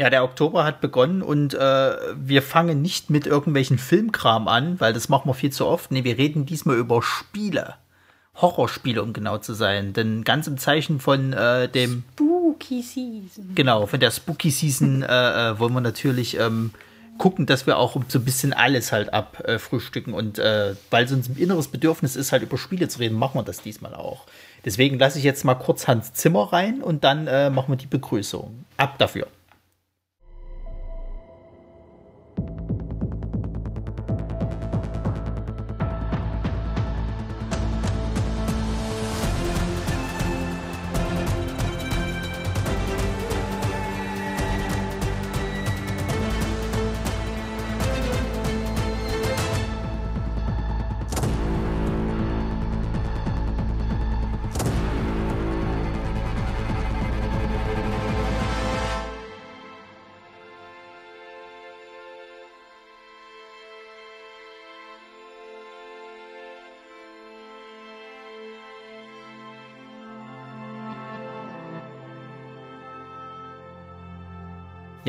Ja, der Oktober hat begonnen und äh, wir fangen nicht mit irgendwelchen Filmkram an, weil das machen wir viel zu oft. Nee, wir reden diesmal über Spiele. Horrorspiele, um genau zu sein. Denn ganz im Zeichen von äh, dem. Spooky Season. Genau, von der Spooky Season äh, äh, wollen wir natürlich ähm, gucken, dass wir auch so ein bisschen alles halt abfrühstücken. und äh, weil es uns ein inneres Bedürfnis ist, halt über Spiele zu reden, machen wir das diesmal auch. Deswegen lasse ich jetzt mal kurz Hans Zimmer rein und dann äh, machen wir die Begrüßung. Ab dafür.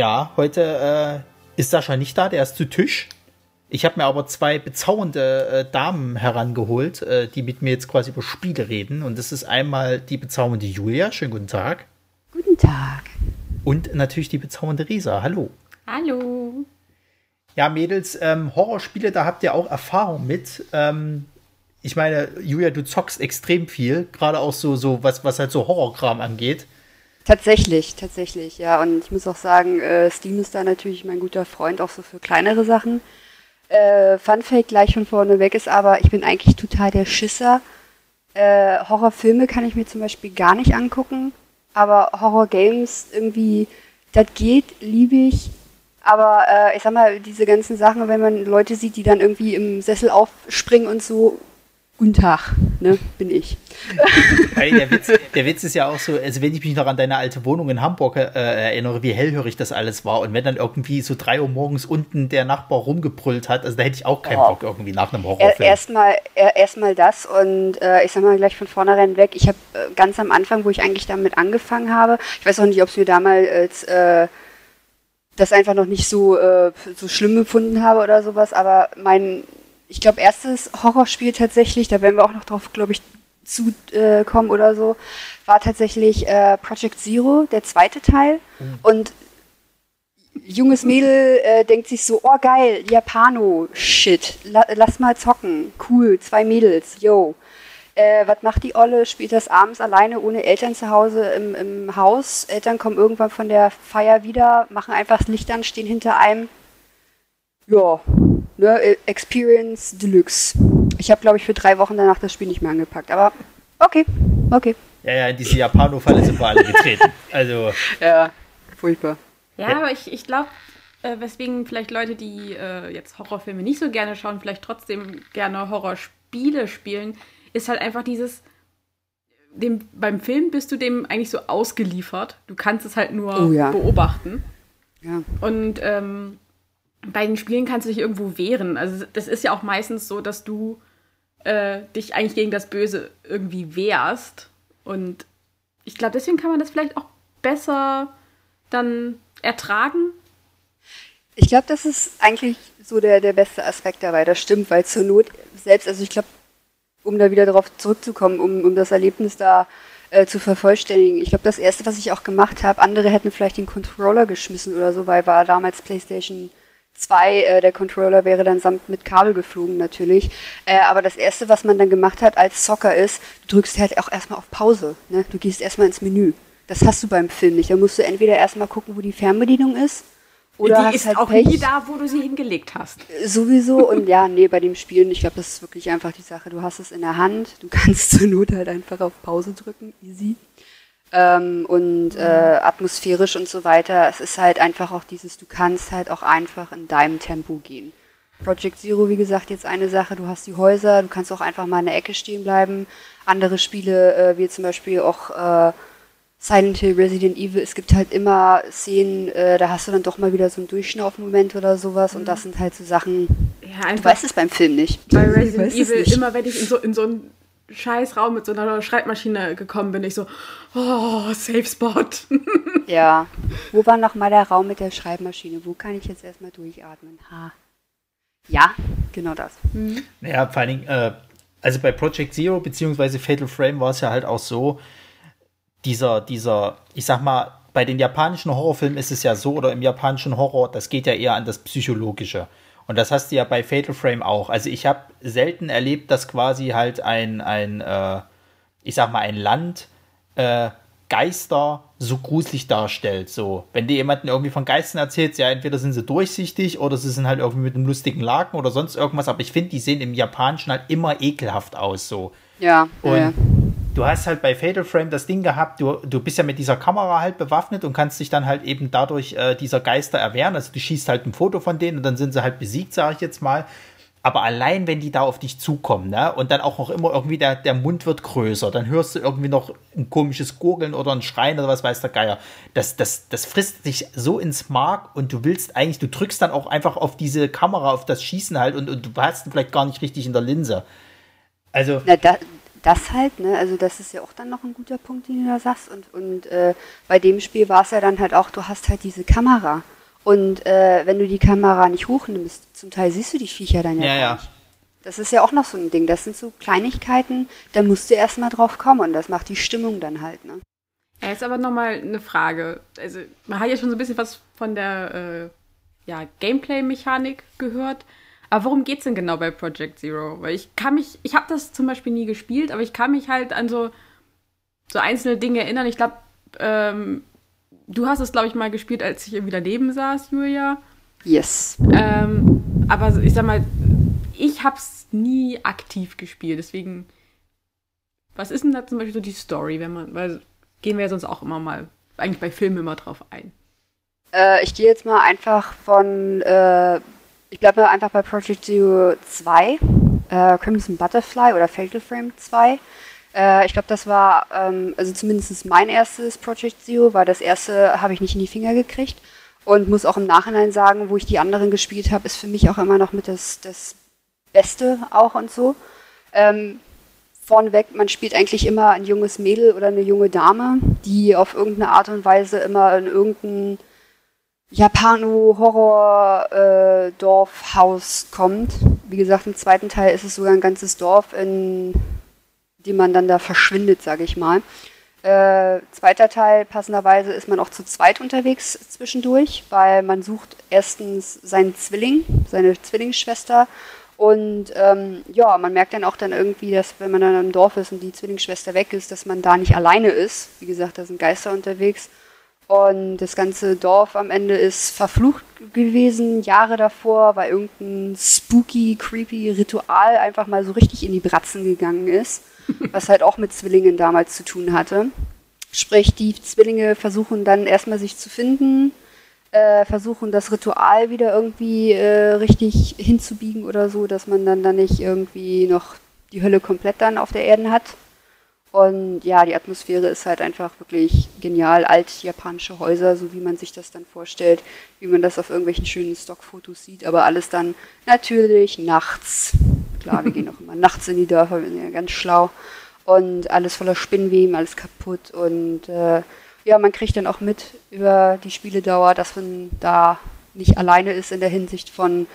Ja, heute äh, ist Sascha nicht da, der ist zu Tisch. Ich habe mir aber zwei bezaubernde äh, Damen herangeholt, äh, die mit mir jetzt quasi über Spiele reden. Und das ist einmal die bezaubernde Julia. Schönen guten Tag. Guten Tag. Und natürlich die bezaubernde Risa. Hallo. Hallo. Ja, Mädels, ähm, Horrorspiele, da habt ihr auch Erfahrung mit. Ähm, ich meine, Julia, du zockst extrem viel, gerade auch so, so was, was halt so Horrorkram angeht. Tatsächlich, tatsächlich, ja. Und ich muss auch sagen, äh, Steam ist da natürlich mein guter Freund, auch so für kleinere Sachen. Äh, Fun Fact gleich von vorne weg ist aber, ich bin eigentlich total der Schisser. Äh, Horrorfilme kann ich mir zum Beispiel gar nicht angucken, aber Horrorgames irgendwie, das geht, liebe ich. Aber äh, ich sag mal, diese ganzen Sachen, wenn man Leute sieht, die dann irgendwie im Sessel aufspringen und so, Guten Tag, ne, bin ich. Der Witz, der Witz, ist ja auch so, also wenn ich mich noch an deine alte Wohnung in Hamburg äh, erinnere, wie hellhörig das alles war und wenn dann irgendwie so drei Uhr morgens unten der Nachbar rumgebrüllt hat, also da hätte ich auch keinen oh. Bock irgendwie nach einem Horrorfilm. Erstmal erstmal das und äh, ich sag mal gleich von vornherein weg, ich habe äh, ganz am Anfang, wo ich eigentlich damit angefangen habe, ich weiß auch nicht, ob es mir damals äh, das einfach noch nicht so, äh, so schlimm empfunden habe oder sowas, aber mein ich glaube, erstes Horrorspiel tatsächlich, da werden wir auch noch drauf, glaube ich, zu äh, kommen oder so, war tatsächlich äh, Project Zero, der zweite Teil. Mhm. Und junges Mädel äh, denkt sich so, oh geil, Japano, shit, la lass mal zocken, cool, zwei Mädels, yo. Äh, was macht die Olle? Spielt das abends alleine ohne Eltern zu Hause im, im Haus. Eltern kommen irgendwann von der Feier wieder, machen einfach das Licht an, stehen hinter einem. Ja, ne, Experience Deluxe. Ich habe, glaube ich, für drei Wochen danach das Spiel nicht mehr angepackt. Aber okay, okay. Ja, ja, in diese Japano-Falle sind wir alle getreten. Also. Ja, furchtbar. Ja, ja. aber ich, ich glaube, äh, weswegen vielleicht Leute, die äh, jetzt Horrorfilme nicht so gerne schauen, vielleicht trotzdem gerne Horrorspiele spielen, ist halt einfach dieses. Dem, beim Film bist du dem eigentlich so ausgeliefert. Du kannst es halt nur oh, ja. beobachten. Ja. Und ähm, bei den Spielen kannst du dich irgendwo wehren. Also das ist ja auch meistens so, dass du äh, dich eigentlich gegen das Böse irgendwie wehrst. Und ich glaube, deswegen kann man das vielleicht auch besser dann ertragen. Ich glaube, das ist eigentlich so der, der beste Aspekt dabei. Das stimmt, weil zur Not selbst, also ich glaube, um da wieder darauf zurückzukommen, um, um das Erlebnis da äh, zu vervollständigen. Ich glaube, das erste, was ich auch gemacht habe, andere hätten vielleicht den Controller geschmissen oder so, weil war damals PlayStation 2, äh, der Controller wäre dann samt mit Kabel geflogen natürlich. Äh, aber das erste, was man dann gemacht hat als Zocker ist, du drückst halt auch erstmal auf Pause. Ne? Du gehst erstmal ins Menü. Das hast du beim Film nicht. Da musst du entweder erstmal gucken, wo die Fernbedienung ist. Oder die ist halt auch Pech. nie da, wo du sie hingelegt hast. Äh, sowieso. Und ja, nee, bei dem Spielen, ich glaube, das ist wirklich einfach die Sache. Du hast es in der Hand. Du kannst zur Not halt einfach auf Pause drücken. Easy ähm, und äh, atmosphärisch und so weiter. Es ist halt einfach auch dieses, du kannst halt auch einfach in deinem Tempo gehen. Project Zero, wie gesagt, jetzt eine Sache, du hast die Häuser, du kannst auch einfach mal in der Ecke stehen bleiben. Andere Spiele, äh, wie zum Beispiel auch äh, Silent Hill, Resident Evil, es gibt halt immer Szenen, äh, da hast du dann doch mal wieder so einen Durchschnaufmoment oder sowas und das mhm. sind halt so Sachen, ja, du weißt es beim Film nicht. Bei Resident Evil, immer wenn ich in so, in so ein scheiß Raum mit so einer Schreibmaschine gekommen bin, ich so, oh, Safe Spot. Ja. Wo war noch mal der Raum mit der Schreibmaschine? Wo kann ich jetzt erstmal durchatmen? Ha. Ja, genau das. Naja, vor allen Dingen, äh, also bei Project Zero beziehungsweise Fatal Frame war es ja halt auch so, dieser, dieser, ich sag mal, bei den japanischen Horrorfilmen ist es ja so, oder im japanischen Horror, das geht ja eher an das Psychologische. Und das hast du ja bei Fatal Frame auch. Also ich habe selten erlebt, dass quasi halt ein, ein äh, ich sag mal, ein Land äh, Geister so gruselig darstellt. So, wenn dir jemanden irgendwie von Geistern erzählt, ja, entweder sind sie durchsichtig oder sie sind halt irgendwie mit einem lustigen Laken oder sonst irgendwas, aber ich finde, die sehen im Japanischen halt immer ekelhaft aus. So. Ja. Und ja. Du hast halt bei Fatal Frame das Ding gehabt, du, du bist ja mit dieser Kamera halt bewaffnet und kannst dich dann halt eben dadurch äh, dieser Geister erwehren. Also du schießt halt ein Foto von denen und dann sind sie halt besiegt, sage ich jetzt mal. Aber allein, wenn die da auf dich zukommen, ne, und dann auch noch immer irgendwie der, der Mund wird größer, dann hörst du irgendwie noch ein komisches Gurgeln oder ein Schreien oder was weiß der Geier. Das, das, das frisst dich so ins Mark und du willst eigentlich, du drückst dann auch einfach auf diese Kamera, auf das Schießen halt und, und du hast ihn vielleicht gar nicht richtig in der Linse. Also, Na, da, das halt, ne? Also das ist ja auch dann noch ein guter Punkt, den du da sagst. Und, und äh, bei dem Spiel war es ja dann halt auch, du hast halt diese Kamera. Und äh, wenn du die Kamera nicht hochnimmst, zum Teil siehst du die Viecher dann ja, ja, gar ja. nicht. Das ist ja auch noch so ein Ding. Das sind so Kleinigkeiten, da musst du erstmal drauf kommen und das macht die Stimmung dann halt, ne? Ja, jetzt aber nochmal eine Frage. Also, man hat ja schon so ein bisschen was von der äh, ja, Gameplay-Mechanik gehört. Aber worum geht's denn genau bei Project Zero? Weil ich kann mich, ich habe das zum Beispiel nie gespielt, aber ich kann mich halt an so, so einzelne Dinge erinnern. Ich glaube, ähm, du hast es, glaube ich, mal gespielt, als ich irgendwie daneben saß, Julia. Yes. Ähm, aber ich sag mal, ich hab's nie aktiv gespielt, deswegen. Was ist denn da zum Beispiel so die Story, wenn man, weil gehen wir ja sonst auch immer mal, eigentlich bei Filmen immer drauf ein. Äh, ich gehe jetzt mal einfach von, äh, ich bleibe mal einfach bei Project Zero 2, äh, Crimson Butterfly oder Fatal Frame 2. Äh, ich glaube, das war, ähm, also zumindest mein erstes Project Zero, weil das erste habe ich nicht in die Finger gekriegt. Und muss auch im Nachhinein sagen, wo ich die anderen gespielt habe, ist für mich auch immer noch mit das, das Beste auch und so. Ähm, vorneweg, man spielt eigentlich immer ein junges Mädel oder eine junge Dame, die auf irgendeine Art und Weise immer in irgendein Japano-Horror-Dorfhaus kommt. Wie gesagt, im zweiten Teil ist es sogar ein ganzes Dorf, in dem man dann da verschwindet, sage ich mal. Äh, zweiter Teil, passenderweise, ist man auch zu zweit unterwegs zwischendurch, weil man sucht erstens seinen Zwilling, seine Zwillingsschwester und ähm, ja, man merkt dann auch dann irgendwie, dass wenn man dann im Dorf ist und die Zwillingsschwester weg ist, dass man da nicht alleine ist. Wie gesagt, da sind Geister unterwegs. Und das ganze Dorf am Ende ist verflucht gewesen, Jahre davor, weil irgendein spooky, creepy Ritual einfach mal so richtig in die Bratzen gegangen ist, was halt auch mit Zwillingen damals zu tun hatte. Sprich, die Zwillinge versuchen dann erstmal sich zu finden, äh, versuchen das Ritual wieder irgendwie äh, richtig hinzubiegen oder so, dass man dann da nicht irgendwie noch die Hölle komplett dann auf der Erde hat. Und ja, die Atmosphäre ist halt einfach wirklich genial. Alt japanische Häuser, so wie man sich das dann vorstellt, wie man das auf irgendwelchen schönen Stockfotos sieht, aber alles dann natürlich nachts. Klar, wir gehen auch immer nachts in die Dörfer, wir sind ja ganz schlau. Und alles voller Spinnweben, alles kaputt. Und äh, ja, man kriegt dann auch mit über die Spieledauer, dass man da nicht alleine ist in der Hinsicht von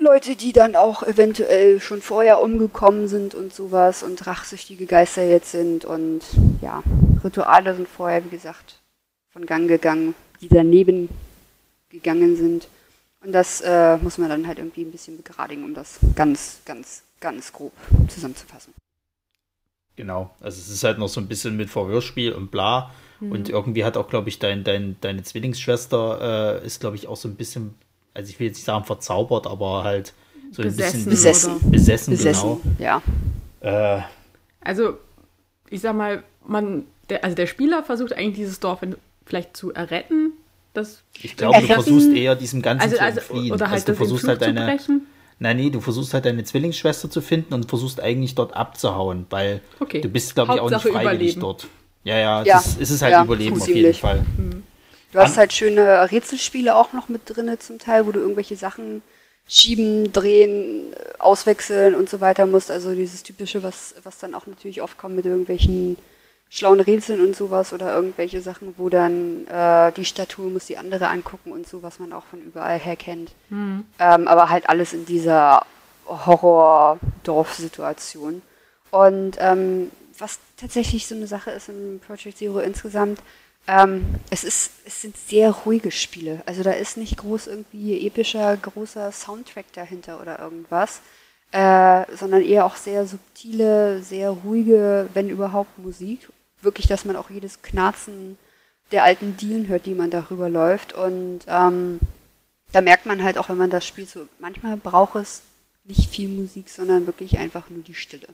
Leute, die dann auch eventuell schon vorher umgekommen sind und sowas und rachsüchtige Geister jetzt sind und ja, Rituale sind vorher, wie gesagt, von Gang gegangen, die daneben gegangen sind. Und das äh, muss man dann halt irgendwie ein bisschen begradigen, um das ganz, ganz, ganz grob zusammenzufassen. Genau, also es ist halt noch so ein bisschen mit Verhörspiel und bla. Mhm. Und irgendwie hat auch, glaube ich, dein, dein, deine Zwillingsschwester äh, ist, glaube ich, auch so ein bisschen, also ich will jetzt nicht sagen verzaubert, aber halt so ein Besessen bisschen Besessen. besessen, Besessen, ja. genau. Äh, Also, ich sag mal, man, der, also der Spieler versucht eigentlich dieses Dorf in, vielleicht zu erretten. Das, ich glaube, du versuchst eher diesem Ganzen also, zu also, entfliehen. oder halt also du versuchst halt deine, brechen. nein, nee, du versuchst halt deine Zwillingsschwester zu finden und versuchst eigentlich dort abzuhauen, weil Okay. du bist, glaube ich, auch nicht freiwillig überleben. dort. Ja, ja, Ja, das ist es halt ja, Überleben auf jeden. Fall. Du hast halt schöne Rätselspiele auch noch mit drinne zum Teil, wo du irgendwelche Sachen schieben, drehen, auswechseln und so weiter musst. Also dieses typische, was, was dann auch natürlich oft kommt mit irgendwelchen schlauen Rätseln und sowas oder irgendwelche Sachen, wo dann äh, die Statue muss die andere angucken und so, was man auch von überall her kennt. Mhm. Ähm, aber halt alles in dieser Horror-Dorf-Situation. Und ähm, was tatsächlich so eine Sache ist in Project Zero insgesamt, ähm, es, ist, es sind sehr ruhige Spiele. Also da ist nicht groß irgendwie epischer, großer Soundtrack dahinter oder irgendwas, äh, sondern eher auch sehr subtile, sehr ruhige, wenn überhaupt Musik. Wirklich, dass man auch jedes Knarzen der alten Dielen hört, die man darüber läuft. Und ähm, da merkt man halt auch, wenn man das spielt, so manchmal braucht es nicht viel Musik, sondern wirklich einfach nur die Stille.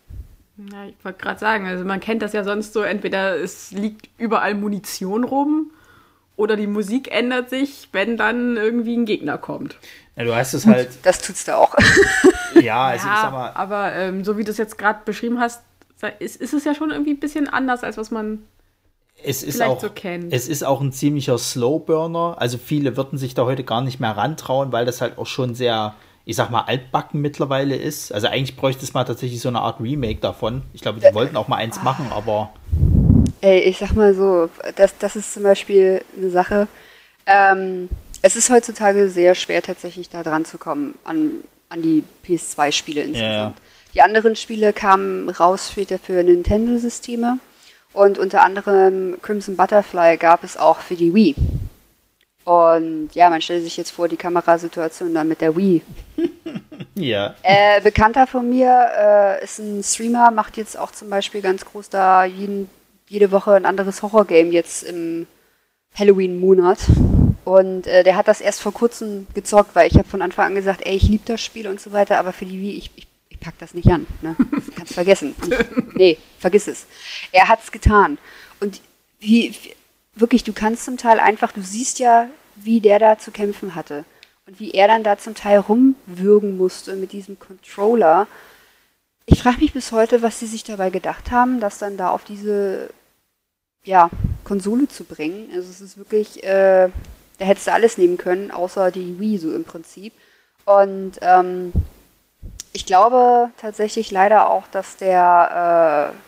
Ja, ich wollte gerade sagen, also man kennt das ja sonst so, entweder es liegt überall Munition rum oder die Musik ändert sich, wenn dann irgendwie ein Gegner kommt. Ja, du hast es halt. Das tut's da auch. ja, also ja, ich sag mal. Aber ähm, so wie du es jetzt gerade beschrieben hast, ist, ist es ja schon irgendwie ein bisschen anders, als was man es ist auch, so Es ist auch ein ziemlicher Slowburner. Also viele würden sich da heute gar nicht mehr rantrauen, weil das halt auch schon sehr ich sag mal, altbacken mittlerweile ist. Also eigentlich bräuchte es mal tatsächlich so eine Art Remake davon. Ich glaube, die wollten auch mal eins machen, aber. Ey, ich sag mal so, das, das ist zum Beispiel eine Sache. Ähm, es ist heutzutage sehr schwer, tatsächlich da dran zu kommen, an, an die PS2-Spiele insgesamt. Ja. Die anderen Spiele kamen raus später für Nintendo-Systeme und unter anderem Crimson Butterfly gab es auch für die Wii. Und ja, man stellt sich jetzt vor, die Kamerasituation dann mit der Wii. ja. Äh, Bekannter von mir äh, ist ein Streamer, macht jetzt auch zum Beispiel ganz groß da jeden, jede Woche ein anderes Horrorgame jetzt im Halloween-Monat. Und äh, der hat das erst vor kurzem gezockt, weil ich habe von Anfang an gesagt, ey, ich liebe das Spiel und so weiter, aber für die Wii, ich, ich, ich pack das nicht an. Ne? Kannst vergessen. Ich, nee, vergiss es. Er hat's getan. Und wie, wirklich, du kannst zum Teil einfach, du siehst ja, wie der da zu kämpfen hatte. Und wie er dann da zum Teil rumwürgen musste mit diesem Controller. Ich frage mich bis heute, was sie sich dabei gedacht haben, das dann da auf diese ja, Konsole zu bringen. Also es ist wirklich, äh, da hättest du alles nehmen können, außer die Wii so im Prinzip. Und ähm, ich glaube tatsächlich leider auch, dass der äh,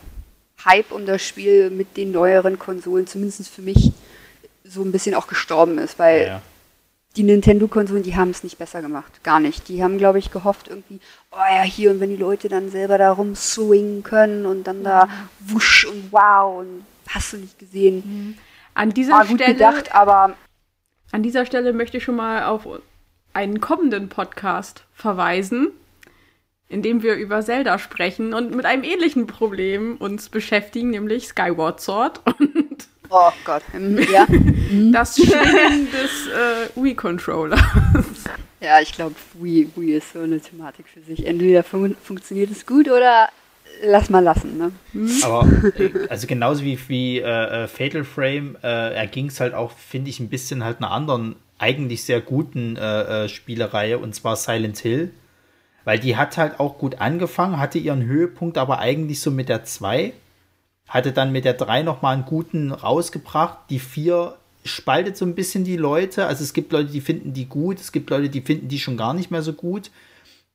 Hype um das Spiel mit den neueren Konsolen, zumindest für mich, so ein bisschen auch gestorben ist, weil ja, ja. die Nintendo-Konsolen, die haben es nicht besser gemacht. Gar nicht. Die haben, glaube ich, gehofft irgendwie, oh ja, hier und wenn die Leute dann selber da rumswingen können und dann da wusch und wow und hast du nicht gesehen. Mhm. An dieser War gut Stelle, gedacht, aber an dieser Stelle möchte ich schon mal auf einen kommenden Podcast verweisen indem wir über Zelda sprechen und mit einem ähnlichen Problem uns beschäftigen, nämlich Skyward Sword und Oh Gott, ja. das Schwingen des äh, Wii-Controllers. Ja, ich glaube, Wii, Wii ist so eine Thematik für sich. Entweder fun funktioniert es gut oder lass mal lassen. Ne? Hm? Aber äh, also genauso wie, wie äh, äh Fatal Frame äh, erging es halt auch, finde ich, ein bisschen halt einer anderen, eigentlich sehr guten äh, äh, Spielereihe und zwar Silent Hill. Weil die hat halt auch gut angefangen, hatte ihren Höhepunkt aber eigentlich so mit der 2. Hatte dann mit der 3 nochmal einen guten rausgebracht. Die 4 spaltet so ein bisschen die Leute. Also es gibt Leute, die finden die gut, es gibt Leute, die finden die schon gar nicht mehr so gut.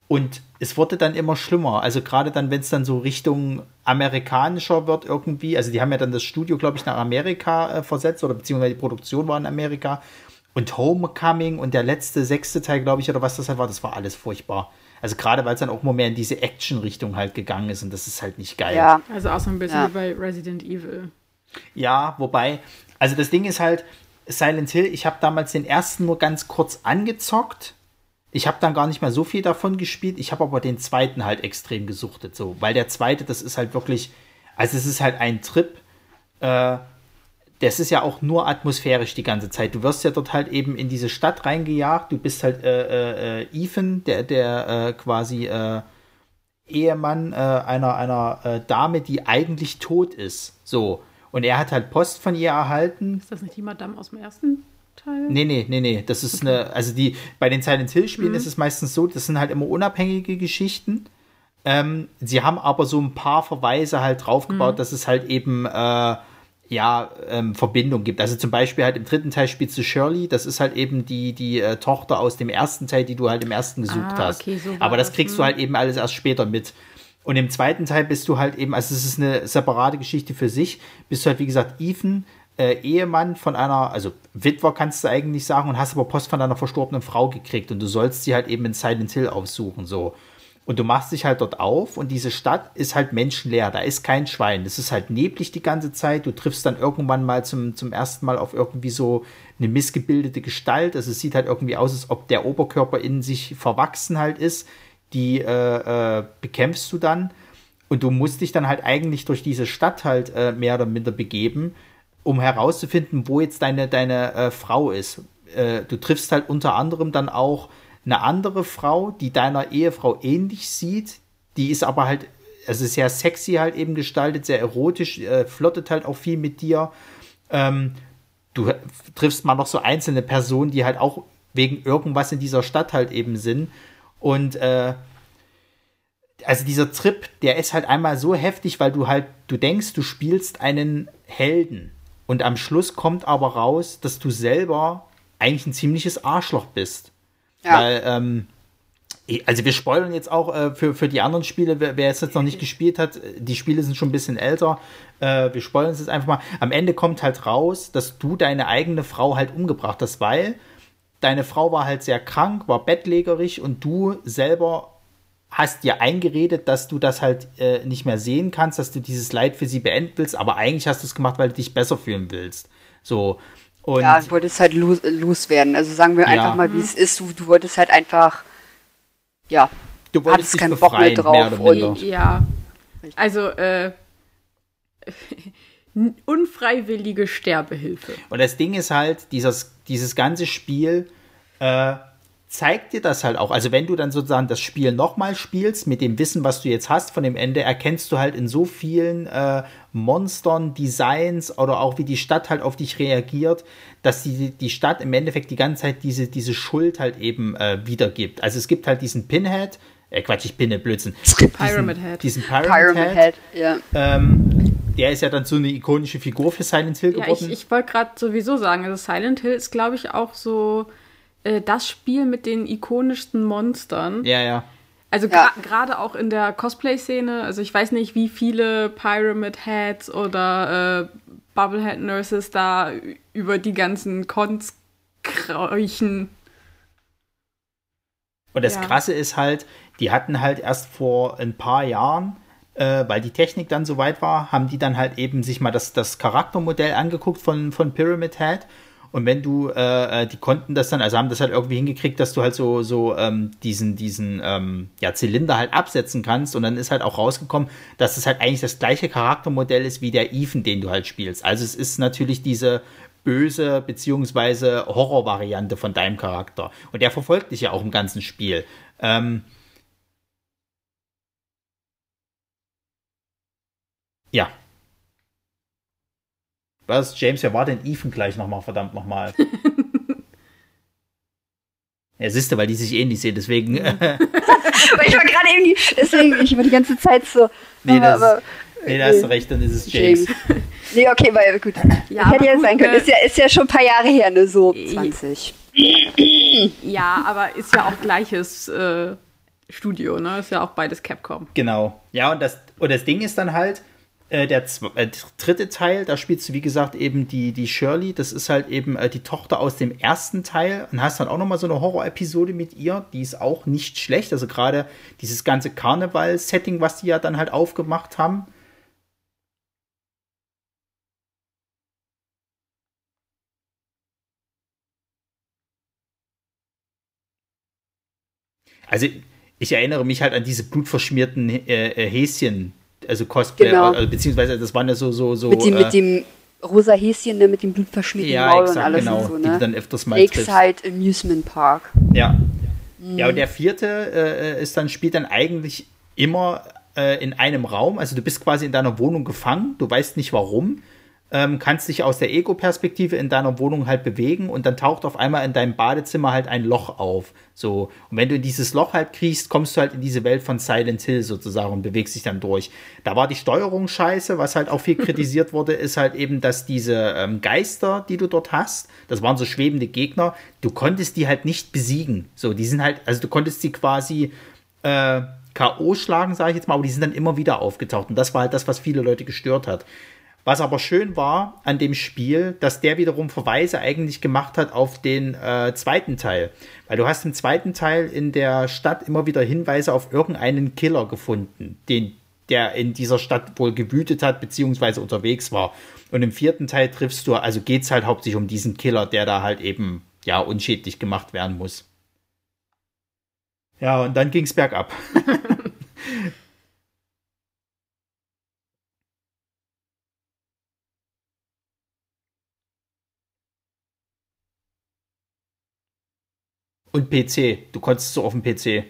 Und es wurde dann immer schlimmer. Also gerade dann, wenn es dann so Richtung amerikanischer wird irgendwie. Also die haben ja dann das Studio, glaube ich, nach Amerika äh, versetzt oder beziehungsweise die Produktion war in Amerika. Und Homecoming und der letzte, sechste Teil, glaube ich, oder was das halt war, das war alles furchtbar. Also gerade weil es dann auch mal mehr in diese Action-Richtung halt gegangen ist und das ist halt nicht geil. Ja. Also auch so ein bisschen ja. wie bei Resident Evil. Ja, wobei, also das Ding ist halt, Silent Hill, ich habe damals den ersten nur ganz kurz angezockt. Ich habe dann gar nicht mehr so viel davon gespielt. Ich habe aber den zweiten halt extrem gesuchtet, so, weil der zweite, das ist halt wirklich, also es ist halt ein Trip. Äh, das ist ja auch nur atmosphärisch die ganze Zeit. Du wirst ja dort halt eben in diese Stadt reingejagt. Du bist halt äh, äh, Ethan, der, der äh, quasi äh, Ehemann äh, einer, einer äh, Dame, die eigentlich tot ist. So. Und er hat halt Post von ihr erhalten. Ist das nicht die Madame aus dem ersten Teil? Nee, nee, nee, nee. Das ist okay. eine, also die, bei den Silent Hill Spielen mhm. ist es meistens so, das sind halt immer unabhängige Geschichten. Ähm, sie haben aber so ein paar Verweise halt draufgebaut, mhm. dass es halt eben ja, ähm, Verbindung gibt. Also zum Beispiel halt im dritten Teil spielst du Shirley, das ist halt eben die, die äh, Tochter aus dem ersten Teil, die du halt im ersten gesucht Ah, hast. okay, so Aber das das, kriegst du hm. halt eben alles erst später mit. Und im zweiten Teil bist du halt eben, also es ist eine separate Geschichte für sich, bist du halt wie gesagt Ethan, äh, Ehemann von einer, also Witwer kannst du eigentlich sagen und hast aber Post von deiner verstorbenen Frau gekriegt und du sollst sie halt eben in Silent Hill aufsuchen, so. Und du machst dich halt dort auf und diese Stadt ist halt menschenleer. Da ist kein Schwein. Es ist halt neblig die ganze Zeit. Du triffst dann irgendwann mal zum, zum ersten Mal auf irgendwie so eine missgebildete Gestalt. Also es sieht halt irgendwie aus, als ob der Oberkörper in sich verwachsen halt ist. Die äh, äh, bekämpfst du dann. Und du musst dich dann halt eigentlich durch diese Stadt halt äh, mehr oder minder begeben, um herauszufinden, wo jetzt deine, deine äh, Frau ist. Äh, du triffst halt unter anderem dann auch eine andere Frau, die deiner Ehefrau ähnlich sieht. Die ist aber halt, also sehr sexy halt eben gestaltet, sehr erotisch, äh, flottet halt auch viel mit dir. Ähm, du triffst mal noch so einzelne Personen, die halt auch wegen irgendwas in dieser Stadt halt eben sind. Und äh, also dieser Trip, der ist halt einmal so heftig, weil du halt, du denkst, du spielst einen Helden. Und am Schluss kommt aber raus, dass du selber eigentlich ein ziemliches Arschloch bist. Ja. Weil, ähm, also wir spoilern jetzt auch äh, für, für die anderen Spiele, wer, wer es jetzt noch nicht gespielt hat, äh, die Spiele sind schon ein bisschen älter. Äh, wir spoilern es jetzt einfach mal. Am Ende kommt halt raus, dass du deine eigene Frau halt umgebracht hast, weil deine Frau war halt sehr krank, war bettlägerig und du selber hast dir eingeredet, dass du das halt äh, nicht mehr sehen kannst, dass du dieses Leid für sie beenden willst, aber eigentlich hast du es gemacht, weil du dich besser fühlen willst. So. Und Ja, du wolltest halt los, loswerden. Also sagen wir Ja. einfach mal, wie es ist. Du, du wolltest halt einfach, ja, du hattest dich keinen Bock mehr drauf mehr oder und- minder. Ja. Also, äh, unfreiwillige Sterbehilfe. Und das Ding ist halt, dieses, dieses ganze Spiel äh, zeigt dir das halt auch. Also wenn du dann sozusagen das Spiel nochmal spielst, mit dem Wissen, was du jetzt hast von dem Ende, erkennst du halt in so vielen äh, Monstern, Designs oder auch wie die Stadt halt auf dich reagiert, dass die, die Stadt im Endeffekt die ganze Zeit diese, diese Schuld halt eben äh, wiedergibt. Also es gibt halt diesen Pinhead, äh Quatsch, ich Pinhead, Blödsinn. Pyramid diesen, Head. Diesen Pyramid, Pyramid Head. Head, ja. Ähm, der ist ja dann so eine ikonische Figur für Silent Hill Ja, geworden. ich, ich wollte gerade sowieso sagen, also Silent Hill ist, glaube ich, auch so äh, das Spiel mit den ikonischsten Monstern. ja, ja. Also Ja. gerade auch in der Cosplay-Szene. Also ich weiß nicht, wie viele Pyramid Heads oder äh, Bubblehead Nurses da über die ganzen Cons kreuchen. Und das Ja. Krasse ist halt, die hatten halt erst vor ein paar Jahren, äh, weil die Technik dann so weit war, haben die dann halt eben sich mal das, das Charaktermodell angeguckt von, von Pyramid Head. Und wenn du, äh, äh, die konnten das dann, also haben das halt irgendwie hingekriegt, dass du halt so, so ähm, diesen, diesen ähm, ja, Zylinder halt absetzen kannst. Und dann ist halt auch rausgekommen, dass es halt eigentlich das gleiche Charaktermodell ist wie der Ethan, den du halt spielst. Also es ist natürlich diese böse beziehungsweise Horror-Variante von deinem Charakter. Und der verfolgt dich ja auch im ganzen Spiel. Ähm, ja. Was, James, wer war denn Ethan gleich nochmal, verdammt nochmal? ja, siehst du, weil die sich ähnlich sehen, deswegen. Aber ich war gerade irgendwie, deswegen, ich war die ganze Zeit so. nee, das, aber, nee, da hast du recht, dann ist es James. Nee, okay, weil gut. Ja, hätte ja gut, sein können. äh, Ist ja, ist ja schon ein paar Jahre her, ne? So I- 20. Ja, aber ist ja auch gleiches äh, Studio, ne? Ist ja auch beides Capcom. Genau. Ja, und das, und das Ding ist dann halt, äh, der äh, dritte Teil, da spielst du, wie gesagt, eben die, die Shirley. Das ist halt eben äh, die Tochter aus dem ersten Teil. Und hast dann auch nochmal so eine Horror-Episode mit ihr. Die ist auch nicht schlecht. Also gerade dieses ganze Karneval-Setting, was die ja dann halt aufgemacht haben. Also, ich erinnere mich halt an diese blutverschmierten äh, äh, Häschen, also Cosplay, Genau. also, beziehungsweise das waren ja so, so, so. mit, dem, äh, mit dem rosa Häschen, ne? Mit dem blutverschmierten ja, Maul und exakt, alles genau, und so, die ne? dann öfters mal. Lakeside Amusement Park. Ja. Ja, und der vierte äh, ist dann, spielt dann eigentlich immer äh, in einem Raum. Also du bist quasi in deiner Wohnung gefangen, du weißt nicht warum. Ähm, kannst dich aus der Ego-Perspektive in deiner Wohnung halt bewegen und dann taucht auf einmal in deinem Badezimmer halt ein Loch auf. So. Und wenn du in dieses Loch halt kriegst, kommst du halt in diese Welt von Silent Hill sozusagen und bewegst dich dann durch. Da war die Steuerung scheiße, was halt auch viel kritisiert wurde, ist halt eben, dass diese ähm, Geister, die du dort hast, das waren so schwebende Gegner, du konntest die halt nicht besiegen. So, die sind halt, also du konntest sie quasi äh, K.O. schlagen, sage ich jetzt mal, aber die sind dann immer wieder aufgetaucht. Und das war halt das, was viele Leute gestört hat. Was aber schön war an dem Spiel, dass der wiederum Verweise eigentlich gemacht hat auf den äh, zweiten Teil. Weil du hast im zweiten Teil in der Stadt immer wieder Hinweise auf irgendeinen Killer gefunden, den, der in dieser Stadt wohl gewütet hat, beziehungsweise unterwegs war. Und im vierten Teil triffst du, also geht es halt hauptsächlich um diesen Killer, der da halt eben, ja, unschädlich gemacht werden muss. Ja, und dann ging es bergab. Und PC. Du konntest so auf dem PC.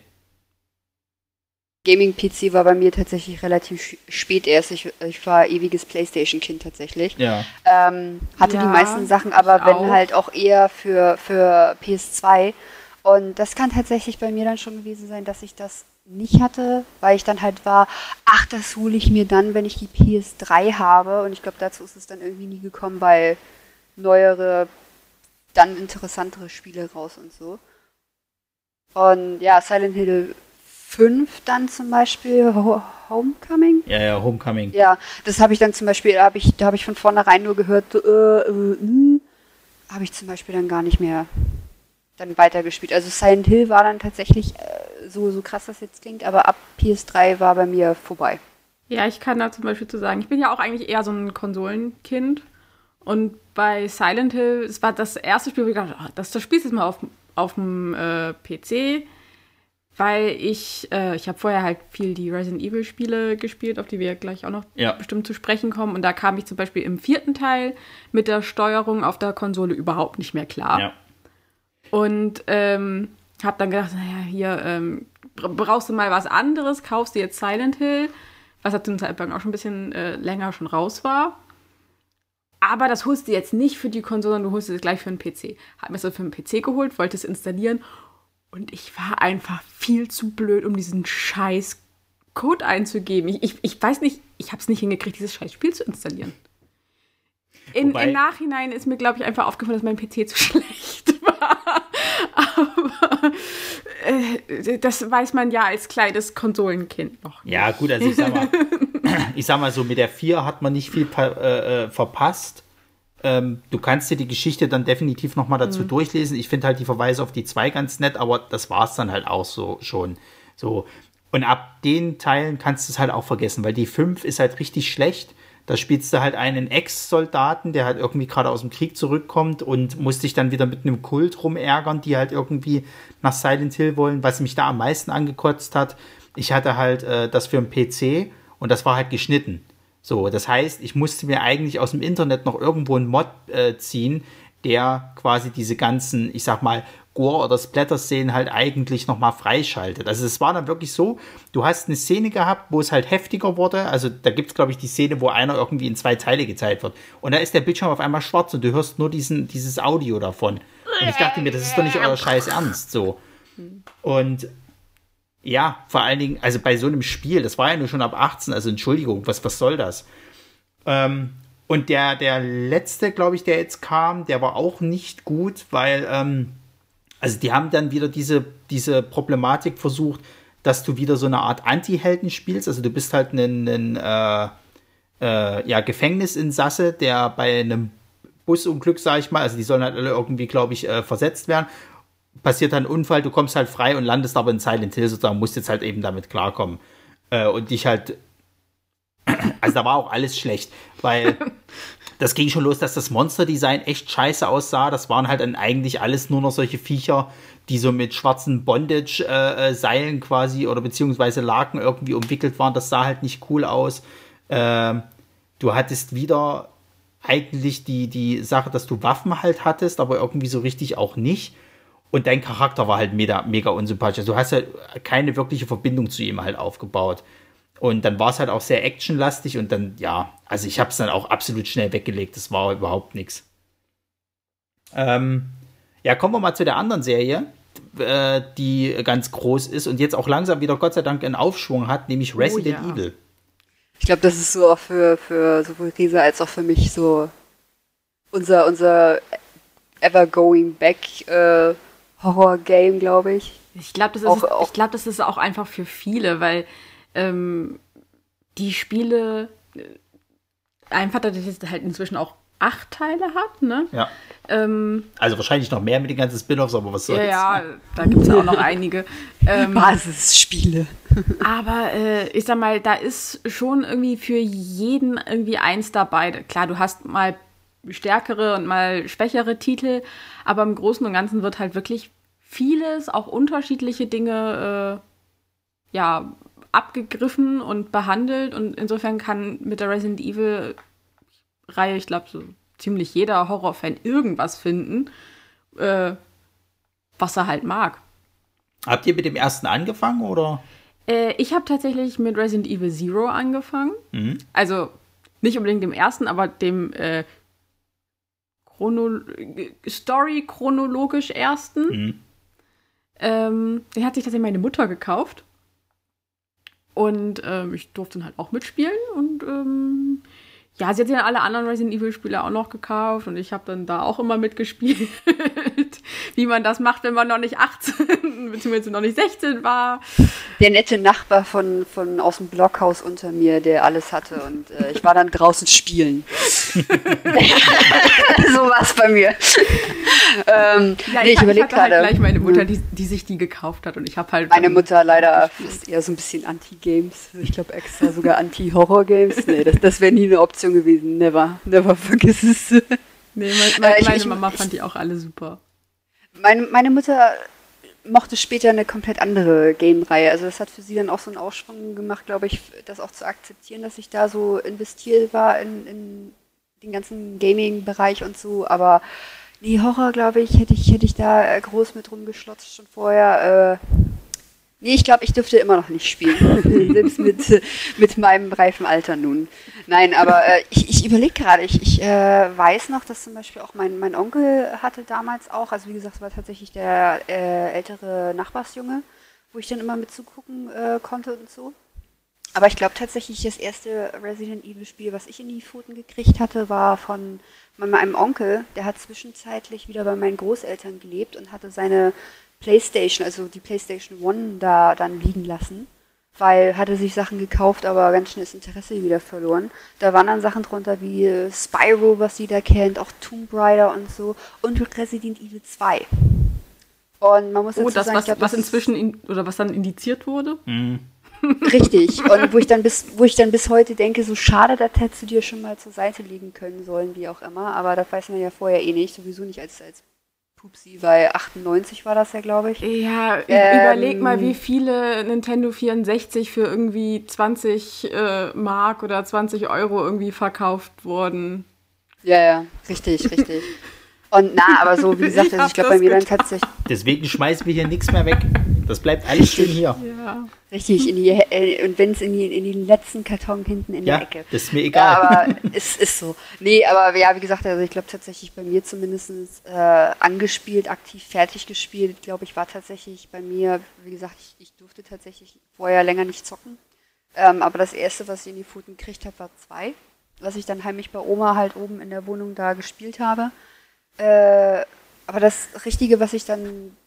Gaming-PC war bei mir tatsächlich relativ spät erst. Ich, ich war ewiges Playstation-Kind tatsächlich. Ja. Ähm, hatte Ja, die meisten Sachen, aber wenn auch. halt auch eher für, für PS2. Und das kann tatsächlich bei mir dann schon gewesen sein, dass ich das nicht hatte, weil ich dann halt war, ach, das hole ich mir dann, wenn ich die PS3 habe. Und ich glaube, dazu ist es dann irgendwie nie gekommen, weil neuere, dann interessantere Spiele raus und so. Und ja, Silent Hill 5 dann zum Beispiel, Ho Homecoming? Ja, ja, Homecoming. Ja, das habe ich dann zum Beispiel, da habe ich, da habe ich von vornherein nur gehört, so, äh, äh, äh, habe ich zum Beispiel dann gar nicht mehr dann weitergespielt. Also Silent Hill war dann tatsächlich äh, so, so krass das jetzt klingt, aber ab PS3 war bei mir vorbei. Ja, ich kann da zum Beispiel zu sagen, ich bin ja auch eigentlich eher so ein Konsolenkind. Und bei Silent Hill, es war das erste Spiel, wo ich dachte, oh, das, das spielst du jetzt mal auf, auf dem äh, PC. Weil ich, äh, ich habe vorher halt viel die Resident Evil Spiele gespielt, auf die wir gleich auch noch Ja. bestimmt zu sprechen kommen. Und da kam ich zum Beispiel im vierten Teil mit der Steuerung auf der Konsole überhaupt nicht mehr klar. Ja. Und ähm, habe dann gedacht, naja, hier ähm, bra- brauchst du mal was anderes, kaufst du jetzt Silent Hill, was ja zum Zeitpunkt auch schon ein bisschen äh, länger schon raus war. Aber das holst du jetzt nicht für die Konsole, sondern du holst es gleich für einen PC. Hab mir das für einen PC geholt, wollte es installieren und ich war einfach viel zu blöd, um diesen scheiß Code einzugeben. Ich, ich, ich weiß nicht, ich habe es nicht hingekriegt, dieses scheiß Spiel zu installieren. In, Wobei- Im Nachhinein ist mir, glaube ich, einfach aufgefallen, dass mein PC zu schlecht war. Aber äh, das weiß man ja als kleines Konsolenkind noch. nicht. Ja, gut, also ich sag mal, ich sag mal so, mit der 4 hat man nicht viel äh, äh, verpasst. Ähm, du kannst dir die Geschichte dann definitiv nochmal dazu durchlesen. Ich finde halt die Verweise auf die 2 ganz nett, aber das war's dann halt auch so schon. So. Und ab den Teilen kannst du es halt auch vergessen, weil die 5 ist halt richtig schlecht. Da spielst du halt einen Ex-Soldaten, der halt irgendwie gerade aus dem Krieg zurückkommt und musst dich dann wieder mit einem Kult rumärgern, die halt irgendwie nach Silent Hill wollen. Was mich da am meisten angekotzt hat, ich hatte halt äh, das für einen PC und das war halt geschnitten. So, das heißt, ich musste mir eigentlich aus dem Internet noch irgendwo einen Mod äh, ziehen, der quasi diese ganzen, ich sag mal, Gore- oder Splatter-Szenen halt eigentlich nochmal freischaltet. Also es war dann wirklich so, du hast eine Szene gehabt, wo es halt heftiger wurde. Also da gibt es, glaube ich, die Szene, wo einer irgendwie in zwei Teile geteilt wird. Und da ist der Bildschirm auf einmal schwarz und du hörst nur diesen, dieses Audio davon. Und ich dachte mir, das ist doch nicht euer Scheiß Ernst. So. Und ja, vor allen Dingen, also bei so einem Spiel, das war ja nur schon ab 18, also Entschuldigung, was, was soll das? Ähm, und der, der letzte, glaube ich, der jetzt kam, der war auch nicht gut, weil, ähm, also die haben dann wieder diese, diese Problematik versucht, dass du wieder so eine Art Anti-Helden spielst. Also du bist halt ein, ein äh, äh, ja, Gefängnisinsasse, der bei einem Busunglück, sag ich mal, also die sollen halt alle irgendwie, glaube ich, äh, versetzt werden. Passiert dann ein Unfall, du kommst halt frei und landest aber in Silent Hill sozusagen, musst jetzt halt eben damit klarkommen. Äh, und dich halt also da war auch alles schlecht, weil das ging schon los, dass das Monsterdesign echt scheiße aussah. Das waren halt dann eigentlich alles nur noch solche Viecher, die so mit schwarzen Bondage-Seilen quasi oder beziehungsweise Laken irgendwie umwickelt waren. Das sah halt nicht cool aus. Ähm, du hattest wieder eigentlich die, die Sache, dass du Waffen halt hattest, aber irgendwie so richtig auch nicht. Und dein Charakter war halt mega, mega unsympathisch. Also du hast ja keine wirkliche Verbindung zu ihm halt aufgebaut. Und dann war es halt auch sehr actionlastig und dann, ja, also ich habe es dann auch absolut schnell weggelegt. Das war überhaupt nichts. Ähm, ja, kommen wir mal zu der anderen Serie, äh, die ganz groß ist und jetzt auch langsam wieder Gott sei Dank einen Aufschwung hat, nämlich Resident oh, ja. Evil. Ich glaube, das ist so auch für, für sowohl Risa als auch für mich so unser, unser ever going back äh, Horror-Game, glaube ich. Ich glaube, das, ist, auch, ich glaub, das ist auch einfach für viele, weil ähm, die Spiele einfach, dass es halt inzwischen auch acht Teile hat, ne? Ja. Ähm, also wahrscheinlich noch mehr mit den ganzen Spin-offs, aber was soll's. Ja, ja, da gibt es ja auch noch einige. Ähm, Basisspiele. aber äh, ich sag mal, da ist schon irgendwie für jeden irgendwie eins dabei. Klar, du hast mal stärkere und mal schwächere Titel, aber im Großen und Ganzen wird halt wirklich vieles, auch unterschiedliche Dinge, äh, ja, abgegriffen und behandelt und insofern kann mit der Resident Evil Reihe, ich glaube, so ziemlich jeder Horrorfan irgendwas finden, äh, was er halt mag. Habt ihr mit dem ersten angefangen oder? Äh, ich habe tatsächlich mit Resident Evil Zero angefangen. Mhm. Also nicht unbedingt dem ersten, aber dem äh, Chrono Story chronologisch ersten. Mhm. Ähm, den hat sich tatsächlich meine Mutter gekauft. Und ähm, ich durfte dann halt auch mitspielen. Und ähm, ja, sie hat ja alle anderen Resident Evil Spiele auch noch gekauft und ich habe dann da auch immer mitgespielt, wie man das macht, wenn man noch nicht 18 bzw. noch nicht 16 war. Der nette Nachbar von, von aus dem Blockhaus unter mir, der alles hatte und äh, ich war dann draußen spielen. so war es bei mir. ähm, ja, nee, ich, ich überlege halt gerade. Halt gleich meine Mutter, die, die sich die gekauft hat und ich habe halt. Meine Mutter leider ist eher so ein bisschen Anti-Games. Ich glaube extra sogar Anti-Horror-Games. Nee, das, das wäre nie eine Option Option gewesen. Never, never vergiss es. Nee, meine, äh, meine ich, Mama fand die auch alle super. Meine, meine Mutter mochte später eine komplett andere Game-Reihe. Also das hat für sie dann auch so einen Aufschwung gemacht, glaube ich, das auch zu akzeptieren, dass ich da so investiert war in, in den ganzen Gaming-Bereich und so. Aber nee, Horror, glaube ich, hätte ich, hätte ich da groß mit rumgeschlotzt schon vorher. Äh, Nee, ich glaube, ich dürfte immer noch nicht spielen. Selbst mit, mit meinem reifen Alter nun. Nein, aber äh, ich, ich überlege gerade, ich, ich äh, weiß noch, dass zum Beispiel auch mein, mein Onkel hatte damals auch, also wie gesagt, war tatsächlich der äh, ältere Nachbarsjunge, wo ich dann immer mit zugucken äh, konnte und so. Aber ich glaube tatsächlich, das erste Resident Evil Spiel, was ich in die Pfoten gekriegt hatte, war von meinem Onkel. Der hat zwischenzeitlich wieder bei meinen Großeltern gelebt und hatte seine PlayStation, also die PlayStation One da dann liegen lassen, weil hatte sich Sachen gekauft, aber ganz schnell das Interesse wieder verloren. Da waren dann Sachen drunter wie äh, Spyro, was jeder kennt, auch Tomb Raider und so und Resident Evil 2. Und man muss oh, das, sagen, was, glaub, was inzwischen in, oder was dann indiziert wurde? Mhm. Richtig. Und wo ich dann bis, wo ich dann bis heute denke, so schade, das hättest du dir schon mal zur Seite legen können sollen, wie auch immer. Aber das weiß man ja vorher eh nicht, sowieso nicht als, als Pupsi, weil 98 war das ja, glaube ich. Ja, ähm, überleg mal, wie viele Nintendo 64 für irgendwie 20 äh, Mark oder 20 Euro irgendwie verkauft wurden. Ja, ja, richtig, richtig. Und na, aber so, wie gesagt, also ich glaube bei mir dann tatsächlich. Deswegen schmeißen wir hier nichts mehr weg. Das bleibt alles schön hier. Ja. Richtig, in die, äh, und wenn es in, in den letzten Karton hinten in ja, der Ecke. Das ist mir egal. Ja, aber es ist so. Nee, aber ja, wie gesagt, also ich glaube tatsächlich bei mir zumindest äh, angespielt, aktiv fertig gespielt, glaube ich, war tatsächlich bei mir, wie gesagt, ich, ich durfte tatsächlich vorher länger nicht zocken. Ähm, aber das erste, was ich in die Pfoten gekriegt habe, war zwei. Was ich dann heimlich bei Oma halt oben in der Wohnung da gespielt habe. Äh, aber das Richtige, was ich dann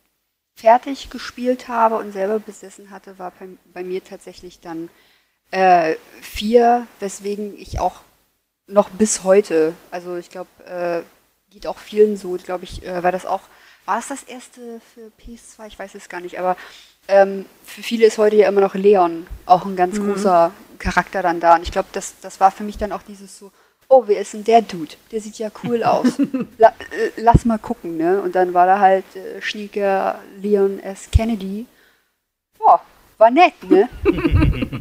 fertig gespielt habe und selber besessen hatte, war bei, bei mir tatsächlich dann äh, vier, weswegen ich auch noch bis heute, also ich glaube, äh, geht auch vielen so, glaube ich, äh, war das auch, war es das erste für PS2? Ich weiß es gar nicht, aber ähm, für viele ist heute ja immer noch Leon auch ein ganz mhm. großer Charakter dann da. Und ich glaube, das, das war für mich dann auch dieses so, oh, wer ist denn der Dude? Der sieht ja cool aus. La äh, lass mal gucken, ne? Und dann war da halt äh, schnieke Leon S. Kennedy. Boah, war nett, ne?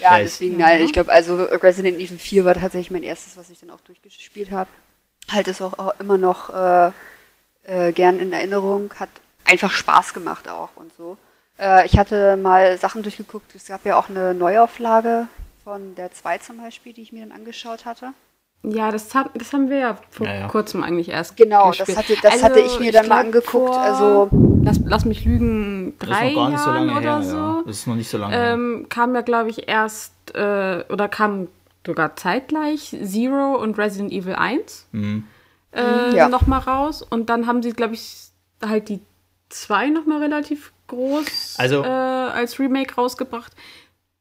ja, deswegen, nein, ich glaube, also Resident Evil 4 war tatsächlich mein erstes, was ich dann auch durchgespielt habe. Halt es auch, auch, immer noch äh, äh, gern in Erinnerung, hat einfach Spaß gemacht auch und so. Äh, ich hatte mal Sachen durchgeguckt. Es gab ja auch eine Neuauflage von der 2 zum Beispiel, die ich mir dann angeschaut hatte. Ja, das, hat, das haben wir ja vor Ja, ja. kurzem eigentlich erst Genau, gespielt. das hatte, das Also, hatte ich mir dann mal glaub, angeguckt. vor- Also, Lass, lass mich lügen, Das drei ist noch gar nicht so oder her. so. Ja. Das ist noch nicht so lange her. ähm, kam ja, glaube ich, erst, äh, oder kam sogar zeitgleich Zero und Resident Evil 1 Mhm. äh, Ja. nochmal raus. Und dann haben sie, glaube ich, halt die zwei nochmal relativ groß Also- äh, als Remake rausgebracht.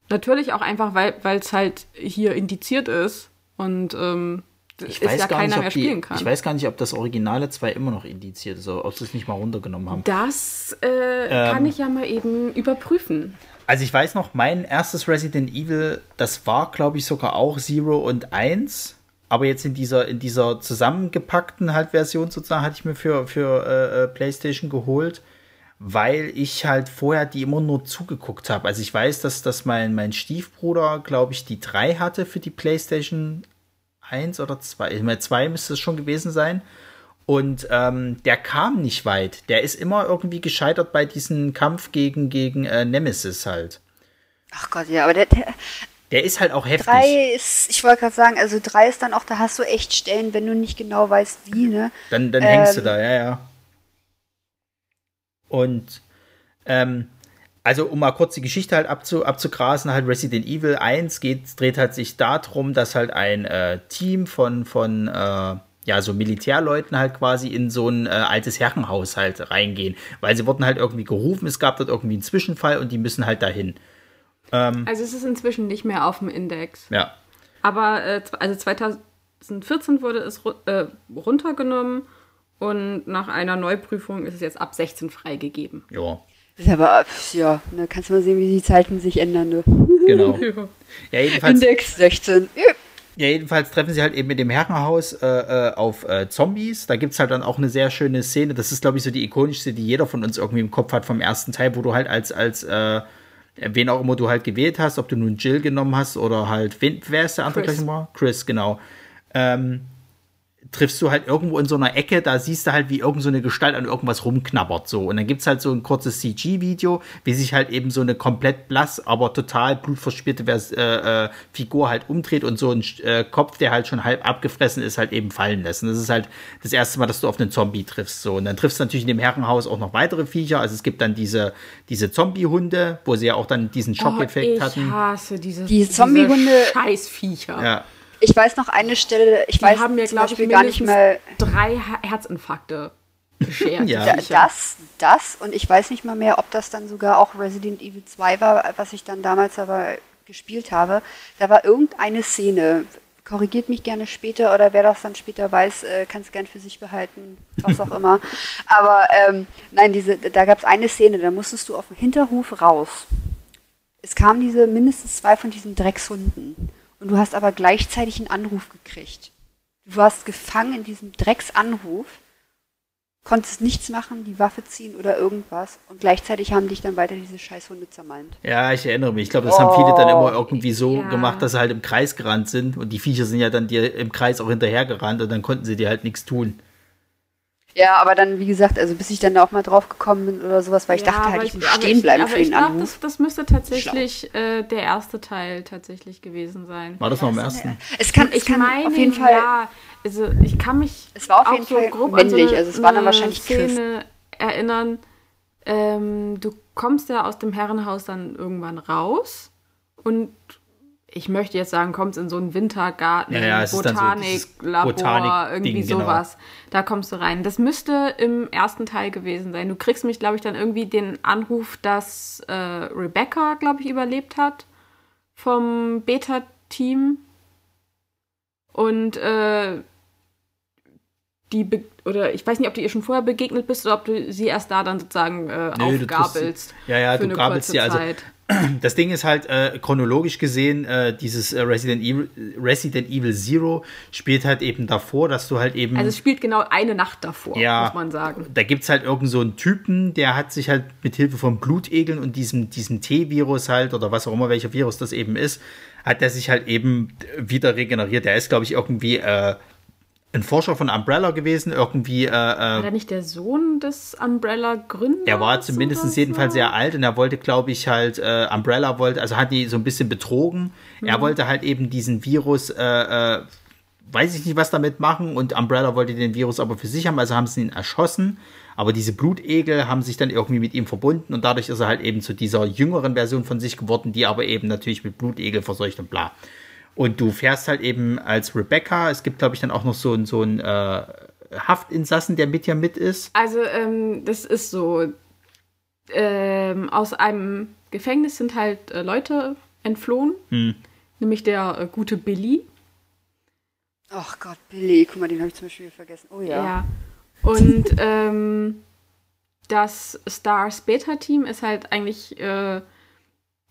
Natürlich auch einfach, weil es halt hier indiziert ist und ähm, Ich weiß, ja gar keiner nicht, mehr ob die, spielen kann. ich weiß gar nicht, ob das Originale 2 immer noch indiziert ist, ob sie es nicht mal runtergenommen haben. Das äh, Ähm. kann ich ja mal eben überprüfen. Also ich weiß noch, mein erstes Resident Evil, das war, glaube ich, sogar auch Zero und 1. Aber jetzt in dieser, in dieser zusammengepackten halt Version sozusagen hatte ich mir für, für äh, äh, PlayStation geholt, weil ich halt vorher die immer nur zugeguckt habe. Also ich weiß, dass, dass mein, mein Stiefbruder, glaube ich, die 3 hatte für die PlayStation 1 oder 2. Ich meine, 2 müsste es schon gewesen sein. Und ähm, der kam nicht weit. Der ist immer irgendwie gescheitert bei diesem Kampf gegen, gegen äh, Nemesis halt. ach Gott, ja, aber der, der Der ist halt auch heftig. drei ist, ich wollte gerade sagen, also drei ist dann auch, da hast du echt Stellen, wenn du nicht genau weißt, wie, ne? Dann, dann hängst du Ähm. da, ja, ja. Und ähm, also um mal kurz die Geschichte halt abzu, abzugrasen, halt Resident Evil 1 geht, dreht halt sich darum, dass halt ein äh, Team von, von äh, ja, so Militärleuten halt quasi in so ein äh, altes Herrenhaus halt reingehen. Weil sie wurden halt irgendwie gerufen, es gab dort irgendwie einen Zwischenfall und die müssen halt dahin. Also es ist inzwischen nicht mehr auf dem Index. Ja. Aber äh, also 2014 wurde es äh, runtergenommen und nach einer Neuprüfung ist es jetzt ab 16 freigegeben. Ja, Das ist aber, ja, ne, kannst du mal sehen, wie die Zeiten sich ändern, ne? genau. Ja, jedenfalls, Index 16. Ja. Ja, jedenfalls treffen sie halt eben mit dem Herrenhaus äh, äh, auf äh, Zombies. Da gibt's halt dann auch eine sehr schöne Szene. Das ist, glaube ich, so die ikonischste, die jeder von uns irgendwie im Kopf hat vom ersten Teil, wo du halt als, als äh, wen auch immer du halt gewählt hast, ob du nun Jill genommen hast oder halt, wen, wer ist der andere Chris. gleich nochmal? Chris, genau. Ähm, triffst du halt irgendwo in so einer Ecke, da siehst du halt, wie irgend so eine Gestalt an irgendwas rumknabbert so. Und dann gibt's halt so ein kurzes CG-Video, wie sich halt eben so eine komplett blass, aber total blutverschmierte Vers äh, äh, Figur halt umdreht und so ein äh, Kopf, der halt schon halb abgefressen ist, halt eben fallen lässt. Und das ist halt das erste Mal, dass du auf einen Zombie triffst. So. Und dann triffst du natürlich in dem Herrenhaus auch noch weitere Viecher. Also es gibt dann diese, diese Zombie-Hunde, wo sie ja auch dann diesen Schockeffekt oh, ich hatten. hasse diese, Die Zombiehunde- diese Scheißviecher. Ja. Ich weiß noch eine Stelle, ich Die weiß haben mir, zum glaube ich, Beispiel gar nicht mal drei Her- Herzinfarkte beschert. Ja. das, das und ich weiß nicht mal mehr, ob das dann sogar auch Resident Evil 2 war, was ich dann damals aber gespielt habe. Da war irgendeine Szene, korrigiert mich gerne später oder wer das dann später weiß, äh, kann es gern für sich behalten, was auch immer. Aber ähm, nein, diese, da gab es eine Szene, da musstest du auf dem Hinterhof raus. Es kamen diese mindestens zwei von diesen Dreckshunden und du hast aber gleichzeitig einen Anruf gekriegt. Du warst gefangen in diesem Drecksanruf konntest nichts machen, die Waffe ziehen oder irgendwas. Und gleichzeitig haben dich dann weiter diese Scheißhunde zermalmt. Ja, ich erinnere mich. Ich glaube, das haben viele dann immer Oh, irgendwie so ja. gemacht, dass sie halt im Kreis gerannt sind. Und die Viecher sind ja dann dir im Kreis auch hinterhergerannt und dann konnten sie dir halt nichts tun. Ja, aber dann, wie gesagt, also bis ich dann da auch mal drauf gekommen bin oder sowas, weil ich dachte halt, ich muss stehen bleiben aber für ich den glaub, Anruf. Das, das müsste tatsächlich äh, der erste Teil tatsächlich gewesen sein. War das noch im ersten? Es kann, es ich kann meine, auf jeden Fall. ja, also ich kann mich Es war auf auch jeden so Fall grob männlich, so also es war dann wahrscheinlich. Szene erinnern. Ähm, du kommst ja aus dem Herrenhaus dann irgendwann raus und ich möchte jetzt sagen, kommst in so einen Wintergarten, Ja, ja, dann so Botaniklabor, Botanik-Ding, irgendwie genau. sowas. Da kommst du rein. Das müsste im ersten Teil gewesen sein. Du kriegst mich, glaube ich, dann irgendwie den Anruf, dass äh, Rebecca, glaube ich, überlebt hat vom Beta-Team. Und äh, die, oder ich weiß nicht, ob du ihr schon vorher begegnet bist oder ob du sie erst da dann sozusagen äh, Nö, aufgabelst. sie- ja, ja, für du gabelst sie also- Zeit. Das Ding ist halt äh, chronologisch gesehen, äh, dieses äh, Resident, Evil, Resident Evil Zero spielt halt eben davor, dass du halt eben. Also es spielt genau eine Nacht davor, Ja. muss man sagen. da gibt's halt irgend so einen Typen, der hat sich halt mit Hilfe von Blutegeln und diesem, diesem T-Virus halt, oder was auch immer, welcher Virus das eben ist, hat er sich halt eben wieder regeneriert. Der ist, glaube ich, irgendwie äh, ein Forscher von Umbrella gewesen, irgendwie. Äh, War er nicht der Sohn des Umbrella-Gründers? Er war zumindest oder jedenfalls so? sehr alt und er wollte, glaube ich, halt, äh, Umbrella wollte, also hat die so ein bisschen betrogen. Er wollte halt eben diesen Virus, äh, äh, weiß ich nicht, was damit machen und Umbrella wollte den Virus aber für sich haben, also haben sie ihn erschossen. Aber diese Blutegel haben sich dann irgendwie mit ihm verbunden und dadurch ist er halt eben zu dieser jüngeren Version von sich geworden, die aber eben natürlich mit Blutegel verseucht und bla. Und du fährst halt eben als Rebecca, es gibt, glaube ich, dann auch noch so, ein- so einen äh, Haftinsassen, der mit ja mit ist. Also, ähm, das ist so. Ähm, aus einem Gefängnis sind halt äh, Leute entflohen. Hm. Nämlich der äh, gute Billy. Ach Gott, Billy, guck mal, den habe ich zum Beispiel vergessen. Oh ja. Ja. Und ähm, das Stars Beta-Team ist halt eigentlich äh,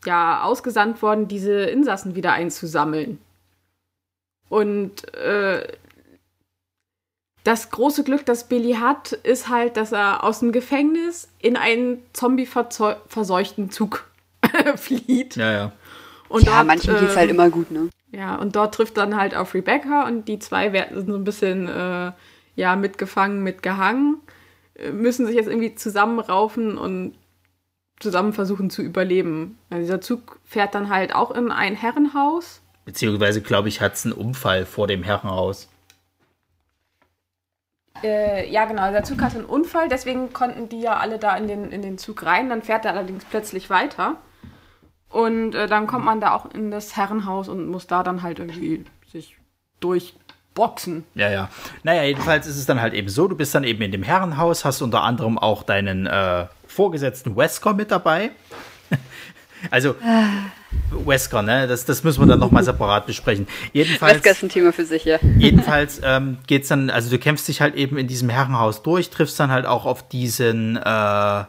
ja ausgesandt worden, diese Insassen wieder einzusammeln. Und äh, das große Glück, das Billy hat, ist halt, dass er aus dem Gefängnis in einen zombie-verseuchten Zug flieht. Ja, ja. Und ja, manchen geht's ähm, halt immer gut, ne? ja, und dort trifft dann halt auf Rebecca und die zwei werden so ein bisschen äh, ja mitgefangen, mitgehangen, äh, müssen sich jetzt irgendwie zusammenraufen und zusammen versuchen zu überleben. Also dieser Zug fährt dann halt auch in ein Herrenhaus. Beziehungsweise, glaube ich, hat es einen Unfall vor dem Herrenhaus. Äh, ja, genau, der Zug hatte einen Unfall, deswegen konnten die ja alle da in den, in den Zug rein. Dann fährt er allerdings plötzlich weiter. Und äh, dann kommt man da auch in das Herrenhaus und muss da dann halt irgendwie sich durchboxen. Ja, ja. Naja, jedenfalls ist es dann halt eben so, du bist dann eben in dem Herrenhaus, hast unter anderem auch deinen äh, Vorgesetzten Wesker mit dabei. also, Wesker, ne? Das, das müssen wir dann nochmal separat besprechen. Jedenfalls. Wesker ist ein Thema für sich, ja. Jedenfalls ähm, geht's dann, also du kämpfst dich halt eben in diesem Herrenhaus durch, triffst dann halt auch auf diesen äh,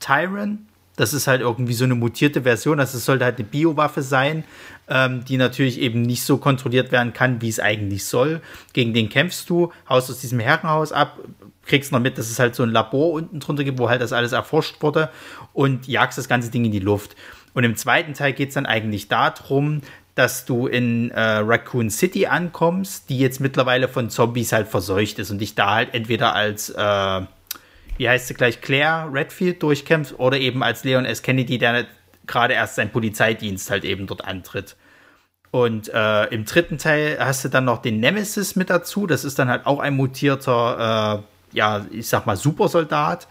Tyron. Das ist halt irgendwie so eine mutierte Version, also es sollte halt eine Biowaffe sein, ähm, die natürlich eben nicht so kontrolliert werden kann, wie es eigentlich soll. Gegen den kämpfst du, haust aus diesem Herrenhaus ab, kriegst noch mit, dass es halt so ein Labor unten drunter gibt, wo halt das alles erforscht wurde und jagst das ganze Ding in die Luft. Und im zweiten Teil geht es dann eigentlich darum, dass du in äh, Raccoon City ankommst, die jetzt mittlerweile von Zombies halt verseucht ist und dich da halt entweder als, äh, wie heißt sie gleich, Claire Redfield durchkämpfst oder eben als Leon S. Kennedy, der gerade erst seinen Polizeidienst halt eben dort antritt. Und äh, im dritten Teil hast du dann noch den Nemesis mit dazu. Das ist dann halt auch ein mutierter, äh, ja, ich sag mal, Supersoldat,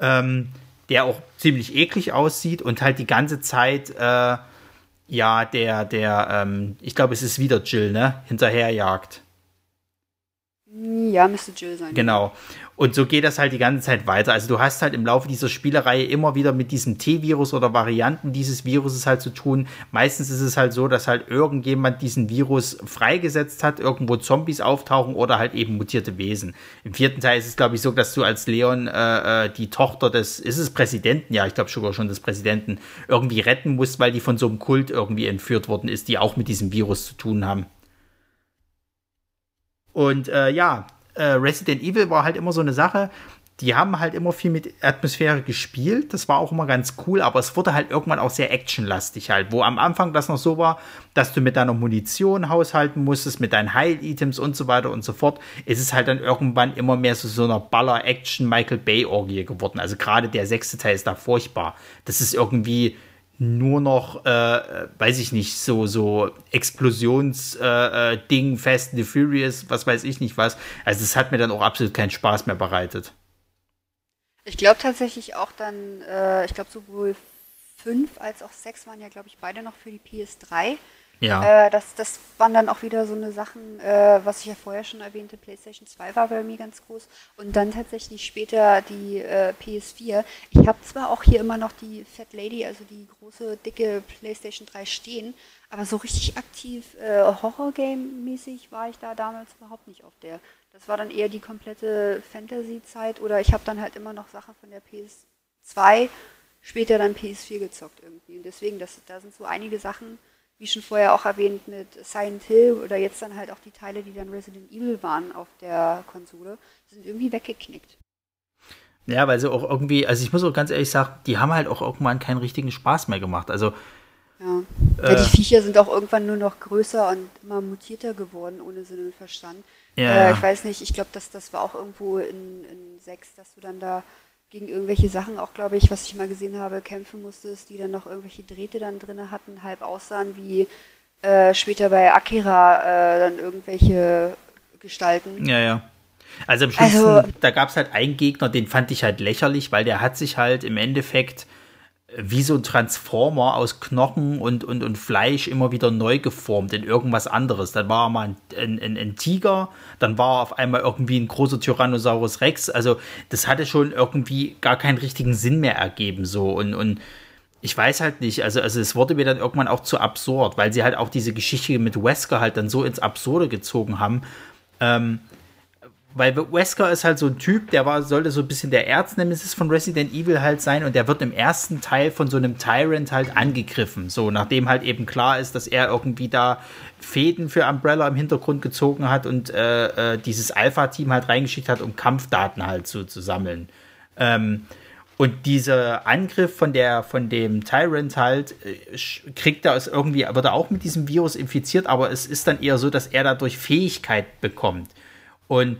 ähm, der auch ziemlich eklig aussieht und halt die ganze Zeit, äh, ja, der, der, ähm, ich glaube, es ist wieder Jill, ne, hinterherjagt. Ja, müsste Jill sein. Genau. Und so geht das halt die ganze Zeit weiter. Also du hast halt im Laufe dieser Spielereihe immer wieder mit diesem T-Virus oder Varianten dieses Viruses halt zu tun. Meistens ist es halt so, dass halt irgendjemand diesen Virus freigesetzt hat, irgendwo Zombies auftauchen oder halt eben mutierte Wesen. Im vierten Teil ist es, glaube ich, so, dass du als Leon äh, äh, die Tochter des, ist es Präsidenten? Ja, ich glaube sogar schon des Präsidenten, irgendwie retten musst, weil die von so einem Kult irgendwie entführt worden ist, die auch mit diesem Virus zu tun haben. Und äh, ja, äh, Resident Evil war halt immer so eine Sache. Die haben halt immer viel mit Atmosphäre gespielt. Das war auch immer ganz cool, aber es wurde halt irgendwann auch sehr actionlastig halt. Wo am Anfang das noch so war, dass du mit deiner Munition haushalten musstest, mit deinen Heil-Items und so weiter und so fort, ist es halt dann irgendwann immer mehr so so einer Baller-Action-Michael Bay-Orgie geworden. Also gerade der sechste Teil ist da furchtbar. Das ist irgendwie nur noch, äh, weiß ich nicht, so, so Explosionsding, äh, Ding, Fast and the Furious, was weiß ich nicht was. Also es hat mir dann auch absolut keinen Spaß mehr bereitet. Ich glaube tatsächlich auch dann, äh, ich glaube sowohl 5 als auch 6 waren ja, glaube ich, beide noch für die PS3. Ja. Äh, das, das waren dann auch wieder so eine Sachen, äh, was ich ja vorher schon erwähnte, PlayStation 2 war bei mir ganz groß und dann tatsächlich später die äh, PS4. Ich habe zwar auch hier immer noch die Fat Lady, also die große, dicke PlayStation 3 stehen, aber so richtig aktiv äh, Horror-Game-mäßig war ich da damals überhaupt nicht auf der. Das war dann eher die komplette Fantasy-Zeit oder ich habe dann halt immer noch Sachen von der PS2, später dann PS4 gezockt irgendwie. Und deswegen, das, da sind so einige Sachen, wie schon vorher auch erwähnt, mit Silent Hill oder jetzt dann halt auch die Teile, die dann Resident Evil waren auf der Konsole, sind irgendwie weggeknickt. Ja, weil sie auch irgendwie, also ich muss auch ganz ehrlich sagen, die haben halt auch irgendwann keinen richtigen Spaß mehr gemacht. Also Ja. ja, die Viecher sind auch irgendwann nur noch größer und immer mutierter geworden, ohne Sinn und Verstand. Ja, äh, ich weiß nicht, ich glaube, dass das war auch irgendwo in, in 6, dass du dann da gegen irgendwelche Sachen auch, glaube ich, was ich mal gesehen habe, kämpfen musstest, die dann noch irgendwelche Drähte dann drin hatten, halb aussahen wie äh, später bei Akira äh, dann irgendwelche Gestalten. Ja, ja. Also im schlimmsten, also, da gab es halt einen Gegner, den fand ich halt lächerlich, weil der hat sich halt im Endeffekt wie so ein Transformer aus Knochen und, und, und Fleisch immer wieder neu geformt in irgendwas anderes. Dann war er mal ein, ein, ein, Tiger, dann war er auf einmal irgendwie ein großer Tyrannosaurus Rex. Also das hatte schon irgendwie gar keinen richtigen Sinn mehr ergeben. So und, und ich weiß halt nicht, also, also es wurde mir dann irgendwann auch zu absurd, weil sie halt auch diese Geschichte mit Wesker halt dann so ins Absurde gezogen haben. Ähm, weil Wesker ist halt so ein Typ, der war, sollte so ein bisschen der Erznemesis von Resident Evil halt sein und der wird im ersten Teil von so einem Tyrant halt angegriffen. So, nachdem halt eben klar ist, dass er irgendwie da Fäden für Umbrella im Hintergrund gezogen hat und äh, äh, dieses Alpha-Team halt reingeschickt hat, um Kampfdaten halt so zu sammeln. Ähm, und dieser Angriff von der, von dem Tyrant halt, äh, kriegt er es irgendwie, wird er auch mit diesem Virus infiziert, aber es ist dann eher so, dass er dadurch Fähigkeit bekommt. Und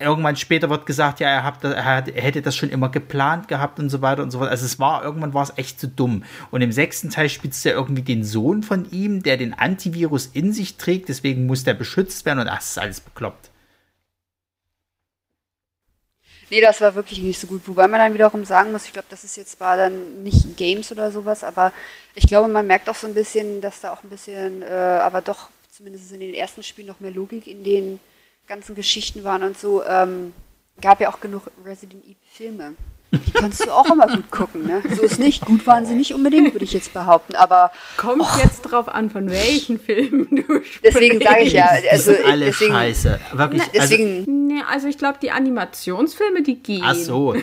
irgendwann später wird gesagt, ja, er, hat, er, hätte das schon immer geplant gehabt und so weiter und so fort. Also es war, irgendwann war es echt zu dumm. Und im sechsten Teil spitzt er irgendwie den Sohn von ihm, der den Antivirus in sich trägt, deswegen muss der beschützt werden und das ist alles bekloppt. Nee, das war wirklich nicht so gut. Wobei man dann wiederum sagen muss, ich glaube, das ist jetzt zwar dann nicht Games oder sowas, aber ich glaube, man merkt auch so ein bisschen, dass da auch ein bisschen, äh, aber doch zumindest in den ersten Spielen noch mehr Logik in den ganzen Geschichten waren und so, ähm, gab ja auch genug Resident Evil Filme. Die kannst du auch immer gut gucken, ne? So ist nicht. Gut waren sie nicht unbedingt, würde ich jetzt behaupten, aber. Kommt och. jetzt drauf an, von welchen Filmen du sprichst. Deswegen sage ich ja, also. Die alle deswegen, scheiße. Wirklich, Na, deswegen. Also, nee, also ich glaube, die Animationsfilme, die gehen. Ach so.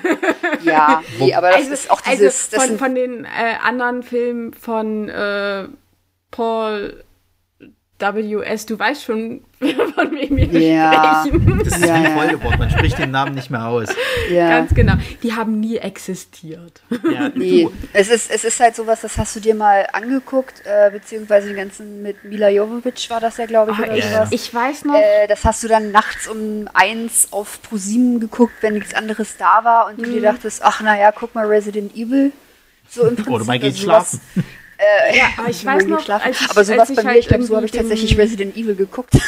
ja, nee, aber das also, ist auch also dieses. Also von, von den äh, anderen Filmen von äh, Paul WS, du weißt schon, von wem wir ja. sprechen. Das ist ja, wie Voldemort, man spricht den Namen nicht mehr aus. Ja. Ganz genau. Die haben nie existiert. Ja, nee. Es ist, es ist halt sowas, das hast du dir mal angeguckt, äh, beziehungsweise den ganzen mit Mila Jovovich war das ja, glaube ich, oh, oder ich, sowas. Ich weiß noch. Äh, das hast du dann nachts um eins auf ProSieben geguckt, wenn nichts anderes da war und du dir mhm. dachtest, ach naja, guck mal Resident Evil. So im Prinzip. Oder mal geht schlafen. Äh, ja, aber ich weiß noch, ich, aber sowas bei mir, halt ich glaube, so habe ich tatsächlich Resident Evil geguckt.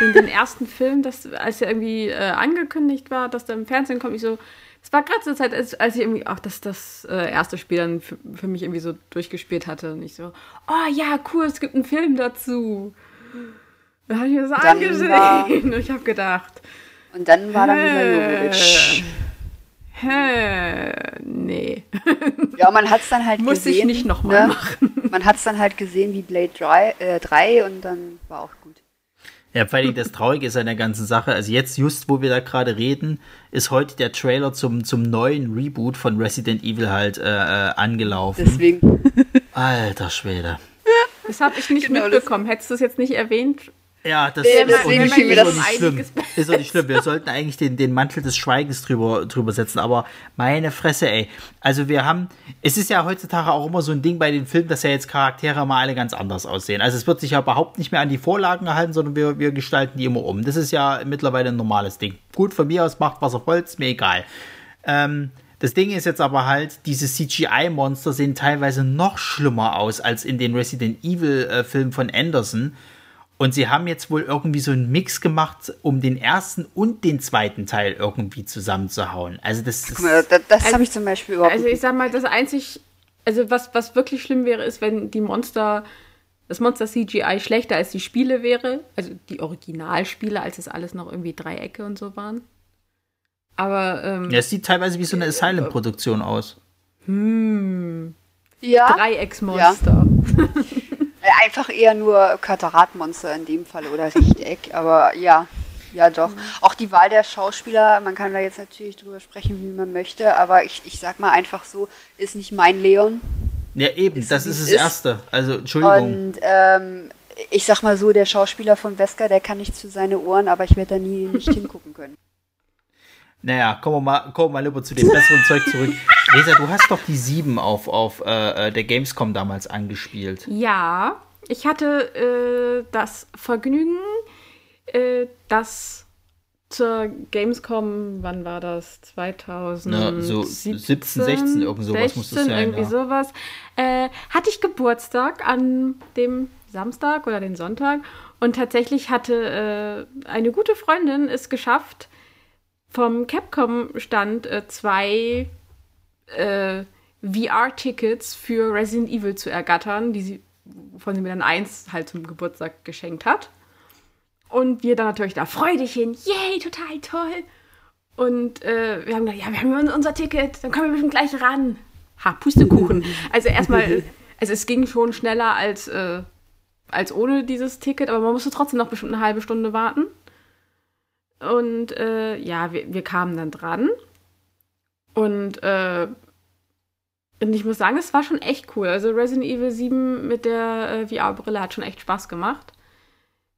Den, den ersten Film, das, als er irgendwie äh, angekündigt war, dass der im Fernsehen kommt, ich so, es war gerade zur Zeit, als, als ich irgendwie auch das, das äh, erste Spiel dann für, für, mich irgendwie so durchgespielt hatte und ich so, oh ja, cool, es gibt einen Film dazu. Da habe ich mir das dann angesehen war, und ich habe gedacht. Und dann war dann Mila Jovovich. Hä, nee. Ja, man hat es dann halt Muss gesehen. Muss ich nicht nochmal ne? machen. Man hat es dann halt gesehen wie Blade 3, äh, 3 und dann war auch gut. Ja, vor allem das Traurige ist an der ganzen Sache. Also jetzt, just wo wir da gerade reden, ist heute der Trailer zum, zum neuen Reboot von Resident Evil halt äh, äh angelaufen. Deswegen. Alter Schwede. Das habe ich nicht genau mitbekommen. Hättest du es jetzt nicht erwähnt, ja, das ja, ist, deswegen nicht, ist, das nicht schlimm. ist doch nicht schlimm. Wir sollten eigentlich den, den Mantel des Schweigens drüber, drüber setzen, aber meine Fresse, ey. Also wir haben, es ist ja heutzutage auch immer so ein Ding bei den Filmen, dass ja jetzt Charaktere mal alle ganz anders aussehen. Also es wird sich ja überhaupt nicht mehr an die Vorlagen gehalten, sondern wir, wir gestalten die immer um. Das ist ja mittlerweile ein normales Ding. Gut, von mir aus macht was er wollt, ist mir egal. Ähm, das Ding ist jetzt aber halt, diese CGI-Monster sehen teilweise noch schlimmer aus als in den Resident Evil-Filmen äh, von Anderson. Und sie haben jetzt wohl irgendwie so einen Mix gemacht, um den ersten und den zweiten Teil irgendwie zusammenzuhauen. Also das, das, mal, das, das also, habe ich zum Beispiel überhaupt Also ich sag mal, das einzig, also was, was wirklich schlimm wäre, ist, wenn die Monster, das Monster CGI schlechter als die Spiele wäre, also die Originalspiele, als es alles noch irgendwie Dreiecke und so waren. Aber ähm, ja, es sieht teilweise wie so eine Asylum-Produktion aus. Hm. Ja. Dreiecksmonster. Ja. Einfach eher nur Quadratmonster in dem Fall oder Rechteck, aber ja, ja doch. Mhm. Auch die Wahl der Schauspieler, man kann da jetzt natürlich drüber sprechen, wie man möchte, aber ich, ich sag mal einfach so, ist nicht mein Leon. Ja, eben, ist, das ist das ist. Erste. Also, Entschuldigung. Und ähm, ich sag mal so, der Schauspieler von Wesker, der kann nicht zu seine Ohren, aber ich werde da nie nicht hingucken können. Naja, kommen wir mal, kommen wir mal lieber zu dem besseren Zeug zurück. Resa, du hast doch die 7 auf, auf äh, äh, der Gamescom damals angespielt. Ja, ich hatte äh, das Vergnügen, äh, das zur Gamescom, wann war das? 2017, Na, so 17, 16, irgend sowas muss das sein. Irgendwie ja. sowas. Äh, hatte ich Geburtstag an dem Samstag oder den Sonntag und tatsächlich hatte äh, eine gute Freundin es geschafft, vom Capcom-Stand äh, zwei äh, VR-Tickets für Resident Evil zu ergattern, die sie, von sie mir dann eins halt zum Geburtstag geschenkt hat. Und wir dann natürlich da freudig hin, yay, total toll. Und äh, wir haben gedacht, ja, wir haben unser Ticket, dann kommen wir bestimmt gleich ran. Ha, Pustekuchen. Also erstmal, also es ging schon schneller als, äh, als ohne dieses Ticket, aber man musste trotzdem noch bestimmt eine halbe Stunde warten. Und äh, ja, wir, wir kamen dann dran. Und, äh, und ich muss sagen, es war schon echt cool. Also Resident Evil 7 mit der äh, VR-Brille hat schon echt Spaß gemacht.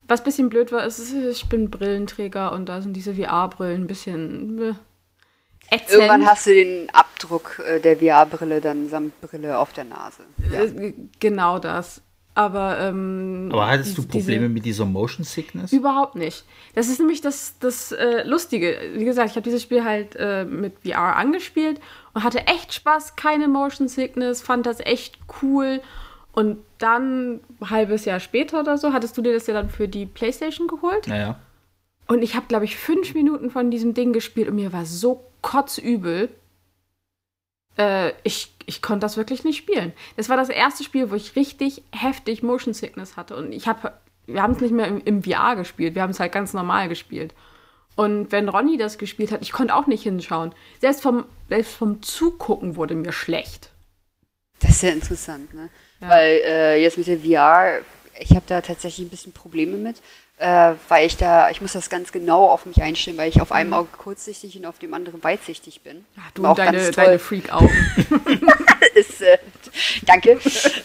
Was ein bisschen blöd war, ist, ich bin Brillenträger und da sind diese VR-Brillen ein bisschen äh, ätzend. Irgendwann hast du den Abdruck äh, der VR-Brille dann samt Brille auf der Nase. Ja. Äh, Genau das. Aber, ähm, Aber hattest du diese- diese- Probleme mit dieser Motion Sickness? Überhaupt nicht. Das ist nämlich das, das äh, Lustige. Wie gesagt, ich habe dieses Spiel halt äh, mit VR angespielt und hatte echt Spaß, keine Motion Sickness, fand das echt cool. Und dann, ein halbes Jahr später oder so, hattest du dir das ja dann für die Playstation geholt. Naja. Und ich habe, glaube ich, fünf Minuten von diesem Ding gespielt und mir war so kotzübel. Äh, ich, ich konnte das wirklich nicht spielen. Das war das erste Spiel, wo ich richtig heftig Motion Sickness hatte. Und ich habe, wir haben es nicht mehr im, im VR gespielt, wir haben es halt ganz normal gespielt. Und wenn Ronny das gespielt hat, ich konnte auch nicht hinschauen. Selbst vom, selbst vom Zugucken wurde mir schlecht. Das ist ja interessant, ne? Weil äh, jetzt mit der VR, ich habe da tatsächlich ein bisschen Probleme mit, äh, weil ich da, ich muss das ganz genau auf mich einstellen, weil ich auf einem Auge kurzsichtig und auf dem anderen weitsichtig bin. Ja, du und deine, deine Freak-Augen. ist, äh, danke.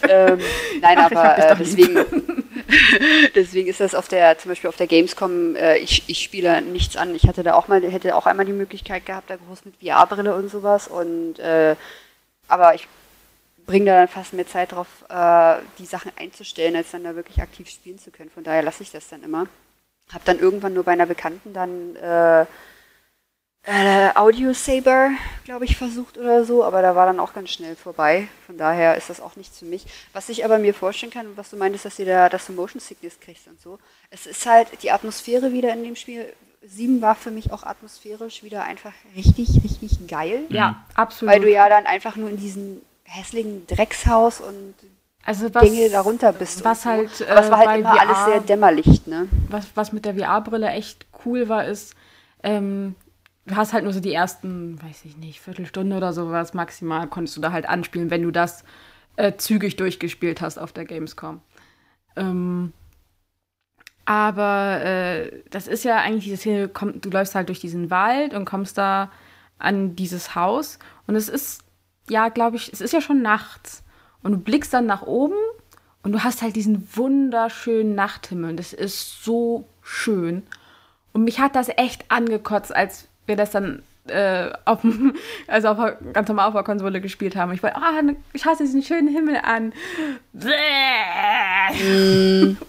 ähm, nein, Ach, aber äh, deswegen, deswegen ist das auf der, zum Beispiel auf der Gamescom, äh, ich, ich spiele nichts an. Ich hatte da auch mal, hätte auch einmal die Möglichkeit gehabt, da groß mit VR-Brille und sowas und äh, aber ich bringe da dann fast mehr Zeit drauf, äh, die Sachen einzustellen, als dann da wirklich aktiv spielen zu können. Von daher lasse ich das dann immer. Hab dann irgendwann nur bei einer Bekannten dann äh, äh, Audio Saber, glaube ich, versucht oder so, aber da war dann auch ganz schnell vorbei. Von daher ist das auch nichts für mich. Was ich aber mir vorstellen kann, was du meintest, dass du da, dass du Motion Sickness kriegst und so, es ist halt die Atmosphäre wieder in dem Spiel. 7 war für mich auch atmosphärisch wieder einfach richtig, richtig geil. ja, absolut. Weil du ja dann einfach nur in diesem hässlichen Dreckshaus und also was, Dinge darunter bist. Was so. halt, Aber es war äh, halt bei immer alles VR sehr dämmerlicht, ne? was, was mit der VR-Brille echt cool war, ist, ähm, du hast halt nur so die ersten, weiß ich nicht, Viertelstunde oder sowas maximal, konntest du da halt anspielen, wenn du das äh, zügig durchgespielt hast auf der Gamescom. Ähm, aber äh, das ist ja eigentlich diese Szene, komm, du läufst halt durch diesen Wald und kommst da an dieses Haus und es ist, ja, glaube ich, es ist ja schon nachts und du blickst dann nach oben und du hast halt diesen wunderschönen Nachthimmel und das ist so schön. Und mich hat das echt angekotzt, als wir das dann äh, auf, also auf ganz normal auf der Konsole gespielt haben. Ich war, ah, schau dir diesen schönen Himmel an. Bäh.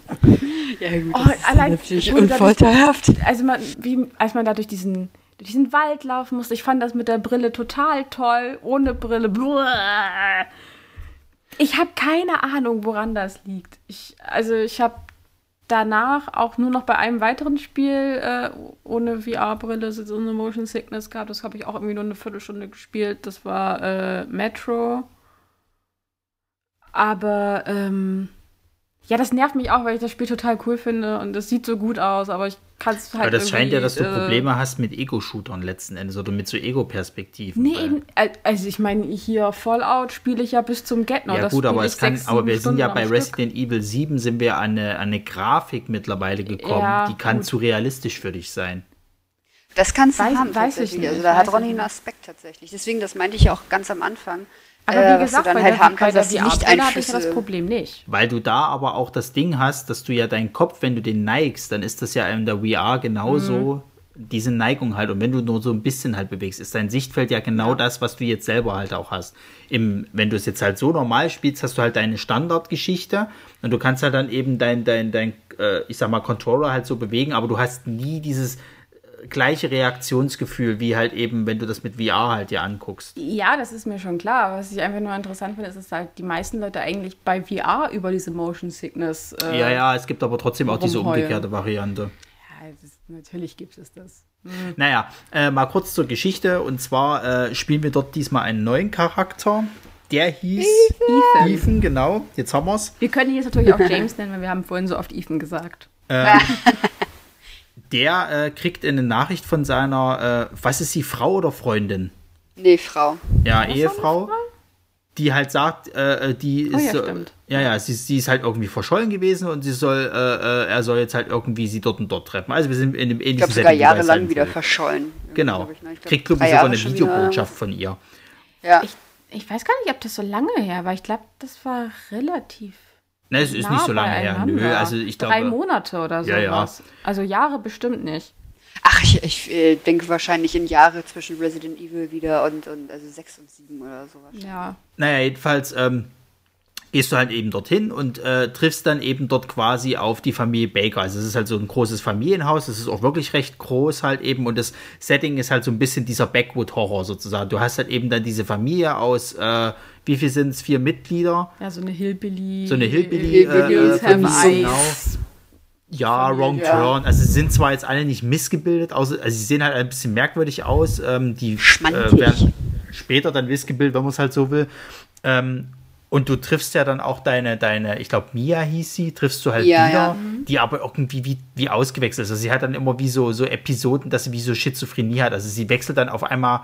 Ja, gut, Oh, allein, wo du da unvorteilhaft. durch- Also man, wie, als man da durch diesen, durch diesen Wald laufen musste, ich fand das mit der Brille total toll. Ohne Brille. Bäh. Ich habe keine Ahnung, woran das liegt. Ich, also ich habe danach auch nur noch bei einem weiteren Spiel äh, ohne VR-Brille so eine Motion Sickness gehabt. Das habe ich auch irgendwie nur eine Viertelstunde gespielt. Das war äh, Metro. Aber ähm, ja, das nervt mich auch, weil ich das Spiel total cool finde und es sieht so gut aus, aber ich kann es halt Aber das scheint ja, dass du äh, Probleme hast mit Ego-Shootern letzten Endes oder mit so Ego-Perspektiven. Nee, eben, äh, also ich meine, hier Fallout spiele ich ja bis zum Get Ja Das gut, aber es kann, sechs, aber wir sieben sind ja Stunden bei am Stück. Resident Evil 7 sind wir an eine, an eine Grafik mittlerweile gekommen, Ja, die kann gut. zu realistisch für dich sein. Das kannst du Weiß- haben weiß ich tatsächlich. nicht, Also da hat Ronny einen. Aspekt tatsächlich. Deswegen, das meinte ich ja auch ganz am Anfang. Aber äh, wie gesagt, dann bei halt der, haben bei kannst, der dass die VR-Brille hatte ich ja das. Problem nicht. Weil du da aber auch das Ding hast, dass du ja deinen Kopf, wenn du den neigst, dann ist das ja in der VR genauso Mhm. diese Neigung halt. Und wenn du nur so ein bisschen halt bewegst, ist dein Sichtfeld ja genau das, was du jetzt selber halt auch hast. Im, wenn du es jetzt halt so normal spielst, hast du halt deine Standardgeschichte und du kannst halt dann eben dein, dein, dein, äh, ich sag mal, Controller halt so bewegen, aber du hast nie dieses gleiche Reaktionsgefühl, wie halt eben, wenn du das mit VR halt dir anguckst. Ja, das ist mir schon klar. Was ich einfach nur interessant finde, ist, dass halt die meisten Leute eigentlich bei VR über diese Motion Sickness. Äh, Ja, ja, es gibt aber trotzdem auch diese rumheulen. umgekehrte Variante. ja das, natürlich gibt es das. Naja, äh, mal kurz zur Geschichte. Und zwar äh, spielen wir dort diesmal einen neuen Charakter. Der hieß Ethan. Ethan, genau. Jetzt haben wir's. Wir können ihn jetzt natürlich auch James nennen, weil wir haben vorhin so oft Ethan gesagt. Der äh, kriegt eine Nachricht von seiner, äh, was ist sie, Frau oder Freundin? Nee, Frau. Ja, Ehefrau. Die halt sagt, äh, äh, die Oh ist, ja, stimmt. ja, ja, sie, sie ist halt irgendwie verschollen gewesen und sie soll, äh, äh, er soll jetzt halt irgendwie sie dort und dort treffen. Also wir sind in dem ähnlichen Ich glaube sogar jahrelang wieder verschollen. Genau. Ich, ne? Ich glaub, Kriegt, glaube ich, sogar eine. Videobotschaft von ihr. Ja. Ich, ich weiß gar nicht, ob das so lange her war. Ich glaube, das war relativ. Ne, es ist nah nicht so lange her. Nö, also ich Drei glaube. Monate oder Ja, ja. sowas. Also Jahre bestimmt nicht. Ach, ich, ich äh, denke wahrscheinlich in Jahre zwischen Resident Evil wieder und, und also sechs und sieben oder sowas. Ja. Naja, jedenfalls ähm, gehst du halt eben dorthin und äh, triffst dann eben dort quasi auf die Familie Baker. Also es ist halt so ein großes Familienhaus, es ist auch wirklich recht groß halt eben und das Setting ist halt so ein bisschen dieser Backwood-Horror sozusagen. Du hast halt eben dann diese Familie aus, äh, wie viel sind es, vier Mitglieder? Ja, so eine Hillbilly. So eine Hillbilly, Hillbillies äh, have Familie, eyes. Ja, Wrong Ja. Turn. Also sie sind zwar jetzt alle nicht missgebildet, außer, also sie sehen halt ein bisschen merkwürdig aus. Ähm, die äh, werden später dann missgebildet, wenn man es halt so will. Ähm, und du triffst ja dann auch deine, deine, ich glaube Mia hieß sie, triffst du halt Ja, wieder, ja. die aber irgendwie wie, wie ausgewechselt ist. Also sie hat dann immer wie so, so Episoden, dass sie wie so Schizophrenie hat. Also sie wechselt dann auf einmal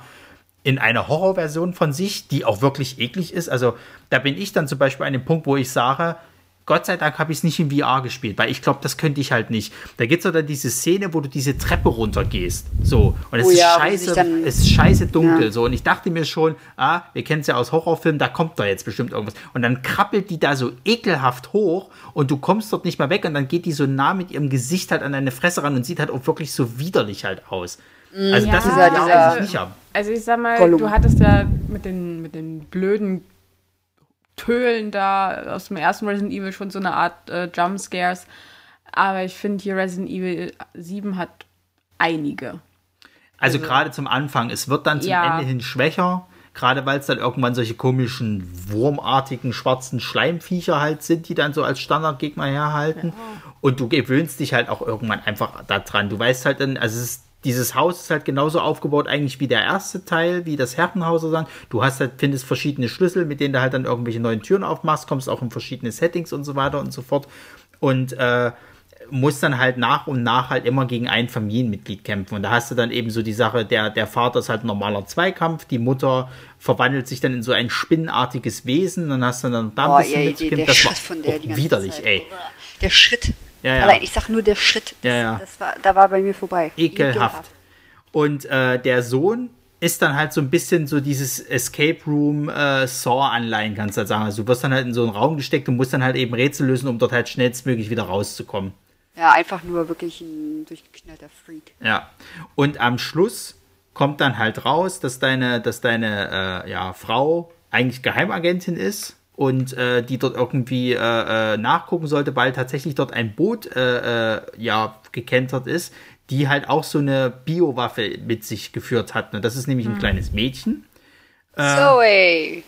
in eine Horrorversion von sich, die auch wirklich eklig ist. Also da bin ich dann zum Beispiel an dem Punkt, wo ich sage, Gott sei Dank habe ich es nicht in VR gespielt, weil ich glaube, das könnte ich halt nicht. Da gibt es dann diese Szene, wo du diese Treppe runtergehst. So. Und es Oh ist ja, sie scheiße, dann- es ist scheiße dunkel. Ja. So. Und ich dachte mir schon, ah, wir kennen es ja aus Horrorfilmen, da kommt da jetzt bestimmt irgendwas. Und dann krabbelt die da so ekelhaft hoch und du kommst dort nicht mehr weg und dann geht die so nah mit ihrem Gesicht halt an deine Fresse ran und sieht halt auch wirklich so widerlich halt aus. Also das ist halt dieser- eigentlich nicht haben. Also ich sag mal, Gollum. du hattest ja mit den, mit den blöden Tölen da aus dem ersten Resident Evil schon so eine Art äh, Jumpscares. Aber ich finde hier Resident Evil 7 hat einige. Also gerade zum Anfang, es wird dann zum Ja. Ende hin schwächer, gerade weil es dann irgendwann solche komischen, wurmartigen, schwarzen Schleimviecher halt sind, die dann so als Standardgegner herhalten. Und du gewöhnst dich halt auch irgendwann einfach daran. Du weißt halt dann, also es ist, dieses Haus ist halt genauso aufgebaut eigentlich wie der erste Teil, wie das Herrenhaus sozusagen. Du hast halt, findest verschiedene Schlüssel, mit denen du halt dann irgendwelche neuen Türen aufmachst, kommst auch in verschiedene Settings und so weiter und so fort. Und äh, muss dann halt nach und nach halt immer gegen ein Familienmitglied kämpfen. Und da hast du dann eben so die Sache, der, der Vater ist halt ein normaler Zweikampf, die Mutter verwandelt sich dann in so ein spinnenartiges Wesen, dann hast du dann da ein Boah, bisschen der, mitzukämpfen. Das war von der ganze widerlich, Zeit. ey. Der Schritt. Ja, ja. Allein, ich sag nur der Schritt. Das, Ja, ja. Das war, da war bei mir vorbei. Ekelhaft. Und äh, der Sohn ist dann halt so ein bisschen so dieses Escape Room äh, Saw-Anleihen, kannst du halt sagen. Also du wirst dann halt in so einen Raum gesteckt und musst dann halt eben Rätsel lösen, um dort halt schnellstmöglich wieder rauszukommen. Ja, einfach nur wirklich ein durchgeknallter Freak. Ja. Und am Schluss kommt dann halt raus, dass deine, dass deine äh, ja, Frau eigentlich Geheimagentin ist und äh, die dort irgendwie äh, äh, nachgucken sollte, weil tatsächlich dort ein Boot äh, äh, ja gekentert ist, die halt auch so eine Biowaffe mit sich geführt hat. Und das ist nämlich ein kleines Mädchen, Äh. Zoe!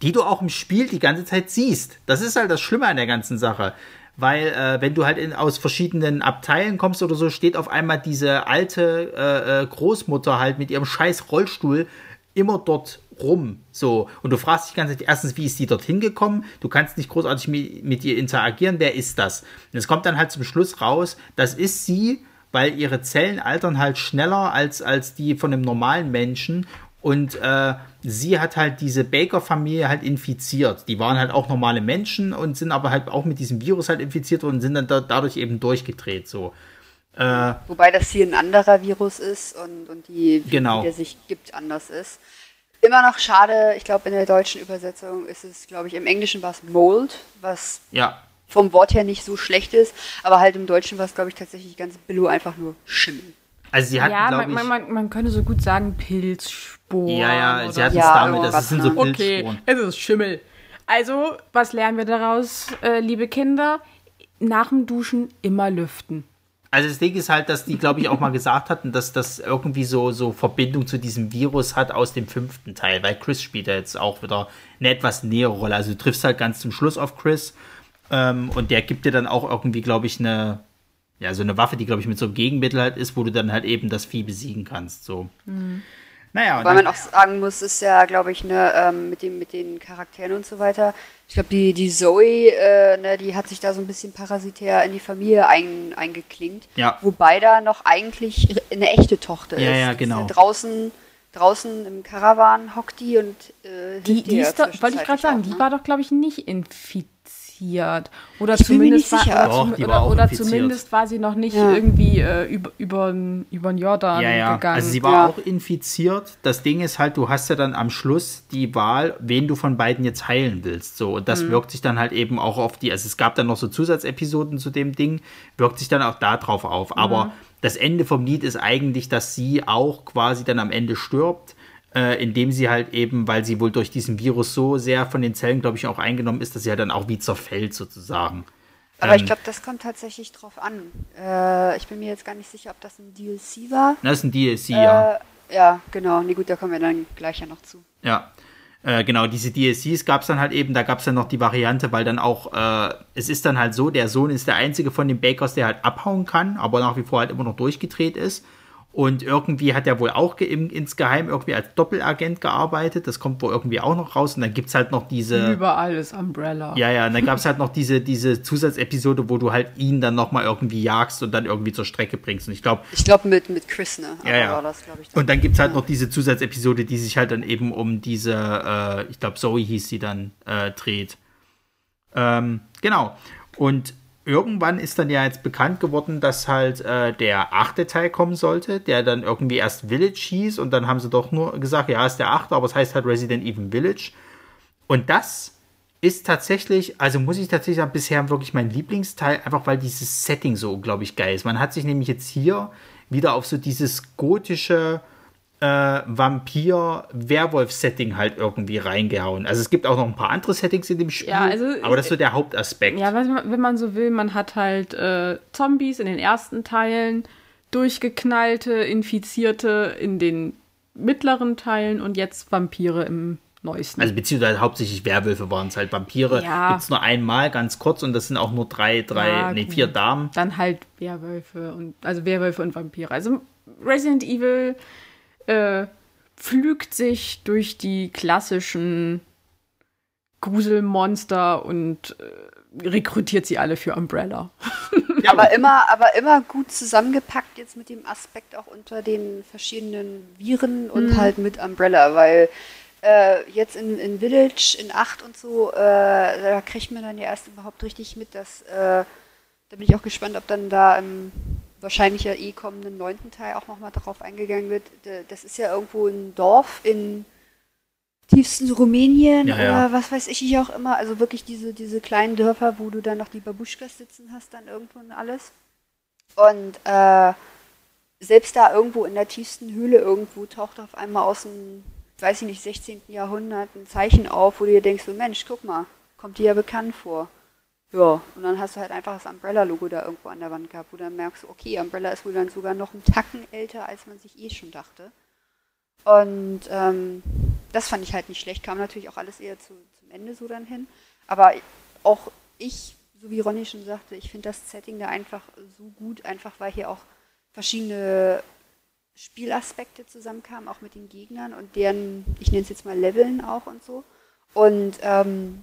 die du auch im Spiel die ganze Zeit siehst. Das ist halt das Schlimme an der ganzen Sache. Weil, äh, wenn du halt in, aus verschiedenen Abteilen kommst oder so, steht auf einmal diese alte äh, Großmutter halt mit ihrem scheiß Rollstuhl immer dort rum. So. Und du fragst dich die Zeit, erstens, wie ist die dorthin gekommen? Du kannst nicht großartig mit, mit ihr interagieren. Wer ist das? Und es kommt dann halt zum Schluss raus, das ist sie, weil ihre Zellen altern halt schneller als, als die von einem normalen Menschen. Und äh, sie hat halt diese Baker-Familie halt infiziert. Die waren halt auch normale Menschen und sind aber halt auch mit diesem Virus halt infiziert worden und sind dann da, dadurch eben durchgedreht. So. Äh, Wobei das hier ein anderer Virus ist und, und die, Genau. der sich gibt, anders ist. Immer noch schade, ich glaube in der deutschen Übersetzung ist es, glaube ich, im Englischen war es Mold, was ja, vom Wort her nicht so schlecht ist, aber halt im Deutschen war es, glaube ich, tatsächlich ganz billo einfach nur Schimmel. also sie hatten, ja, glaube man, ich. man, man, man könnte so gut sagen Pilzsporen. ja, ja, sie hatten Ja, es damit, das sind so ne? Okay, Pilzsporen. es ist Schimmel. Also, was lernen wir daraus, äh, liebe Kinder? Nach dem Duschen immer lüften. Also das Ding ist halt, dass die, glaube ich, auch mal gesagt hatten, dass das irgendwie so, so Verbindung zu diesem Virus hat aus dem fünften Teil, weil Chris spielt ja jetzt auch wieder eine etwas nähere Rolle. Also du triffst halt ganz zum Schluss auf Chris ähm, und der gibt dir dann auch irgendwie, glaube ich, eine, ja, so eine Waffe, die, glaube ich, mit so einem Gegenmittel halt ist, wo du dann halt eben das Vieh besiegen kannst. So. Mhm. Naja, Weil man auch sagen muss, ist ja, glaube ich, ne, ähm, mit, dem, mit den Charakteren und so weiter. Ich glaube, die, die Zoe, äh, ne, die hat sich da so ein bisschen parasitär in die Familie ein, eingeklingt. Ja. Wobei da noch eigentlich eine echte Tochter ja, ist. Ja, genau. Ja draußen, draußen im Karawan hockt die und äh, die, die ist doch, wollte ich gerade sagen, auch, ne? die war doch, glaube ich, nicht infiziert infiziert. Oder ich zumindest war, oder, Doch, zum, oder, oder zumindest war sie noch nicht ja. irgendwie äh, über, über, über den Jordan ja, ja. gegangen. Also sie war ja. auch infiziert. Das Ding ist halt, du hast ja dann am Schluss die Wahl, wen du von beiden jetzt heilen willst. So, und das mhm. wirkt sich dann halt eben auch auf die, also es gab dann noch so Zusatzepisoden zu dem Ding, wirkt sich dann auch da drauf auf. Aber mhm. das Ende vom Lied ist eigentlich, dass sie auch quasi dann am Ende stirbt äh, indem sie halt eben, weil sie wohl durch diesen Virus so sehr von den Zellen, glaube ich, auch eingenommen ist, dass sie ja halt dann auch wie zerfällt sozusagen. Aber ähm, ich glaube, das kommt tatsächlich drauf an. Äh, ich bin mir jetzt gar nicht sicher, ob das ein DLC war. Das ist ein DLC, äh, ja. Ja, genau. Nee, gut, da kommen wir dann gleich ja noch zu. Ja. Äh, genau, diese DLCs gab es dann halt eben, da gab es dann noch die Variante, weil dann auch, äh, es ist dann halt so, der Sohn ist der einzige von den Bakers, der halt abhauen kann, aber nach wie vor halt immer noch durchgedreht ist. Und irgendwie hat er wohl auch im, insgeheim irgendwie als Doppelagent gearbeitet. Das kommt wohl irgendwie auch noch raus. Und dann gibt es halt noch diese. Überall ist Umbrella. Ja, ja. Und dann gab es halt noch diese, diese Zusatzepisode, wo du halt ihn dann nochmal irgendwie jagst und dann irgendwie zur Strecke bringst. Und ich glaube. Ich glaube mit, mit Chris, ne? ja, ja. Das, dann. Und dann gibt es halt noch diese Zusatzepisode, die sich halt dann eben um diese, äh, ich glaube, Zoe hieß sie dann, äh, dreht. Ähm, genau. Und irgendwann ist dann ja jetzt bekannt geworden, dass halt äh, der achte Teil kommen sollte, der dann irgendwie erst Village hieß und dann haben sie doch nur gesagt, ja, ist der achte, aber es heißt halt Resident Evil Village. Und das ist tatsächlich, also muss ich tatsächlich sagen, bisher wirklich mein Lieblingsteil, einfach weil dieses Setting so unglaublich geil ist. Man hat sich nämlich jetzt hier wieder auf so dieses gotische äh, Vampir-Werwolf-Setting halt irgendwie reingehauen. Also es gibt auch noch ein paar andere Settings in dem Spiel, ja, also, aber das ist so der Hauptaspekt. Ja, wenn man so will, man hat halt äh, Zombies in den ersten Teilen, durchgeknallte, Infizierte in den mittleren Teilen und jetzt Vampire im neuesten. Also beziehungsweise hauptsächlich Werwölfe waren es halt. Vampire ja. gibt es nur einmal, ganz kurz, und das sind auch nur drei, drei, ja, nee, vier Damen. Dann halt Werwölfe und also Werwölfe und Vampire. Also Resident Evil äh, pflügt sich durch die klassischen Gruselmonster und äh, rekrutiert sie alle für Umbrella. ja, aber immer, aber immer gut zusammengepackt jetzt mit dem Aspekt auch unter den verschiedenen Viren und mhm. halt mit Umbrella, weil äh, jetzt in, in Village, in 8 und so, äh, da kriegt man dann ja erst überhaupt richtig mit, dass äh, da bin ich auch gespannt, ob dann da im wahrscheinlich ja eh kommenden neunten Teil auch nochmal darauf eingegangen wird. Das ist ja irgendwo ein Dorf in tiefsten Rumänien ja, ja. oder was weiß ich auch immer. Also wirklich diese, diese kleinen Dörfer, wo du dann noch die Babuschkas sitzen hast, dann irgendwo und alles. Und äh, selbst da irgendwo in der tiefsten Höhle irgendwo taucht auf einmal aus dem, weiß ich nicht, 16. Jahrhundert ein Zeichen auf, wo du dir denkst, so Mensch, guck mal, kommt dir ja bekannt vor. Ja, und dann hast du halt einfach das Umbrella-Logo da irgendwo an der Wand gehabt, wo du dann merkst, okay, Umbrella ist wohl dann sogar noch einen Tacken älter, als man sich eh schon dachte. Und ähm, das fand ich halt nicht schlecht, kam natürlich auch alles eher zu, zum Ende so dann hin. Aber auch ich, so wie Ronny schon sagte, ich finde das Setting da einfach so gut, einfach weil hier auch verschiedene Spielaspekte zusammenkamen, auch mit den Gegnern und deren, ich nenne es jetzt mal Leveln auch und so. Und ähm,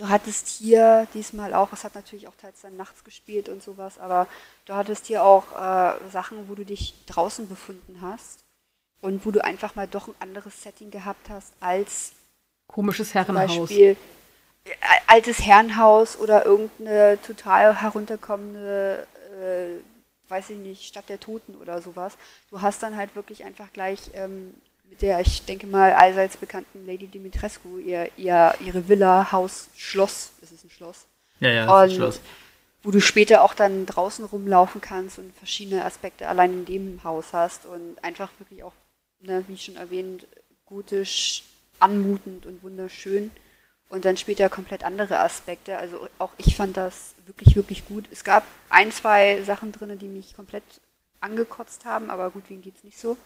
Du hattest hier diesmal auch, es hat natürlich auch teils dann nachts gespielt und sowas, aber du hattest hier auch äh, Sachen, wo du dich draußen befunden hast und wo du einfach mal doch ein anderes Setting gehabt hast als komisches Herrenhaus. Beispiel, äh, altes Herrenhaus oder irgendeine total herunterkommende, äh, weiß ich nicht, Stadt der Toten oder sowas. Du hast dann halt wirklich einfach gleich ähm, mit der, ich denke mal, allseits bekannten Lady Dimitrescu, ihr, ihr, ihre Villa, Haus, Schloss, ist es ein Schloss? Ja, ja, ist ein Schloss. Wo du später auch dann draußen rumlaufen kannst und verschiedene Aspekte allein in dem Haus hast und einfach wirklich auch, ne, wie schon erwähnt, gotisch, anmutend und wunderschön. und dann später komplett andere Aspekte. Also auch ich fand das wirklich, wirklich gut. Es gab ein, zwei Sachen drin, die mich komplett angekotzt haben, aber gut, wem geht's nicht so.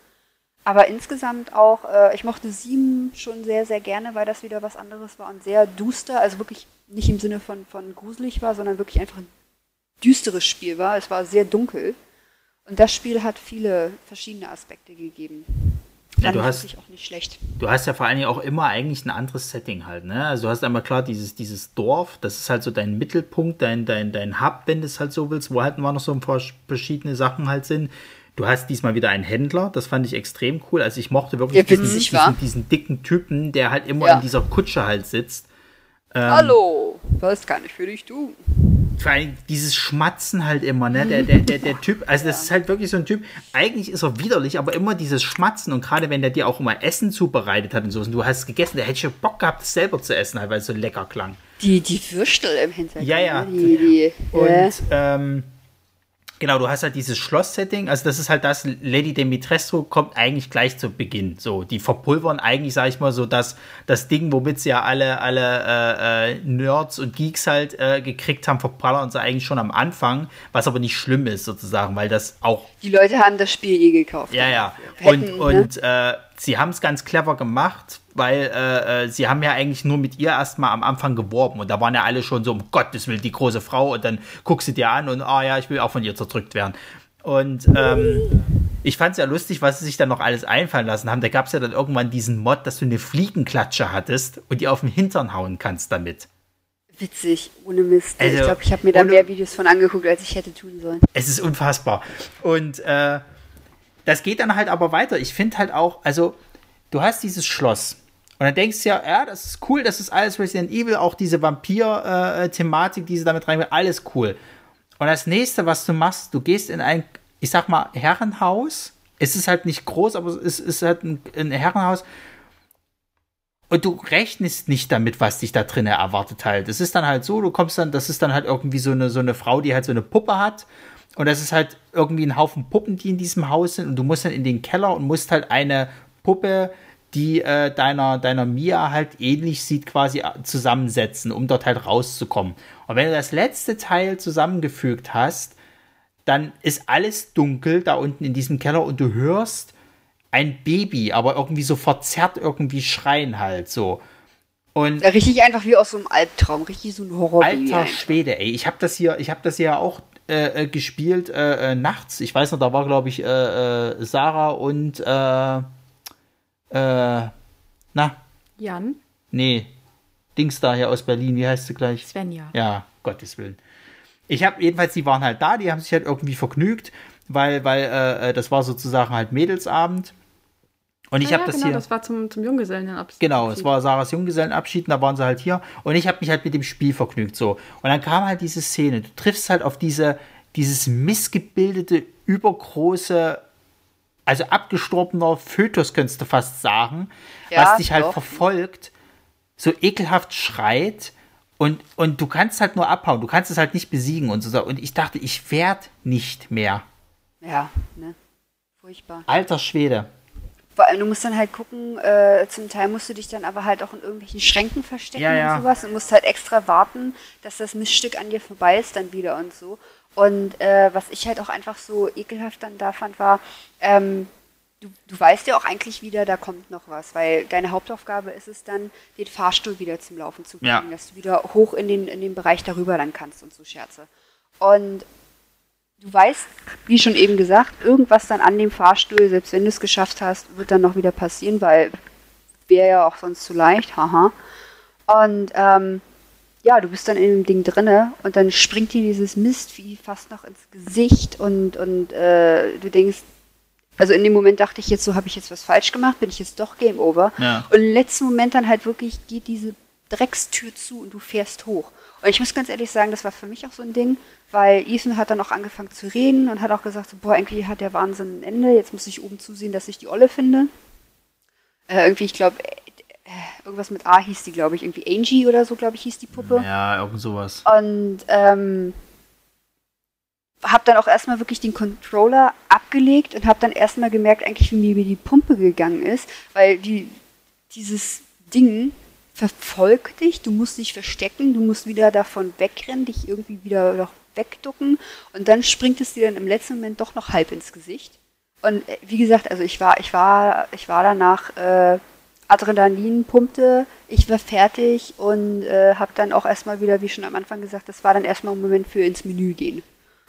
Aber insgesamt auch, äh, ich mochte sieben schon sehr, sehr gerne, weil das wieder was anderes war und sehr duster, also wirklich nicht im Sinne von, von gruselig war, sondern wirklich einfach ein düsteres Spiel war. Es war sehr dunkel. Und das Spiel hat viele verschiedene Aspekte gegeben. Ja, du hast, auch nicht schlecht. Du hast ja vor allen Dingen auch immer eigentlich ein anderes Setting halt, ne? Also du hast einmal klar dieses, dieses Dorf, das ist halt so dein Mittelpunkt, dein, dein, dein Hub, wenn du es halt so willst, wo halt immer noch so ein paar verschiedene Sachen halt sind. Du hast diesmal wieder einen Händler, das fand ich extrem cool. Also ich mochte wirklich diesen, diesen, diesen, dicken Typen, der halt immer ja. in dieser Kutsche halt sitzt. Ähm, Hallo, was kann ich für dich tun? vor allem dieses Schmatzen halt immer, ne? Der, der, der, der Typ, also das ist halt wirklich so ein Typ, eigentlich ist er widerlich, aber immer dieses Schmatzen und gerade wenn der dir auch immer Essen zubereitet hat und so und du hast gegessen, der hätte schon Bock gehabt, das selber zu essen, halt, weil es so lecker klang. Die, die Würstel im Hintergrund. Ja, ja. Ne? Die, die, und, ja. ähm, Genau, du hast halt dieses Schloss-Setting, also das ist halt das, Lady Dimitrescu kommt eigentlich gleich zu Beginn. So, die verpulvern eigentlich, sag ich mal, so das, das Ding, womit sie ja alle, alle äh, äh, Nerds und Geeks halt äh, gekriegt haben, verpallern sie eigentlich schon am Anfang, was aber nicht schlimm ist, sozusagen, weil das auch. Die Leute haben das Spiel eh gekauft. Ja, ja. Hätten, und, ne? und äh, sie haben es ganz clever gemacht, weil äh, äh, sie haben ja eigentlich nur mit ihr erstmal am Anfang geworben und da waren ja alle schon so, um Gottes Willen, die große Frau und dann guckst du dir an und, ah oh, ja, ich will auch von ihr zerdrückt werden. Und ähm, ich fand es ja lustig, was sie sich dann noch alles einfallen lassen haben. Da gab es ja dann irgendwann diesen Mod, dass du eine Fliegenklatsche hattest und die auf den Hintern hauen kannst damit. Witzig, ohne Mist. Also, ich glaube, ich habe mir da mehr Videos von angeguckt, als ich hätte tun sollen. Es ist unfassbar. Und äh, das geht dann halt aber weiter. Ich finde halt auch, also du hast dieses Schloss und dann denkst du ja, ja, das ist cool, das ist alles Resident Evil, auch diese Vampir-Thematik, die sie damit reinbringen, alles cool. Und das nächste, was du machst, du gehst in ein, ich sag mal, Herrenhaus. Es ist halt nicht groß, aber es ist halt ein, ein Herrenhaus. Und du rechnest nicht damit, was dich da drinnen erwartet halt. Es ist dann halt so, du kommst dann, das ist dann halt irgendwie so eine, so eine Frau, die halt so eine Puppe hat. Und das ist halt irgendwie ein Haufen Puppen, die in diesem Haus sind. Und du musst dann in den Keller und musst halt eine Puppe die äh, deiner, deiner Mia halt ähnlich sieht, quasi äh, zusammensetzen, um dort halt rauszukommen. Und wenn du das letzte Teil zusammengefügt hast, dann ist alles dunkel da unten in diesem Keller und du hörst ein Baby, aber irgendwie so verzerrt irgendwie schreien halt so. Und ja, richtig einfach wie aus so einem Albtraum, richtig so ein Horror. Alter Schwede, ey, ich habe das hier, ich habe das hier auch äh, äh gespielt äh, äh, nachts. Ich weiß noch, da war glaube ich Sarah und äh, na? Jan? Nee. Dings da hier aus Berlin, wie heißt sie gleich? Svenja. Ja, Gottes Willen. Ich habe jedenfalls, die waren halt da, die haben sich halt irgendwie vergnügt, weil, weil äh, äh das war sozusagen halt Mädelsabend. Und ich ja, habe ja, das genau, hier. Das war zum, zum Junggesellenabschied. Genau, es war Sarahs Junggesellenabschied, und da waren sie halt hier. Und ich habe mich halt mit dem Spiel vergnügt so. Und dann kam halt diese Szene. Du triffst halt auf diese, dieses missgebildete, übergroße also abgestorbener Fötus, könntest du fast sagen, ja, was dich halt doch. verfolgt, so ekelhaft schreit und, und du kannst halt nur abhauen, du kannst es halt nicht besiegen und so. Und ich dachte, ich werde nicht mehr. Ja, ne? Furchtbar. Alter Schwede. Vor allem, du musst dann halt gucken, äh, zum Teil musst du dich dann aber halt auch in irgendwelchen Schränken verstecken ja, ja. und sowas und musst halt extra warten, dass das Miststück an dir vorbei ist dann wieder und so. Und äh, was ich halt auch einfach so ekelhaft dann da fand, war, ähm, du, du weißt ja auch eigentlich wieder, da kommt noch was, weil deine Hauptaufgabe ist es dann, den Fahrstuhl wieder zum Laufen zu bringen, ja. dass du wieder hoch in den, in den Bereich darüber dann kannst und so Scherze. Und du weißt, wie schon eben gesagt, irgendwas dann an dem Fahrstuhl, selbst wenn du es geschafft hast, wird dann noch wieder passieren, weil wäre ja auch sonst zu leicht, haha. Und ähm, ja, du bist dann in dem Ding drinne und dann springt dir dieses Mistvieh fast noch ins Gesicht und, und äh, du denkst, also in dem Moment dachte ich jetzt so, habe ich jetzt was falsch gemacht, bin ich jetzt doch Game Over. Ja. Und im letzten Moment dann halt wirklich geht diese Dreckstür zu und du fährst hoch. Und ich muss ganz ehrlich sagen, das war für mich auch so ein Ding, weil Ethan hat dann auch angefangen zu reden und hat auch gesagt, so, boah, irgendwie hat der Wahnsinn ein Ende, jetzt muss ich oben zusehen, dass ich die Olle finde. Äh, irgendwie, ich glaube, irgendwas mit A hieß die, glaube ich, irgendwie Angie oder so, glaube ich, hieß die Puppe. Ja, irgend sowas. Und ähm, habe dann auch erstmal wirklich den Controller abgelegt und habe dann erstmal gemerkt, eigentlich, wie mir die Pumpe gegangen ist, weil die, dieses Ding verfolgt dich, du musst dich verstecken, du musst wieder davon wegrennen, dich irgendwie wieder noch wegducken und dann springt es dir dann im letzten Moment doch noch halb ins Gesicht. Und äh, wie gesagt, also ich war, ich war, ich war danach äh, Adrenalin pumpte, ich war fertig und äh, habe dann auch erstmal wieder, wie schon am Anfang gesagt, das war dann erstmal ein Moment für ins Menü gehen.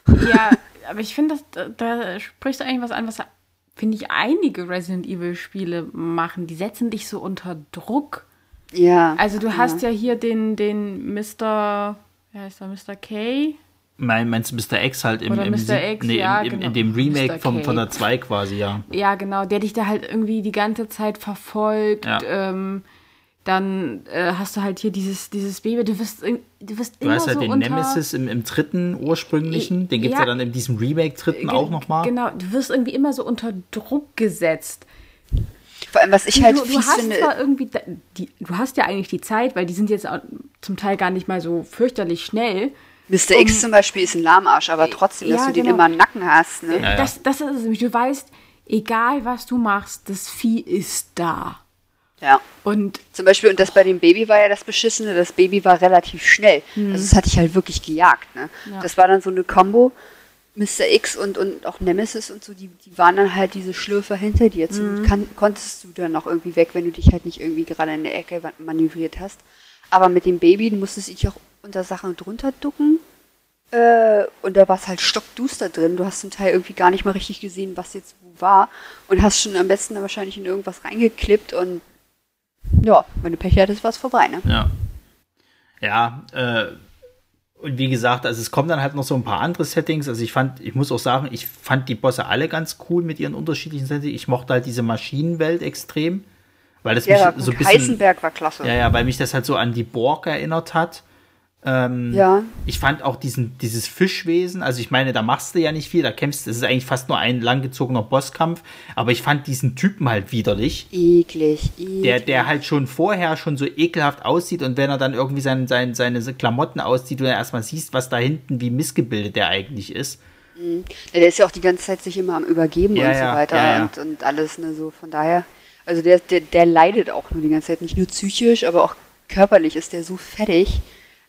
Ja, aber ich finde, da, da sprichst du eigentlich was an, was finde ich einige Resident Evil Spiele machen. Die setzen dich so unter Druck. Ja. Also du hast ja hier den, den Mr. Wer heißt der? Mr. K. Mein, meinst du Mr. X halt im, Oder im, X, nee, ja, im, im, genau. in dem Remake vom, von der 2 quasi, ja. Ja, genau, der dich da halt irgendwie die ganze Zeit verfolgt. Ja. Ähm, dann äh, hast du halt hier dieses, dieses Baby, du wirst, du wirst Du immer hast halt so den unter... Nemesis im, im dritten ursprünglichen, den gibt es ja. Ja. dann in diesem Remake-dritten auch nochmal. Genau, du wirst irgendwie immer so unter Druck gesetzt. Vor allem, was ich halt du, du fies hast finde, zwar irgendwie, da- die, du hast ja eigentlich die Zeit, weil die sind jetzt auch zum Teil gar nicht mal so fürchterlich schnell. Mr. X zum Beispiel ist ein Lahmarsch, aber trotzdem, dass Ja, du den genau. immer im Nacken hast, ne? Ja, ja. Das, das ist es nämlich. Du weißt, egal was du machst, das Vieh ist da. Ja. Und Zum Beispiel, und das bei dem Baby war ja das Beschissene, das Baby war relativ schnell. Also das hatte ich halt wirklich gejagt. Ne? Ja. Das war dann so eine Combo, Mr. X und, und auch Nemesis und so, die, die waren dann halt diese Schlürfer hinter dir. Zum kann, konntest du dann auch irgendwie weg, wenn du dich halt nicht irgendwie gerade in der Ecke manövriert hast. Aber mit dem Baby, du musstest dich auch unter Sachen drunter ducken. Äh, und da war es halt stockduster drin. Du hast zum Teil irgendwie gar nicht mal richtig gesehen, was jetzt wo war. Und hast schon am besten dann wahrscheinlich in irgendwas reingeklippt und ja, wenn du Pech hattest, war es vorbei, ne? Ja. Ja, äh, und wie gesagt, also es kommen dann halt noch so ein paar andere Settings. Also ich fand, ich muss auch sagen, ich fand die Bosse alle ganz cool mit ihren unterschiedlichen Settings. Ich mochte halt diese Maschinenwelt extrem, weil das Ja, mich so ein bisschen, Heisenberg war klasse. ja, ja, weil mich das halt so an die Borg erinnert hat. Ähm, Ja. Ich fand auch diesen, dieses Fischwesen, also ich meine, da machst du ja nicht viel, da kämpfst, das ist eigentlich fast nur ein langgezogener Bosskampf, aber ich fand diesen Typen halt widerlich. Eklig, eklig. Der, der halt schon vorher schon so ekelhaft aussieht und wenn er dann irgendwie sein, sein, seine Klamotten auszieht, du dann erstmal siehst, was da hinten, wie missgebildet der eigentlich ist. Ja, der ist ja auch die ganze Zeit sich immer am Übergeben Ja, und so weiter. Und, und alles, ne, so von daher. Also der, der, der leidet auch nur die ganze Zeit, nicht nur psychisch, aber auch körperlich ist der so fertig.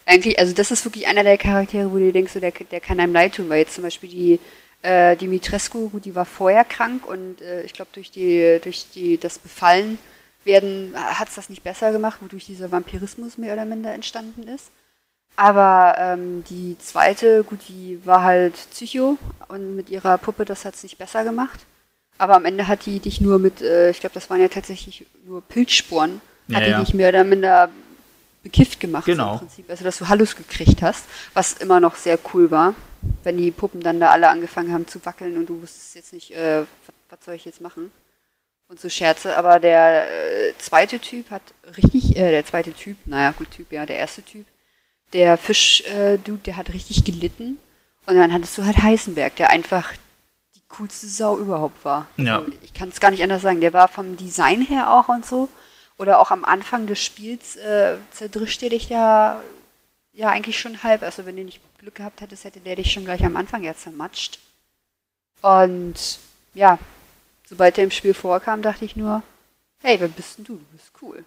Eigentlich, also das ist wirklich einer der Charaktere, wo du denkst, so, der, der kann einem leid tun, weil jetzt zum Beispiel die äh, Dimitrescu, gut, die war vorher krank und äh, ich glaube durch die, durch die, das Befallen werden, hat es das nicht besser gemacht, wodurch dieser Vampirismus mehr oder minder entstanden ist. Aber ähm, die zweite, gut, die war halt Psycho und mit ihrer Puppe, das hat es nicht besser gemacht. Aber am Ende hat die dich nur mit, äh, ich glaube, das waren ja tatsächlich nur Pilzsporen, Ja, hat die ja. dich mehr oder minder bekifft gemacht Genau. im Prinzip. Also dass du Hallus gekriegt hast, was immer noch sehr cool war, wenn die Puppen dann da alle angefangen haben zu wackeln und du wusstest jetzt nicht, äh, was, soll ich jetzt machen? Und so Scherze. Aber der äh, zweite Typ hat richtig, äh, der zweite Typ, naja, gut, Typ, ja, der erste Typ, der Fisch-Dude, der hat richtig gelitten. Und dann hattest du halt Heisenberg, der einfach die coolste Sau überhaupt war. Ja. Also, ich kann es gar nicht anders sagen. Der war vom Design her auch und so. Oder auch am Anfang des Spiels äh, zerdrischt der dich ja, ja eigentlich schon halb. Also wenn du nicht Glück gehabt hättest, hätte der dich schon gleich am Anfang ja zermatscht. Und ja, sobald der im Spiel vorkam, dachte ich nur, hey, wer bist denn du? Du bist cool.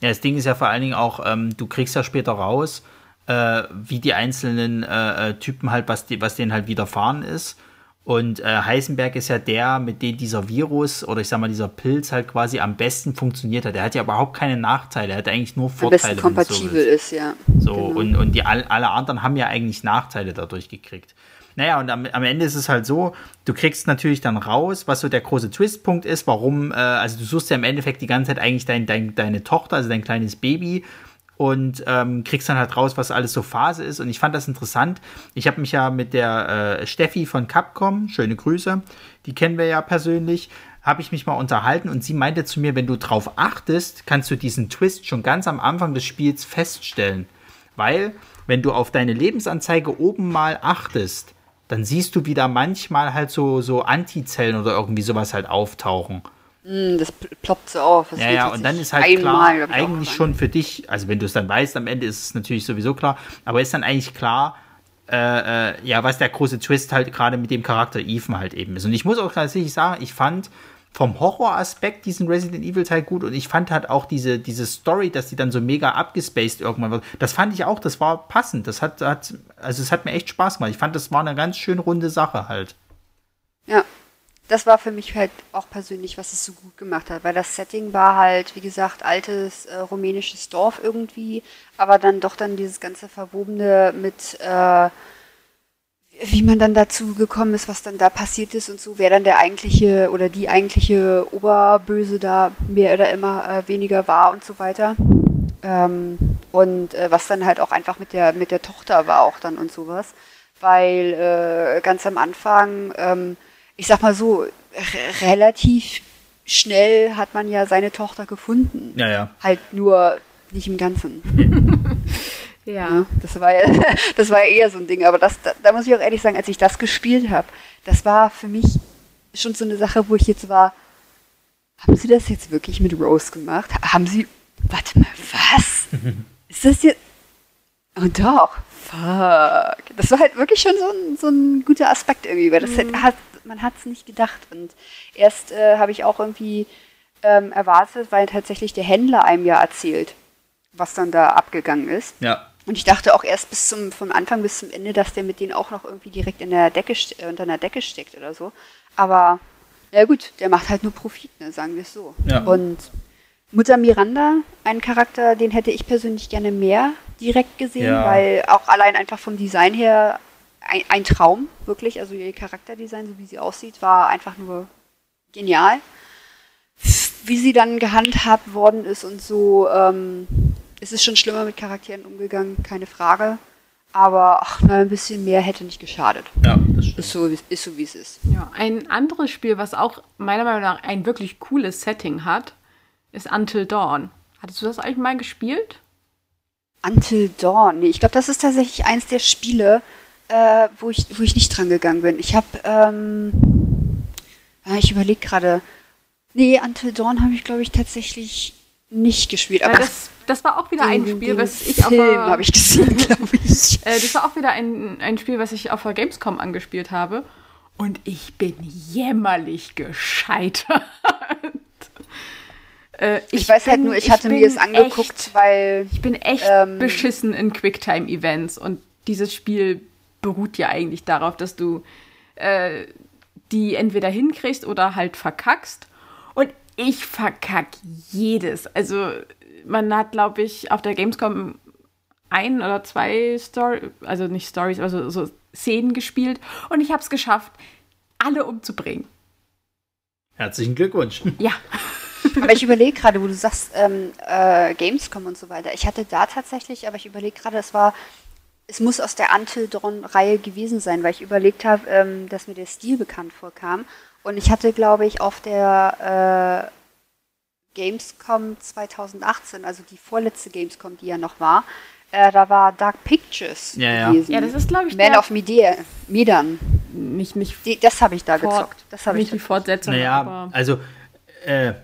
Ja, das Ding ist ja vor allen Dingen auch, ähm, du kriegst ja später raus, äh, wie die einzelnen äh, äh, Typen halt, was, die, was denen halt widerfahren ist. Und äh, Heisenberg ist ja der, mit dem dieser Virus oder ich sag mal dieser Pilz halt quasi am besten funktioniert hat. Der hat ja überhaupt keine Nachteile, er hat eigentlich nur Am Vorteile. besten du so kompatibel ist, ja. So, Genau. und, und die all, alle anderen haben ja eigentlich Nachteile dadurch gekriegt. Naja, und am, am Ende ist es halt so, du kriegst natürlich dann raus, was so der große Twistpunkt ist, warum, äh, also du suchst ja im Endeffekt die ganze Zeit eigentlich dein, dein, deine Tochter, also dein kleines Baby und ähm, kriegst dann halt raus, was alles so Phase ist. Und ich fand das interessant. Ich habe mich ja mit der äh, Steffi von Capcom, schöne Grüße, die kennen wir ja persönlich, habe ich mich mal unterhalten und sie meinte zu mir, wenn du drauf achtest, kannst du diesen Twist schon ganz am Anfang des Spiels feststellen. Weil, wenn du auf deine Lebensanzeige oben mal achtest, dann siehst du wieder manchmal halt so, so Antizellen oder irgendwie sowas halt auftauchen. Hm, das pl- ploppt so auf. Das Ja, ja, und dann ist halt einmal, klar, eigentlich schon für dich, also wenn du es dann weißt, am Ende ist es natürlich sowieso klar, aber ist dann eigentlich klar, äh, äh, ja, was der große Twist halt gerade mit dem Charakter Ethan halt eben ist. Und ich muss auch tatsächlich sagen, ich fand, vom Horroraspekt diesen Resident Evil Teil gut und ich fand halt auch diese, diese Story, dass die dann so mega abgespaced irgendwann wird. Das fand ich auch, das war passend. Das hat, hat also es hat mir echt Spaß gemacht. Ich fand, das war eine ganz schön runde Sache halt. Ja, das war für mich halt auch persönlich, was es so gut gemacht hat, weil das Setting war halt, wie gesagt, altes äh, rumänisches Dorf irgendwie, aber dann doch dann dieses ganze Verwobene mit äh, wie man dann dazu gekommen ist, was dann da passiert ist und so, wer dann der eigentliche oder die eigentliche Oberböse da mehr oder immer äh, weniger war und so weiter. Ähm, und äh, was dann halt auch einfach mit der mit der Tochter war auch dann und sowas. Weil äh, ganz am Anfang, ähm, ich sag mal so, relativ schnell hat man ja seine Tochter gefunden. Ja, ja. Halt nur nicht im Ganzen. Ja. Ja, das war ja, das war ja eher so ein Ding. Aber das, da, da muss ich auch ehrlich sagen, als ich das gespielt habe, das war für mich schon so eine Sache, wo ich jetzt war, haben Sie das jetzt wirklich mit Rose gemacht? Haben Sie, warte mal, was? Ist das jetzt, oh doch, fuck. Das war halt wirklich schon so ein, so ein guter Aspekt irgendwie, weil das hat, man hat es nicht gedacht. Und erst äh, habe ich auch irgendwie ähm, erwartet, weil tatsächlich der Händler einem ja erzählt, was dann da abgegangen ist. Ja. Und ich dachte auch erst bis zum, vom Anfang bis zum Ende, dass der mit denen auch noch irgendwie direkt in der Decke, äh, unter einer Decke steckt oder so. Aber, ja gut, der macht halt nur Profit, ne, sagen wir es so. Ja. Und Mutter Miranda, ein Charakter, den hätte ich persönlich gerne mehr direkt gesehen, Ja. weil auch allein einfach vom Design her ein, ein Traum, wirklich. Also ihr Charakterdesign, so wie sie aussieht, war einfach nur genial. Wie sie dann gehandhabt worden ist und so, ähm, es ist schon schlimmer mit Charakteren umgegangen, keine Frage. Aber ach, na, ein bisschen mehr hätte nicht geschadet. Ja, das stimmt. Ist so, wie- ist so wie es ist. Ja, ein anderes Spiel, was auch meiner Meinung nach ein wirklich cooles Setting hat, ist Until Dawn. Hattest du das eigentlich mal gespielt? Until Dawn. Nee, ich glaube, das ist tatsächlich eins der Spiele, äh, wo, ich, wo ich nicht dran gegangen bin. Ich habe, ähm, ja, ich überlege gerade. Nee, Until Dawn habe ich, glaube ich, tatsächlich nicht gespielt. Aber das, das war auch wieder ein den- Spiel, den was ich auf Film der, habe ich gesehen, glaube ich. äh, das war auch wieder ein, ein Spiel, was ich auf der Gamescom angespielt habe. Und ich bin jämmerlich gescheitert. äh, Ich, weiß halt bin- nur, ich hatte mir es angeguckt, echt- weil Ich bin echt Ähm, beschissen in Quicktime-Events und dieses Spiel beruht ja eigentlich darauf, dass du äh, die entweder hinkriegst oder halt verkackst. Und ich verkack jedes. Also man hat, glaube ich, auf der Gamescom ein oder zwei Story, also nicht Stories, aber so, so Szenen gespielt und ich habe es geschafft, alle umzubringen. Herzlichen Glückwunsch. Ja, Aber ich überlege gerade, wo du sagst, ähm, äh, Gamescom und so weiter. Ich hatte da tatsächlich, aber ich überlege gerade, es war, es muss aus der Until Dawn-Reihe gewesen sein, weil ich überlegt habe, ähm, dass mir der Stil bekannt vorkam. Und ich hatte, glaube ich, auf der äh, Gamescom 2018, also die vorletzte Gamescom, die ja noch war, äh, da war Dark Pictures Ja, ja. gewesen. ja, das ist, glaube ich, Man der, of Medan. Medan. nicht, nicht, Die, das habe ich da gezockt. Das habe ich nicht die Fortsetzung, Naja, aber also, äh,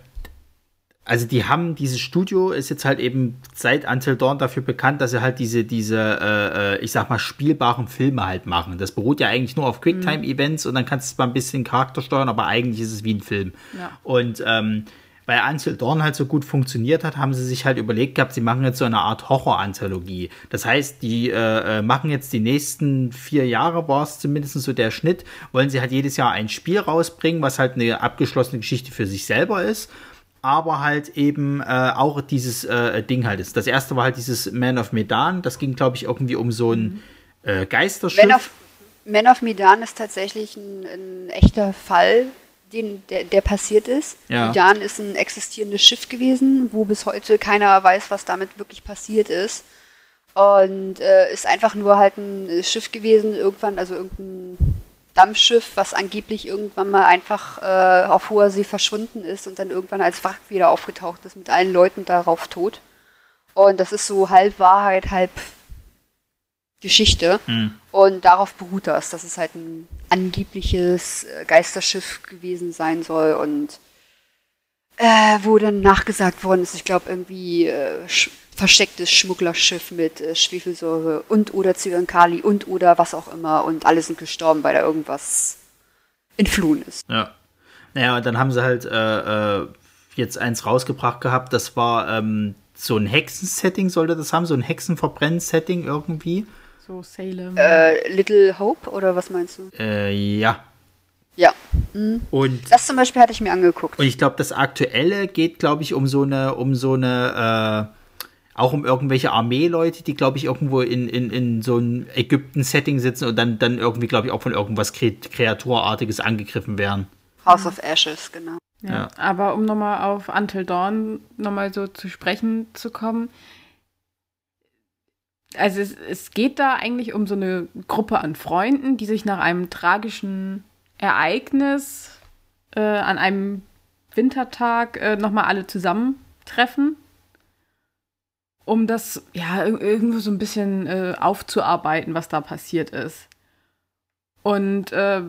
also die haben, dieses Studio ist jetzt halt eben seit Until Dawn dafür bekannt, dass sie halt diese, diese, äh, äh, ich sag mal, spielbaren Filme halt machen. Das beruht ja eigentlich nur auf Quicktime-Events und dann kannst du zwar ein bisschen Charakter steuern, aber eigentlich ist es wie ein Film. Ja. Und ähm, weil Until Dawn halt so gut funktioniert hat, haben sie sich halt überlegt gehabt, sie machen jetzt so eine Art Horror-Anthologie. Das heißt, die äh, äh, machen jetzt die nächsten vier Jahre, war es zumindest so der Schnitt, wollen sie halt jedes Jahr ein Spiel rausbringen, was halt eine abgeschlossene Geschichte für sich selber ist, aber halt eben äh, auch dieses äh, Ding halt ist. Das erste war halt dieses Man of Medan, das ging, glaube ich, irgendwie um so ein äh, Geisterschiff. Man of, Man of Medan ist tatsächlich ein, ein echter Fall, den, der, der passiert ist. Ja. Medan ist ein existierendes Schiff gewesen, wo bis heute keiner weiß, was damit wirklich passiert ist. Und äh, ist einfach nur halt ein Schiff gewesen, irgendwann, also irgendein Dampfschiff, was angeblich irgendwann mal einfach äh, auf hoher See verschwunden ist und dann irgendwann als Wrack wieder aufgetaucht ist mit allen Leuten darauf tot. Und das ist so halb Wahrheit, halb Geschichte. Und darauf beruht das, dass es halt ein angebliches äh, Geisterschiff gewesen sein soll und äh, wo dann nachgesagt worden ist, ich glaube irgendwie äh, verstecktes Schmugglerschiff mit äh, Schwefelsäure und oder Zyankali und oder was auch immer und alle sind gestorben, weil da irgendwas entflohen ist. Ja. Naja, und dann haben sie halt äh, äh, jetzt eins rausgebracht gehabt, das war ähm, so ein Hexensetting, sollte das haben, so ein Hexenverbrenn-Setting irgendwie. So Salem. Äh, Little Hope oder was meinst du? Äh, ja. Ja. Und, Das zum Beispiel hatte ich mir angeguckt. und ich glaube, das aktuelle geht, glaube ich, um so eine, um so eine, äh, auch um irgendwelche Armeeleute, die, glaube ich, irgendwo in, in, in so einem Ägypten-Setting sitzen und dann, dann irgendwie, glaube ich, auch von irgendwas Kre Kreaturartiges angegriffen werden. House of Ashes, genau. Ja, Ja. aber um nochmal auf Until Dawn nochmal so zu sprechen zu kommen. Also es, es geht da eigentlich um so eine Gruppe an Freunden, die sich nach einem tragischen Ereignis äh, an einem Wintertag äh, nochmal alle zusammentreffen, um das ja ir- irgendwo so ein bisschen äh, aufzuarbeiten, was da passiert ist. Und äh,